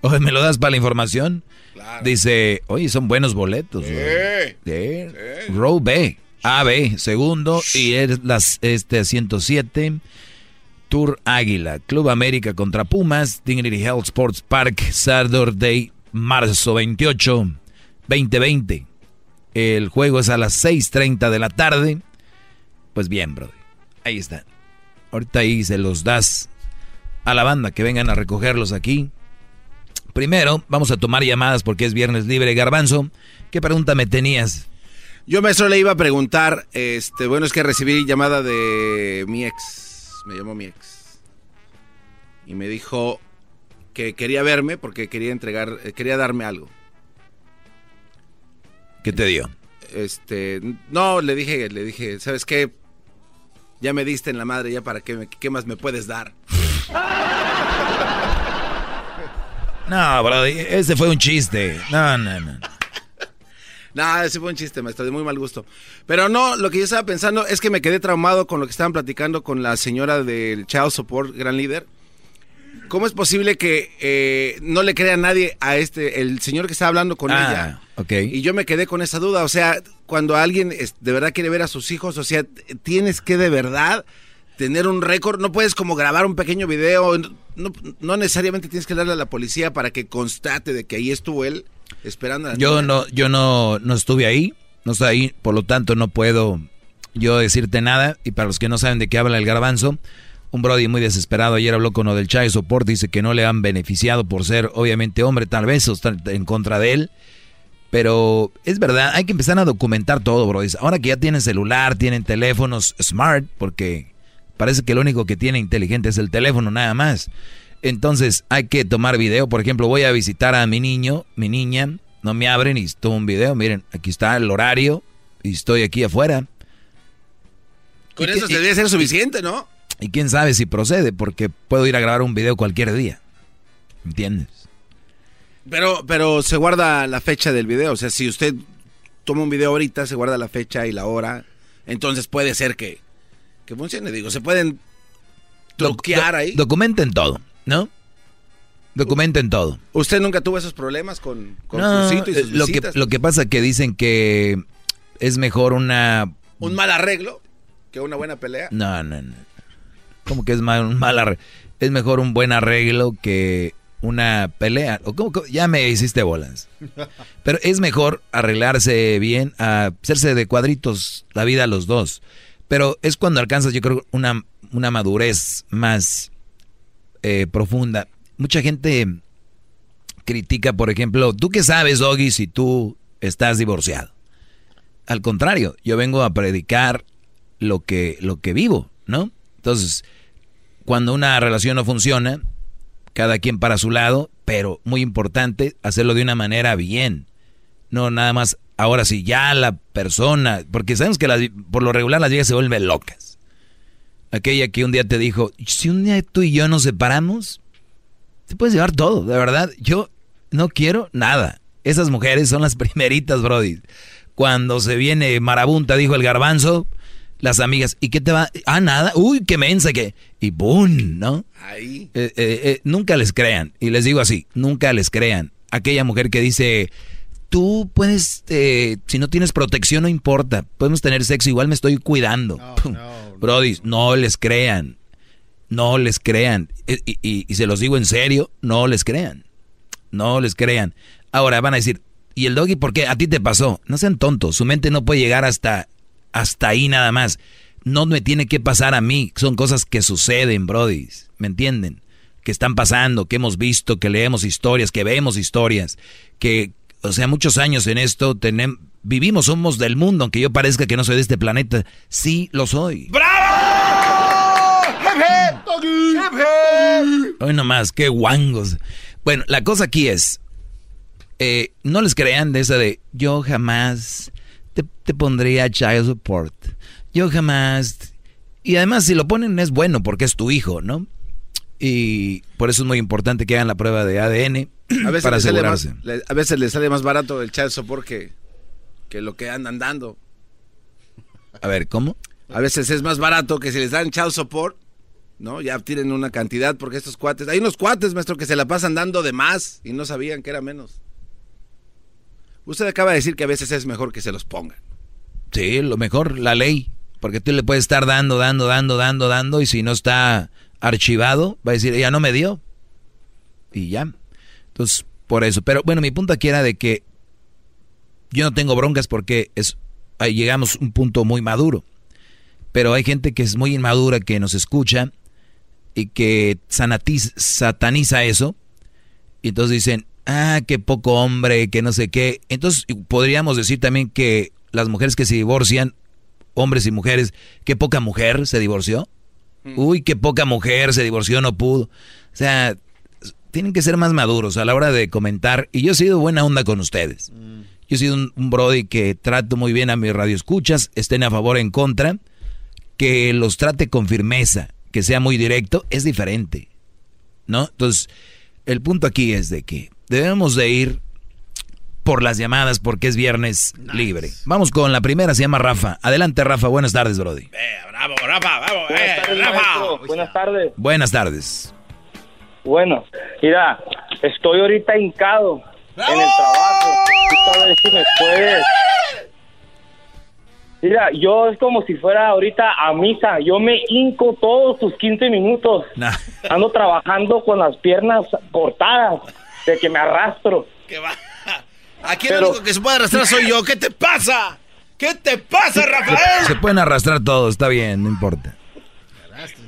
Oye, ¿me lo das para la información? Claro. Dice, oye, son buenos boletos. Sí. güey. Sí. Row B, AB, segundo, y es las este 107. Tour Águila, Club América contra Pumas, Dignity Health Sports Park, Saturday, marzo 28, 2020. El juego es a las 6.30 de la tarde. Pues bien, brother. Ahí está. Ahorita ahí se los das a la banda que vengan a recogerlos aquí. Primero, vamos a tomar llamadas porque es viernes libre. Garbanzo, ¿qué pregunta me tenías? Yo, maestro, le iba a preguntar, este, bueno, es que recibí llamada de mi ex, me llamó mi ex, y me dijo que quería verme porque quería entregar, eh, quería darme algo. ¿Qué te dio? Este, no, le dije, le dije, ¿sabes qué? Ya me diste en la madre, ya para qué, me- qué más me puedes dar. No, bro, ese fue un chiste. No, no, no. No, ese fue un chiste, maestro, de muy mal gusto. Pero no, lo que yo estaba pensando es que me quedé traumado con lo que estaban platicando con la señora del Child Support, gran líder. ¿Cómo es posible que eh, no le crea a nadie a este, el señor que estaba hablando con Ah, ella? ok. Y yo me quedé con esa duda. O sea, cuando alguien de verdad quiere ver a sus hijos, o sea, tienes que de verdad tener un récord. No puedes como grabar un pequeño video. No, no necesariamente tienes que darle a la policía para que constate de que ahí estuvo él esperando a la Yo niña. no, yo no, no estuve ahí, no estoy ahí, por lo tanto no puedo yo decirte nada. Y para los que no saben de qué habla el garbanzo, un Brody muy desesperado ayer habló con lo del Child Support, dice que no le han beneficiado por ser obviamente hombre, tal vez o están en contra de él. Pero es verdad, hay que empezar a documentar todo, Brody. Ahora que ya tienen celular, tienen teléfonos smart, porque parece que lo único que tiene inteligente es el teléfono nada más. Entonces hay que tomar video. Por ejemplo, voy a visitar a mi niño, mi niña, no me abren y tomo un video. Miren, aquí está el horario y estoy aquí afuera. Con ¿Y eso qué- debe ser suficiente, ¿no? Y quién sabe si procede, porque puedo ir a grabar un video cualquier día. ¿Entiendes? Pero, pero se guarda la fecha del video. O sea, si usted toma un video ahorita, se guarda la fecha y la hora. Entonces puede ser que, que funcione. Digo, se pueden truquear ahí. Documenten todo, ¿no? Documenten todo. ¿Usted nunca tuvo esos problemas con, con No, su sitio y sus eh, lo, que, lo que pasa que dicen que es mejor una... ¿Un mal arreglo que una buena pelea? No, no, no. ¿Cómo que es mal, un mal arreglo? Es mejor un buen arreglo que una pelea. ¿O cómo- cómo? Ya me hiciste bolas. (laughs) Pero es mejor arreglarse bien, a hacerse de cuadritos la vida a los dos. Pero es cuando alcanzas, yo creo, una, una madurez más eh, profunda. Mucha gente critica, por ejemplo, ¿tú qué sabes, Doggy, si tú estás divorciado? Al contrario, yo vengo a predicar lo que, lo que vivo, ¿no? Entonces, cuando una relación no funciona, cada quien para su lado, pero muy importante, hacerlo de una manera bien. No nada más, ahora sí, ya la persona, porque sabemos que por lo regular las viejas se vuelven locas. Aquella que un día te dijo, si un día tú y yo nos separamos, te puedes llevar todo, de verdad. Yo no quiero nada. Esas mujeres son las (laughs) primeritas, Brody. Cuando se viene marabunta, dijo el garbanzo, las amigas, ¿y qué te va? Ah, nada, uy, qué mensa que... Y ¡boom! ¿No? Ahí. Eh, eh, eh, nunca les crean. Y les digo así, nunca les crean. Aquella mujer que dice, tú puedes, si no tienes protección no importa, podemos tener sexo, igual me estoy cuidando. Pum. Brody, no les crean. No les crean. Y, y- y se los digo en serio, no les crean. No les crean. Ahora van a decir, ¿y el doggy por qué? A ti te pasó. No sean tontos, su mente no puede llegar hasta, hasta ahí nada más. No me tiene que pasar a mí. Son cosas que suceden, Brody. ¿Me entienden? Que están pasando, que hemos visto, que leemos historias, que vemos historias. Que, o sea, muchos años en esto tenemos, vivimos, somos del mundo, aunque yo parezca que no soy de este planeta. Sí, lo soy. Hoy nomás, qué guangos. Bueno, la cosa aquí es, eh, no les crean de esa de, yo jamás te, te pondría child support. Yo jamás... Y además si lo ponen es bueno porque es tu hijo, ¿no? Y por eso es muy importante que hagan la prueba de ADN A veces, (clears throat) para le sale más, asegurarse. a veces le sale más barato el child support que, que lo que andan dando. A ver, ¿cómo? A veces es más barato que si les dan child support, ¿no? Ya tienen una cantidad porque estos cuates... Hay unos cuates, maestro, que se la pasan dando de más y no sabían que era menos. Usted acaba de decir que a veces es mejor que se los pongan. Sí, lo mejor, la ley. Porque tú le puedes estar dando, dando, dando, dando, dando, y si no está archivado, va a decir, ya no me dio. Y ya. Entonces, por eso. Pero bueno, mi punto aquí era de que yo no tengo broncas porque es, ahí llegamos a un punto muy maduro. Pero hay gente que es muy inmadura, que nos escucha y que sataniza eso. Y entonces dicen, ah, qué poco hombre, que no sé qué. Entonces podríamos decir también que las mujeres que se divorcian, hombres y mujeres, qué poca mujer se divorció. Uy, qué poca mujer se divorció, no pudo. O sea, tienen que ser más maduros a la hora de comentar. Y yo he sido buena onda con ustedes. Yo he sido un, un brody que trato muy bien a mis radioescuchas, estén a favor o en contra, que los trate con firmeza, que sea muy directo, es diferente. ¿No? Entonces, el punto aquí es de que debemos de ir por las llamadas porque es viernes libre. Vamos con la primera, se llama Rafa. Adelante, Rafa. Buenas tardes, Brody. Bravo, Rafa, vamos, Buenas eh, tardes, Rafa. Buenas tardes. Buenas tardes. Bueno, mira, estoy ahorita hincado en el trabajo. Ver si me puedes. Mira, yo es como si fuera ahorita a misa. Yo me hinco todos tus 15 minutos. Ando trabajando con las piernas cortadas, de que me arrastro. (laughs) Aquí el único que se puede arrastrar soy yo. ¿Qué te pasa? ¿Qué te pasa, Rafael? Se pueden arrastrar todos, está bien, no importa.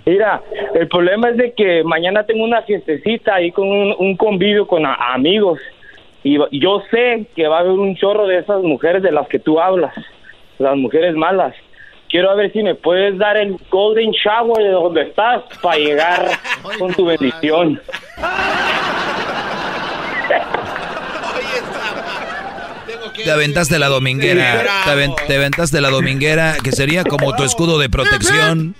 Mira, el problema es de que mañana tengo una fiestecita ahí con un, un convivio con a- amigos y va- yo sé que va a haber un chorro de esas mujeres de las que tú hablas, las mujeres malas. Quiero ver si me puedes dar el golden shower de donde estás para llegar (laughs) con tu bendición. Te aventaste la dominguera. Te, aven- te aventaste la dominguera, que sería como tu escudo de protección.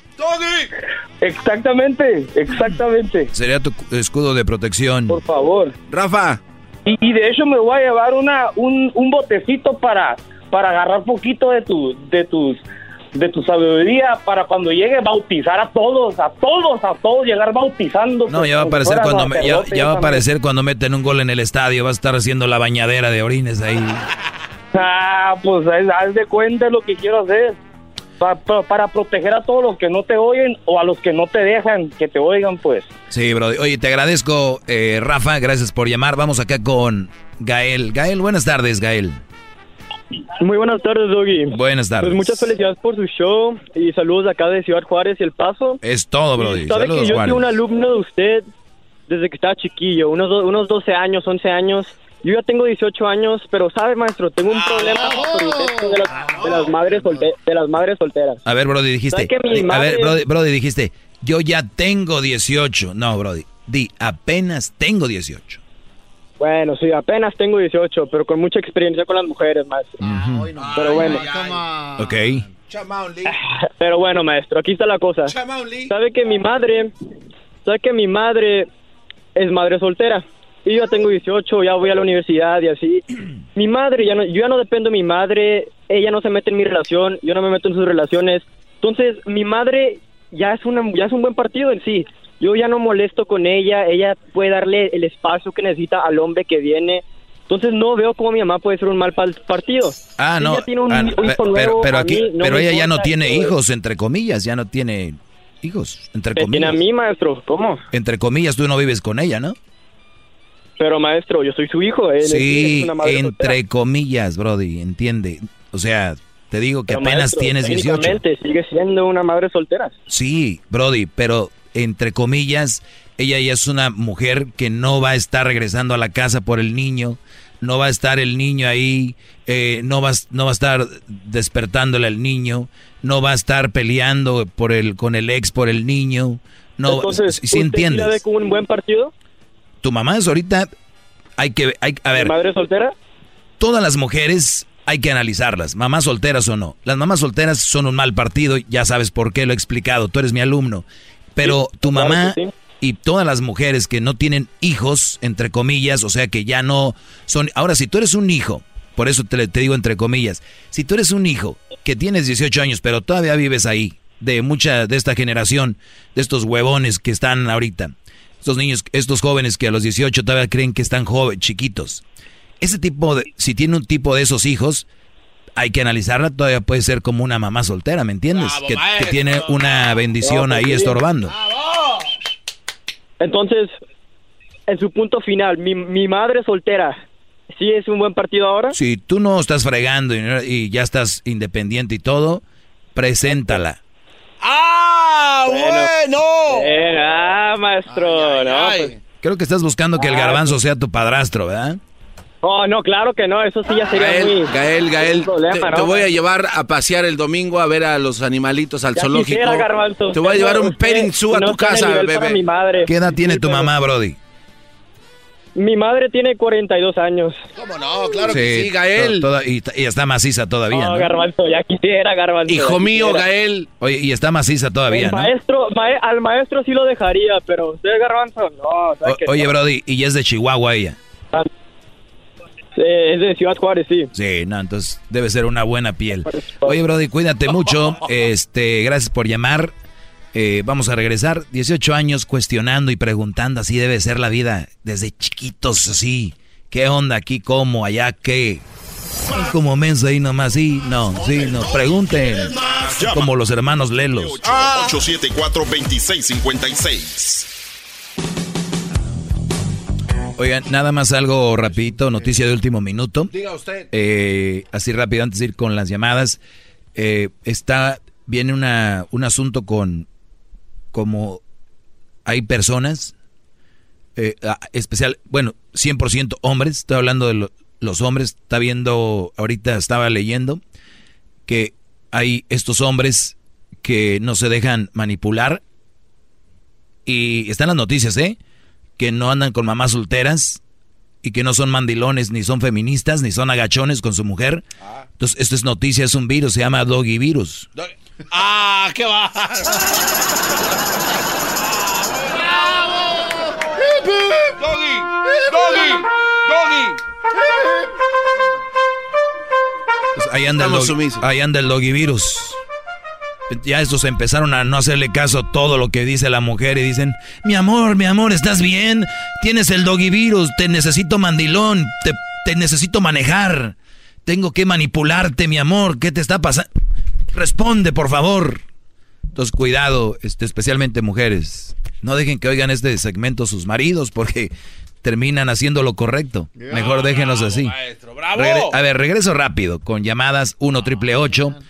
Exactamente, exactamente. Sería tu cu- escudo de protección. Por favor. Rafa. Y, y de hecho me voy a llevar una un, un botecito para para agarrar poquito de tu de tus de tu sabiduría para cuando llegue bautizar a todos, a todos, a todos llegar bautizando. No, ya va a si aparecer cuando me- ya, va a aparecer cuando meten un gol en el estadio, va a estar haciendo la bañadera de orines ahí. Ah, pues haz de cuenta lo que quiero hacer. Pa- pa- para proteger a todos los que no te oyen o a los que no te dejan que te oigan, pues. Sí, bro. Oye, te agradezco, eh, Rafa, gracias por llamar. Vamos acá con Gael. Gael, buenas tardes, Gael. Muy buenas tardes, Doggy. Buenas tardes. Pues muchas felicidades por su show y saludos acá de Ciudad Juárez y El Paso. Es todo, Brody. Sabe Saludos, que yo Juárez. soy un alumno de usted desde que estaba chiquillo, unos, do- unos 12 años, 11 años. Yo ya tengo 18 años, pero sabe, maestro, tengo un problema con el sexo de las, de las madres solte- de las madres solteras. A ver, Brody, dijiste. ¿Sabe que mi A madre- ver, Brody, Brody, dijiste, yo ya tengo 18. No, Brody, di, apenas tengo 18. Bueno, sí, apenas tengo 18, pero con mucha experiencia con las mujeres, maestro. Pero bueno. Ok. Pero bueno, maestro, aquí está la cosa. Sabe que mi madre, sabe que mi madre es madre soltera. Y yo ya tengo 18, ya voy a la universidad y así. (clears throat) Mi madre, ya no, yo ya no dependo de mi madre, ella no se mete en mi relación, yo no me meto en sus relaciones. Entonces, mi madre ya es, una, ya es un buen partido en sí. Yo ya no molesto con ella, ella puede darle el espacio que necesita al hombre que viene. Entonces, no veo cómo mi mamá puede ser un mal partido. Ah, Si no. ella tiene un ah, hijo pero, aquí, no pero ella ya no tiene hijos, entre comillas, ya no tiene hijos, entre tiene a comillas. mí, maestro, ¿cómo? Entre comillas, tú no vives con ella, ¿no? Pero maestro, yo soy su hijo. Él Sí, es una madre entre soltera. comillas, Brody, entiende. O sea, te digo que Pero, apenas maestro, tienes 18. técnicamente sigue siendo una madre soltera. Sí, Brody, pero entre comillas, ella ya es una mujer que no va a estar regresando a la casa por el niño, no va a estar el niño ahí, eh, no, va, a- no va a estar despertándole al niño, no va a estar peleando por el, con el ex por el niño. No, Entonces, si ¿usted sí entiendes. como un buen partido? Tu mamá es ahorita, hay que, hay, a ver. ¿Madre soltera? Todas las mujeres hay que analizarlas, mamás solteras o no. Las mamás solteras son un mal partido, ya sabes por qué lo he explicado, tú eres mi alumno. Pero tu mamá sí. y todas las mujeres que no tienen hijos, entre comillas, o sea que ya no son... Ahora, si tú eres un hijo, por eso te, te digo entre comillas, si tú eres un hijo que tienes 18 años, pero todavía vives ahí, de mucha de esta generación, de estos huevones que están ahorita, estos niños, estos jóvenes que a los 18 todavía creen que están jóvenes, chiquitos. Ese tipo de, si tiene un tipo de esos hijos, hay que analizarla, todavía puede ser como una mamá soltera, ¿me entiendes? que, que tiene una bendición No, ahí pues sí. estorbando. Entonces, en su punto final, mi, mi madre soltera, ¿sí es un buen partido ahora? Si tú no estás fregando y, y ya estás independiente y todo, preséntala. ¡Ah, bueno! Eh, ah, maestro, no, pues- Creo que estás buscando que el Ah, garbanzo sea tu padrastro, ¿verdad? Oh, no, claro que no, eso sí ya sería Gael, muy... Gael, Gael, problema, te, ¿no? te voy a llevar a pasear el domingo a ver a los animalitos al Ya zoológico. quisiera, Garbanzo. te voy a llevar un petting zoo a no tu casa, bebé. mi madre. ¿Qué edad tiene Sí, tu pero- mamá, Brody? Mi madre tiene 42 años. ¿Cómo no? Claro que sí, Gael. to- toda- y, y está maciza todavía, No, ¿no? Garbanzo, ya quisiera, Garbanzo. Hijo mío, quisiera. Gael. Oye, y está maciza todavía, El ¿no? maestro, mae- al maestro sí lo dejaría, pero usted, Garbanzo, no. ¿sabe O- que oye, no? Brody, y es de Chihuahua ella. Eh, es de Ciudad Juárez, sí. Sí, no, entonces debe ser una buena piel. Oye, Brody, cuídate mucho. (laughs) Este, gracias por llamar. Eh, vamos a regresar. 18 años cuestionando y preguntando, así debe ser la vida desde chiquitos, así. ¿Qué onda aquí? ¿Cómo? ¿Allá qué? Es como mensa ahí nomás, sí, no, sí, no. Pregunten. Como los hermanos Lelos. 874-2656. Oigan, nada más algo rapidito, noticia de último minuto. Diga usted. Eh, así rápido, antes de ir con las llamadas. Eh, está, viene una, un asunto con, como hay personas, eh, ah, especial, bueno, 100% hombres, estoy hablando de lo- los hombres, está viendo, ahorita estaba leyendo, que hay estos hombres que no se dejan manipular y están las noticias, ¿eh? Que no andan con mamás solteras y que no son mandilones, ni son feministas, ni son agachones con su mujer. Entonces, esto es noticia, es un virus, se llama Doggy Virus. ¡Ah, qué va! (laughs) ¡Doggy! ¡Doggy! ¡Doggy! Pues ahí, anda el Estamos dog- sumisos. ahí anda el Doggy Virus. Ya estos empezaron a no hacerle caso a todo lo que dice la mujer y dicen, mi amor, mi amor, ¿estás bien? Tienes el Doggy Virus, te necesito mandilón, te, te necesito manejar, tengo que manipularte, mi amor, ¿qué te está pasando? Responde, por favor. Entonces, cuidado, este, especialmente mujeres. No dejen que oigan este segmento sus maridos porque terminan haciendo lo correcto. Mejor déjenlos así. ¡Bravo! Regre- a ver, regreso rápido con llamadas 1 triple 874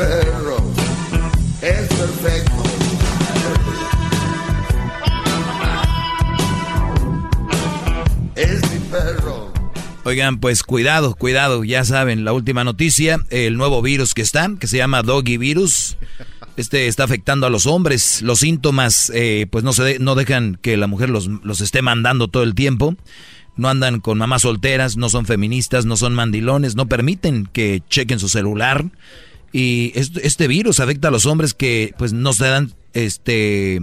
perro, es perfecto. Es mi perro. Oigan, pues cuidado, cuidado, ya saben, la última noticia, el nuevo virus que está, que se llama Doggy Virus. Este está afectando a los hombres. Los síntomas, eh, pues no se de- no dejan que la mujer los, los esté mandando todo el tiempo. No andan con mamás solteras, no son feministas, no son mandilones, no permiten que chequen su celular. Y este, virus afecta a los hombres que, pues, no se dan, este,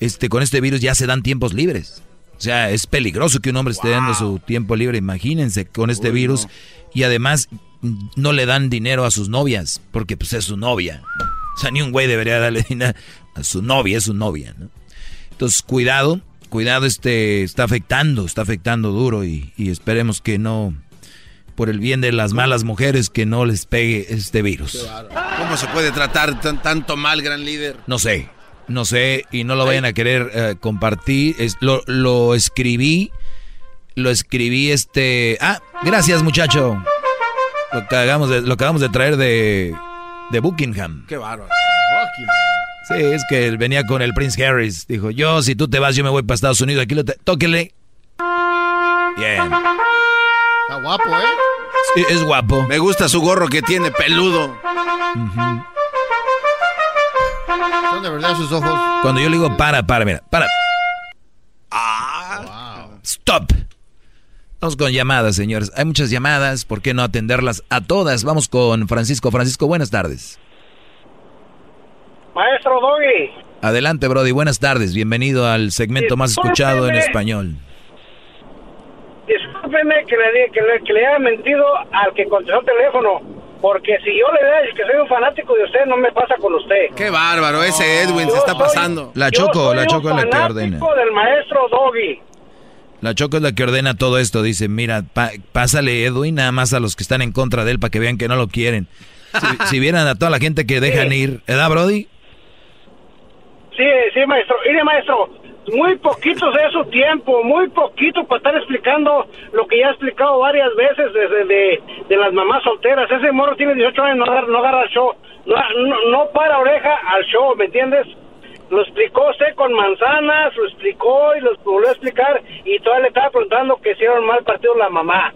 este, con este virus ya se dan tiempos libres. O sea, es peligroso que un hombre esté dando su tiempo libre, imagínense, con este virus. Y además no le dan dinero a sus novias, porque pues es su novia. O sea, ni un güey debería darle dinero a su novia, es su novia, ¿no? Entonces, cuidado, cuidado, este está afectando, está afectando duro y, y esperemos que no, por el bien de las malas mujeres, que no les pegue este virus. ¿Cómo se puede tratar tan- tanto mal, gran líder? No sé, no sé, y no lo vayan a querer eh, compartir. Es- lo, lo escribí, lo escribí este... Ah, gracias muchacho. Lo acabamos de, lo acabamos de traer de, de Buckingham. Qué bárbaro. Sí, es que él venía con el Prince Harris. Dijo, yo si tú te vas, yo me voy para Estados Unidos. Aquí lo te- tóquele. Bien. Está guapo, ¿eh? Sí, es guapo. Me gusta su gorro que tiene peludo. Son de verdad sus ojos. Cuando yo le digo para, para, mira, para. Stop. Vamos con llamadas, señores. Hay muchas llamadas, ¿por qué no atenderlas a todas? Vamos con Francisco. Francisco, buenas tardes. Maestro Doggy, Adelante, Brody, buenas tardes. Bienvenido al segmento más escuchado en español. Discúlpeme que le, que, le, que le haya mentido al que contestó el teléfono, porque si yo le digo que soy un fanático de usted, no me pasa con usted. Qué bárbaro, ese Edwin se está pasando. La Choco, la Choco es la que ordena. del maestro Doggy. La Choco es la que ordena todo esto. Dice, mira, pa- pásale Edwin nada más a los que están en contra de él para que vean que no lo quieren. Si, (laughs) si vieran a toda la gente que dejan ir, ¿verdad, Brody? Sí, sí, maestro. Mire, maestro, muy poquito de su tiempo, muy poquito para estar explicando lo que ya he explicado varias veces desde de, las mamás solteras. Ese morro tiene 18 años, no agarra, no agarra el show, no, para oreja al show, ¿me entiendes? Lo explicó usted con manzanas, lo explicó y lo volvió a explicar y todavía le estaba preguntando que hicieron mal partido la mamá.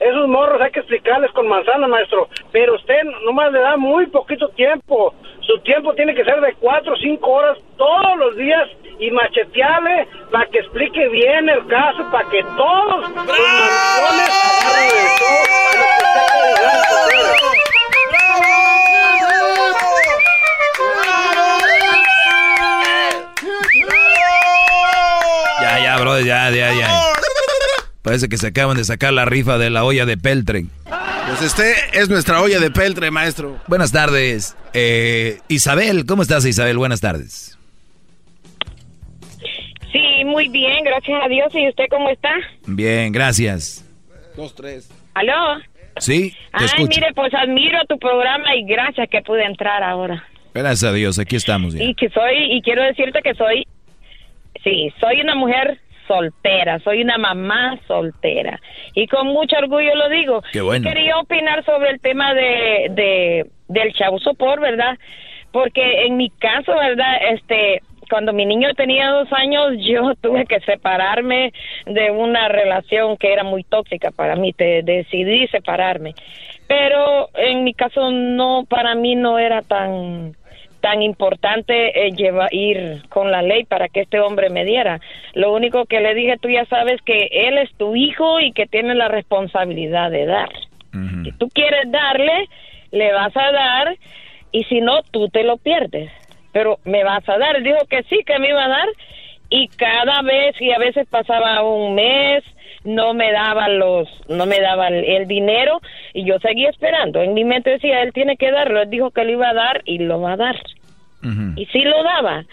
Esos morros hay que explicarles con manzanas, maestro. Pero usted nomás le da muy poquito tiempo. Su tiempo tiene que ser de cuatro o cinco horas todos los días y machetearle para que explique bien el caso, para que todos los agarren el show. Ya, ya, Brody, ya, ya, ya. Parece que se acaban de sacar la rifa de la olla de Peltre. Pues este es nuestra olla de peltre, maestro. Buenas tardes. Eh, Isabel, ¿cómo estás, Isabel? Buenas tardes. Sí, muy bien, gracias a Dios. ¿Y usted cómo está? Bien, gracias. Dos, tres. ¿Aló? Sí, te Ay, escucho. mire, pues admiro tu programa y gracias que pude entrar ahora. Gracias a Dios, aquí estamos ya. Y que soy, y quiero decirte que soy, sí, soy una mujer soltera, soy una mamá soltera. Y con mucho orgullo lo digo. Qué bueno. Quería opinar sobre el tema de, de del chavo sopor, ¿verdad? Porque en mi caso, ¿verdad? Este, cuando mi niño tenía dos años, yo (laughs) tuve que separarme de una relación que era muy tóxica para mí. Te decidí separarme. Pero en mi caso no, para mí no era tan tan importante eh, lleva, ir con la ley para que este hombre me diera. Lo único que le dije, tú ya sabes que él es tu hijo y que tiene la responsabilidad de dar. Si tú quieres darle, le vas a dar y si no, tú te lo pierdes. Pero me vas a dar. Dijo que sí, que me iba a dar. Y cada vez y a veces pasaba un mes no me daba los no me daba el, el dinero y yo seguía esperando. En mi mente decía él tiene que darlo él dijo que lo iba a dar y lo va a dar. Y sí lo daba.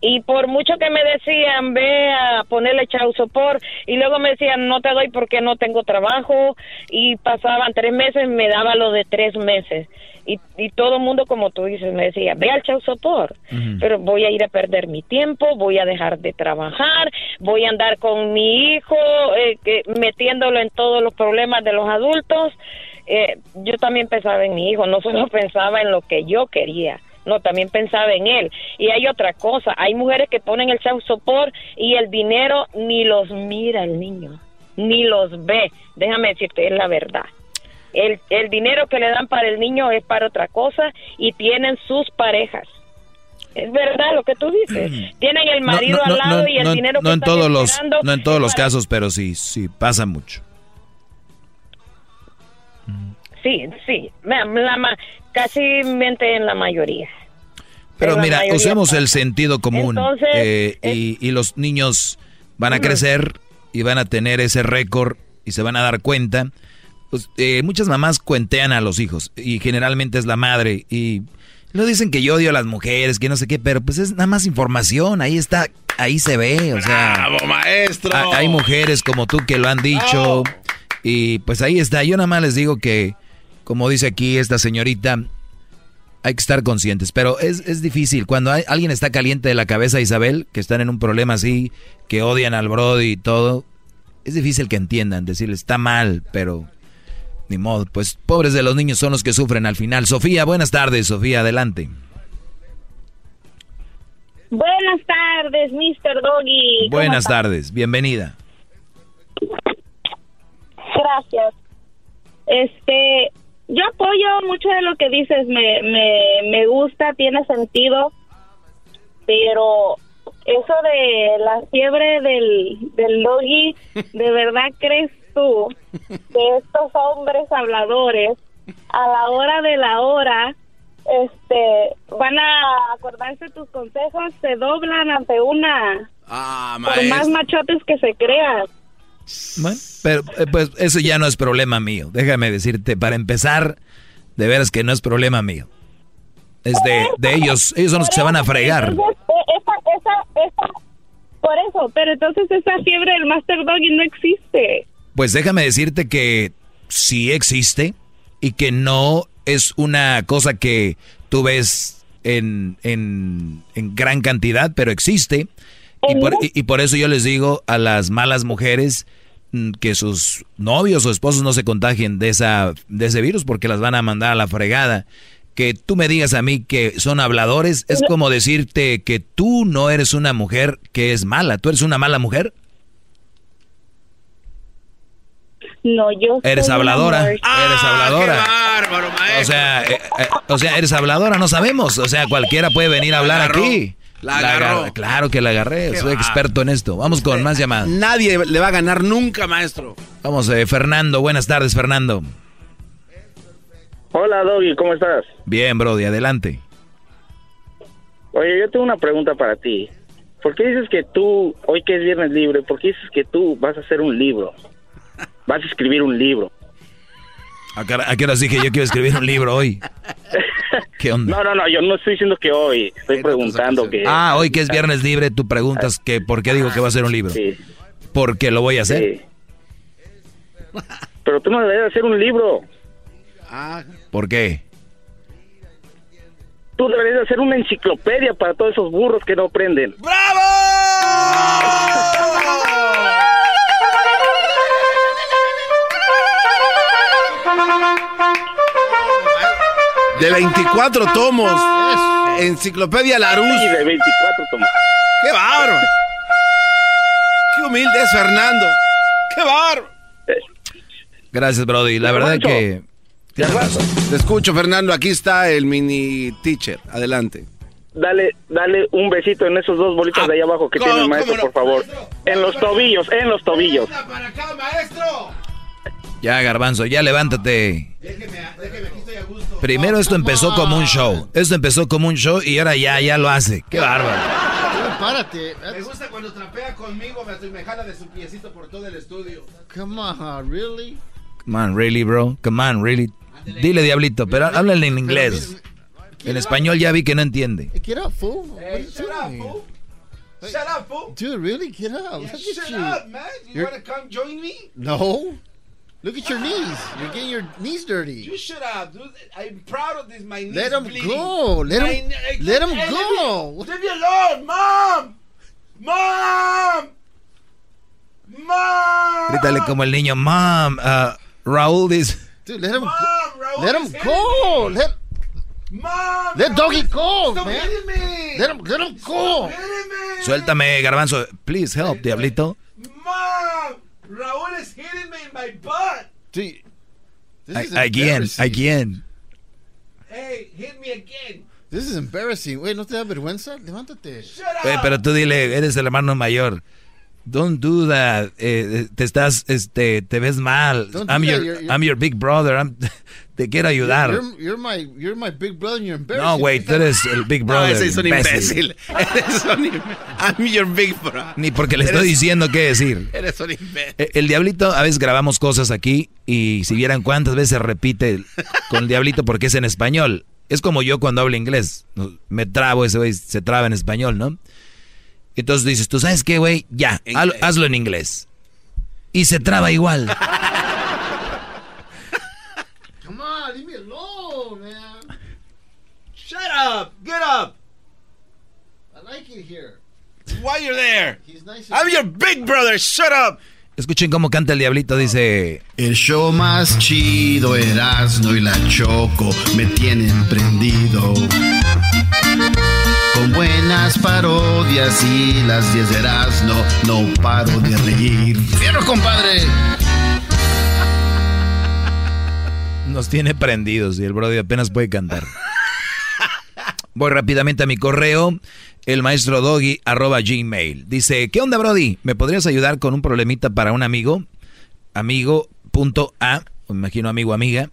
Y por mucho que me decían, ve a ponerle chau sopor, y luego me decían, no te doy porque no tengo trabajo, y pasaban tres meses, me daba lo de tres meses. Y, y todo el mundo, como tú dices, me decía, ve al chau sopor, pero voy a ir a perder mi tiempo, voy a dejar de trabajar, voy a andar con mi hijo, eh, que- metiéndolo en todos los problemas de los adultos. Eh, yo también pensaba en mi hijo, no (laughs) solo pensaba en lo que yo quería. No, también pensaba en él. Y hay otra cosa, hay mujeres que ponen el child support y el dinero ni los mira el niño, ni los ve. Déjame decirte, es la verdad. El, el dinero que le dan para el niño es para otra cosa y tienen sus parejas. Es verdad lo que tú dices. Tienen el marido al lado y el no- dinero no que en están todos los no en todos los para- casos, pero sí, sí pasa mucho. Sí, sí, la, casi mente en la mayoría. Pero mira, mayoría usemos pasa. el sentido común Entonces, eh, y, y los niños van a crecer y van a tener ese récord y se van a dar cuenta. Pues, eh, muchas mamás cuentean a los hijos y generalmente es la madre y lo dicen que yo odio a las mujeres, que no sé qué, pero pues es nada más información, ahí está, ahí se ve, o sea, ¡Bravo, maestro! ha- hay mujeres como tú que lo han dicho y pues ahí está. Yo nada más les digo que, como dice aquí esta señorita, hay que estar conscientes, pero es, es difícil. Cuando hay- alguien está caliente de la cabeza, Isabel, que están en un problema así, que odian al Brody y todo, es difícil que entiendan, decirles, está mal, pero ni modo. Pues pobres de los niños son los que sufren al final. Sofía, buenas tardes, Sofía, adelante. Buenas tardes, Mr. Doggy. ¿Cómo Buenas está? tardes, bienvenida. Gracias. Este, yo apoyo mucho de lo que dices, me, me, me gusta, tiene sentido, pero eso de la fiebre del, del doggy, ¿de verdad crees tú que estos hombres habladores a la hora de la hora este van a acordarse tus consejos, se doblan ante una Ah, por más machotes que se crean. Bueno, pero eh, pues eso ya no es problema mío. Déjame decirte, para empezar, de veras que no es problema mío. Es de, de ellos, ellos son los que se van a fregar. Entonces, eh, esa, esa, esa, por eso, pero entonces esa fiebre del Master Doggy no existe. Pues déjame decirte que sí existe y que no es una cosa que tú ves en, en, en gran cantidad, pero existe. Y por, y- y por eso yo les digo a las malas mujeres mm, que sus novios o esposos no se contagien de, esa, de ese virus porque las van a mandar a la fregada. Que tú me digas a mí que son habladores es como decirte que tú no eres una mujer que es mala. ¿Tú eres una mala mujer? No, yo Eres habladora. Eres habladora. bárbaro, maestro! O sea, eh, eh, o sea, eres habladora, no sabemos. O sea, cualquiera puede venir a hablar aquí. La agarró. agar- Claro que la agarré. Qué Soy va. experto en esto. Vamos con más llamadas. Nadie le va a ganar nunca, maestro. Vamos, eh, Fernando. Buenas tardes, Fernando. Hola, Doggy, ¿cómo estás? Bien, Brody, adelante. Oye, yo tengo una pregunta para ti. ¿Por qué dices que tú, hoy que es viernes libre, por qué dices que tú vas a hacer un libro? Vas a escribir un libro. ¿A qué hora- a qué horas dije yo quiero escribir un libro hoy? ¿Qué onda? No, no, no, yo no estoy diciendo que hoy, estoy preguntando que... Ah, hoy que es viernes libre, tú preguntas que por qué digo que va a ser un libro. Sí. Porque lo voy a hacer. Sí. Pero tú no deberías hacer un libro. ¿Por qué? Tú deberías hacer una enciclopedia para todos esos burros que no aprenden. De 24 tomos. Enciclopedia Larus. Sí, de 24 tomos. ¡Qué bárbaro! ¡Qué humilde es Fernando! ¡Qué bárbaro! Gracias, Brody. La verdad que... Te escucho, Fernando. Aquí está el mini teacher. Adelante. Dale, dale un besito en esos dos bolitas de ahí abajo que ¿cómo- tiene el maestro, no? por favor. En los tobillos, en los tobillos. Ya, Garbanzo, ya levántate. Primero esto empezó como un show. Esto empezó como un show y ahora ya, ya lo hace. Qué bárbaro. Párate. Me gusta cuando trapea conmigo, me, jala de su piecito por todo el estudio. Come on, really? Come on, really, bro. Come on, really. Dile, diablito, pero háblale en inglés. En español ya vi que no entiende. Hey, get up, fool. Shut up, fool. Shut up, fool. Dude, really? Get up. Yeah, shut up, man. You to come join me? No. Look at your knees. You're getting your knees dirty. You shut up, dude. I'm proud of this. My knees Let him bleeding. go. Let My him- kne- let him Hey, go. Leave me, leave me alone, mom. Mom. Mom. Grítale como el niño, mom, uh, Raúl dice... Dude, let him Mom. Raúl Let him is go. Let Mom. let doggy go, Stop man. me. Let him let him go. Suéltame, garbanzo. Please help, diablito. Mom. Raúl is hitting me in my butt. Dude, this is A- Again, embarrassing. again. Hey, hit me again. This is embarrassing. Wait, ¿no te da vergüenza? Levántate. Eh, pero tú dile, eres el hermano mayor. Don't do that. Eh, te estás, este, te ves mal. Don't I'm your, You're- you're- I'm your big brother. I'm- (laughs) te quiero ayudar. You're, you're my you're my big brother and you're embarrassing. No, güey, tú eres el big (laughs) No, brother. ese es un imbécil. imbécil. (laughs) Eres un im- I'm your big bro. Ni porque le estoy diciendo qué decir. Eres un imbécil. Eh, El diablito, a veces grabamos cosas aquí y si vieran cuántas veces repite con el diablito porque es en español. Es como yo cuando hablo inglés. No, Me trabo, ese güey se traba en español, ¿no? Entonces dices, ¿tú sabes qué, güey? Ya, haz- hazlo en inglés. Y se traba igual. (laughs) Come on, leave me alone, man. Shut up. Get up. I like it here. Why you're there? He's nice. I'm your big brother. Shut up. Escuchen cómo canta el diablito, dice... El show más chido, Erasmo y la Choco me tienen prendido. Buenas parodias y las 10 de Erasmo, no paro de reír. ¡Fierro, compadre! Nos tiene prendidos y el Brody apenas puede cantar. Voy rápidamente a mi correo, el maestro doggy arroba gmail. Dice, ¿qué onda Brody? ¿Me podrías ayudar con un problemita para un amigo? Amigo punto A, me imagino amigo amiga.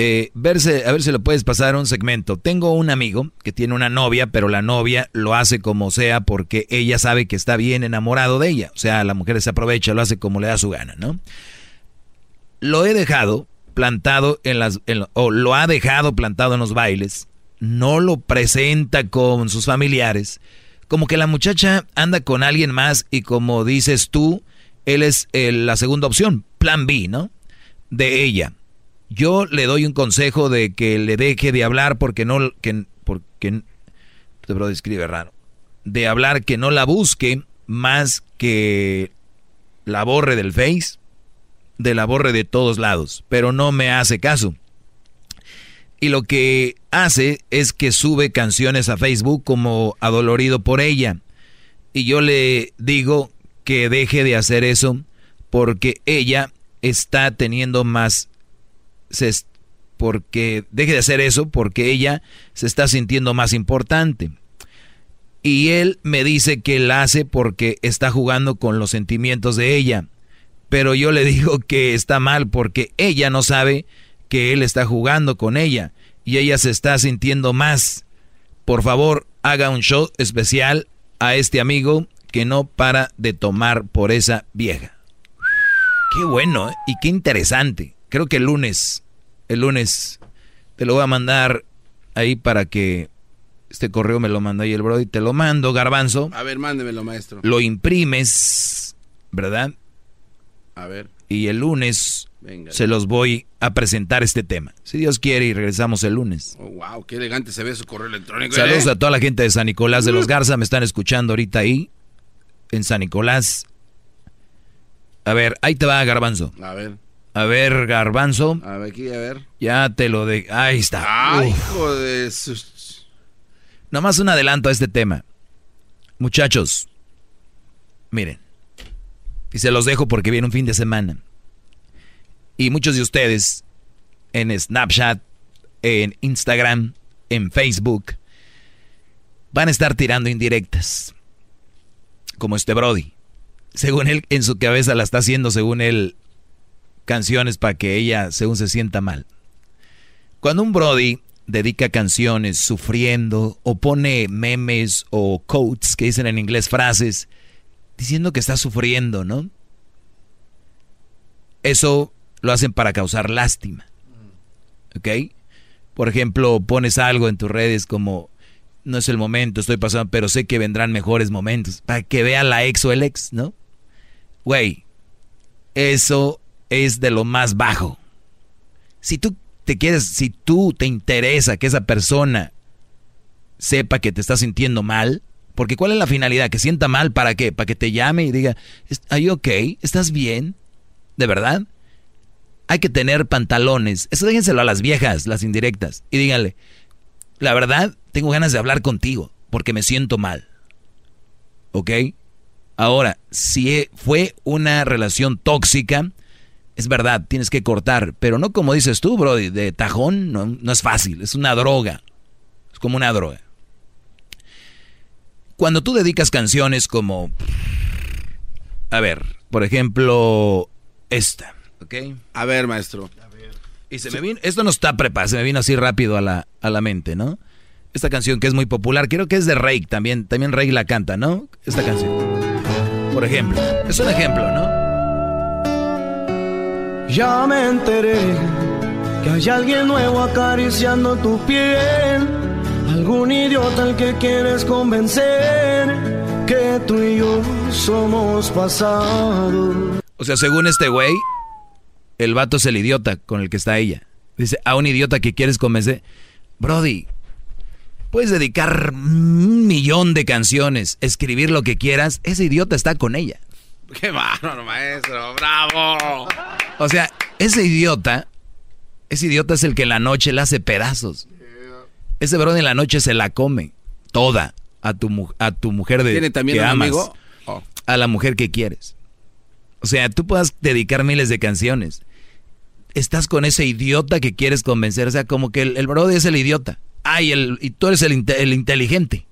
Eh, verse, a ver si le puedes pasar un segmento. Tengo un amigo que tiene una novia, pero la novia lo hace como sea porque ella sabe que está bien enamorado de ella. O sea, la mujer se aprovecha, lo hace como le da su gana, ¿no? Lo he dejado plantado en las, o lo ha dejado plantado en los bailes, no lo presenta con sus familiares, como que la muchacha anda con alguien más y como dices tú, él es el- la segunda opción, plan B, ¿no? De ella. Yo le doy un consejo de que le deje de hablar porque no, que, porque, este bro escribe raro, de hablar que no la busque más que la borre del Face, de la borre de todos lados, pero no me hace caso. Y lo que hace es que sube canciones a Facebook como adolorido por ella. Y yo le digo que deje de hacer eso porque ella está teniendo más... Se, porque deje de hacer eso porque ella se está sintiendo más importante. Y él me dice que la hace porque está jugando con los sentimientos de ella. Pero yo le digo que está mal porque ella no sabe que él está jugando con ella y ella se está sintiendo más. Por favor, haga un show especial a este amigo que no para de tomar por esa vieja. Qué bueno ¿eh? y qué interesante. Creo que el lunes, el lunes te lo voy a mandar ahí para que este correo me lo manda ahí el Brody. Te lo mando, garbanzo. A ver, mándemelo, maestro. Lo imprimes, ¿verdad? A ver. Y el lunes Venga. se los voy a presentar este tema. Si Dios quiere y regresamos el lunes. Oh, wow, qué elegante se ve su correo electrónico. Saludos ¿eh? a toda la gente de San Nicolás de los Garza. Me están escuchando ahorita ahí, en San Nicolás. A ver, ahí te va, Garbanzo. A ver, A ver, Garbanzo. a ver, aquí, a ver. Ya te lo de... Ahí está. Ay, Uf. hijo de sus... Nomás un adelanto a este tema. Muchachos, miren. Y se los dejo porque viene un fin de semana. Y muchos de ustedes en Snapchat, en Instagram, en Facebook, van a estar tirando indirectas. Como este Brody. Según él, en su cabeza la está haciendo, según él, canciones para que ella, según se sienta mal. Cuando un Brody dedica canciones sufriendo o pone memes o quotes que dicen en inglés frases diciendo que está sufriendo, ¿no? Eso lo hacen para causar lástima. ¿Ok? por ejemplo, pones algo en tus redes como, no es el momento, estoy pasando, pero sé que vendrán mejores momentos, para que vea la ex o el ex, ¿no? Güey, eso es de lo más bajo. Si tú te quieres, si tú te interesa que esa persona sepa que te está sintiendo mal, porque ¿cuál es la finalidad? Que sienta mal, ¿para qué? Para que te llame y diga, ¿are ok? ¿Estás bien? ¿De verdad? Hay que tener pantalones. Eso déjenselo a las viejas, las indirectas. Y díganle, la verdad, tengo ganas de hablar contigo, porque me siento mal. ¿Ok? Ahora, si fue una relación tóxica, es verdad, tienes que cortar, pero no como dices tú, bro, de tajón, no, no es fácil, es una droga. Es como una droga. Cuando tú dedicas canciones como... A ver, por ejemplo, esta, ¿ok? A ver, maestro. Y se me vino, esto no está preparado, se me vino así rápido a la, a la mente, ¿no? Esta canción que es muy popular, creo que es de Rake también, también Rake la canta, ¿no? Esta canción. Por ejemplo, es un ejemplo, ¿no? Ya me enteré que hay alguien nuevo acariciando tu piel. Algún idiota al que quieres convencer que tú y yo somos pasado. O sea, según este güey, el vato es el idiota con el que está ella. Dice, a un idiota que quieres convencer. Brody, puedes dedicar un millón de canciones, escribir lo que quieras, ese idiota está con ella. (laughs) ¡Qué bárbaro, maestro! ¡Bravo! O sea, ese idiota, ese idiota es el que en la noche le hace pedazos. Ese brody en la noche se la come toda a tu, mu- a tu mujer de ¿Tiene también que un amas, amigo? Oh. a la mujer que quieres. O sea, tú puedas dedicar miles de canciones. Estás con ese idiota que quieres convencer. O sea, como que el, el brody es el idiota. Ay, el, y tú eres el, el inteligente.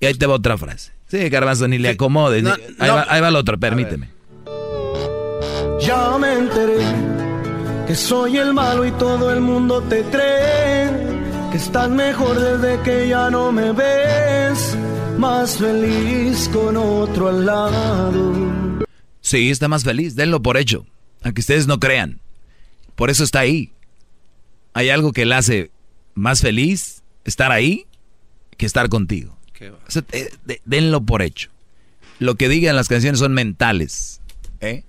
Y ahí te va otra frase. Sí, Garbanzo, ni le acomodes. No, ahí, no. va, ahí va la otra, permíteme. Ya me enteré que soy el malo y todo el mundo te cree. Que estás mejor desde que ya no me ves. Más feliz con otro al lado. Sí, está más feliz. Denlo por hecho. Aunque ustedes no crean. Por eso está ahí. Hay algo que le hace más feliz estar ahí que estar contigo. O sea, eh, de- denlo por hecho. Lo que digan las canciones son mentales. ¿eh?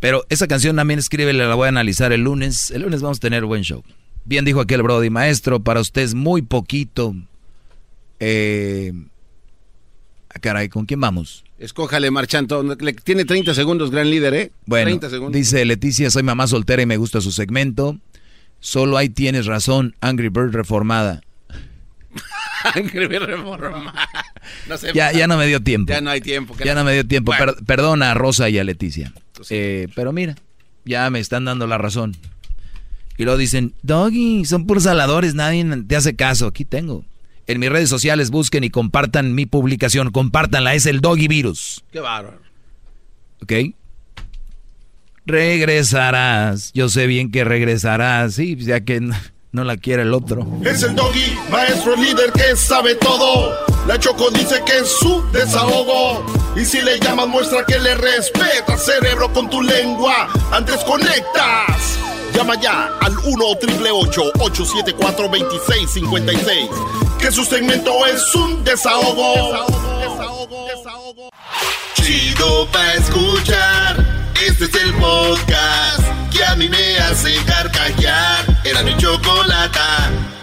Pero esa canción también escribe, la voy a analizar el lunes. El lunes vamos a tener buen show. Bien dijo aquel Brody, maestro, para usted es muy poquito. Eh, ah, caray, ¿con quién vamos? Escójale, Marchanto. Le- Tiene 30 segundos, gran líder, ¿eh? Bueno, 30 segundos. dice Leticia, soy mamá soltera y me gusta su segmento. Solo ahí tienes razón, Angry Bird reformada. (laughs) Reforma. No sé. Ya, ya no me dio tiempo. Ya no hay tiempo. Ya no me dio tiempo. Bueno. Per- perdona a Rosa y a Leticia. Eh, pero mira, ya me están dando la razón. Y luego dicen, Doggy, son puros saladores, nadie te hace caso. Aquí tengo. En mis redes sociales busquen y compartan mi publicación. Compártanla, es el Doggy Virus. Qué bárbaro. ¿Ok? Regresarás. Yo sé bien que regresarás. Sí, ya que no, la quiere el otro. Es el doggy, maestro líder que sabe todo. La Choco dice que es su desahogo. Y si le llamas, muestra que le respeta, cerebro, con tu lengua. Antes conectas. Llama ya al 1-888-874-2656. Que su segmento es un desahogo. Chido pa' escuchar. Este es el podcast que a mí me hace carcajear. Era mi chocolata.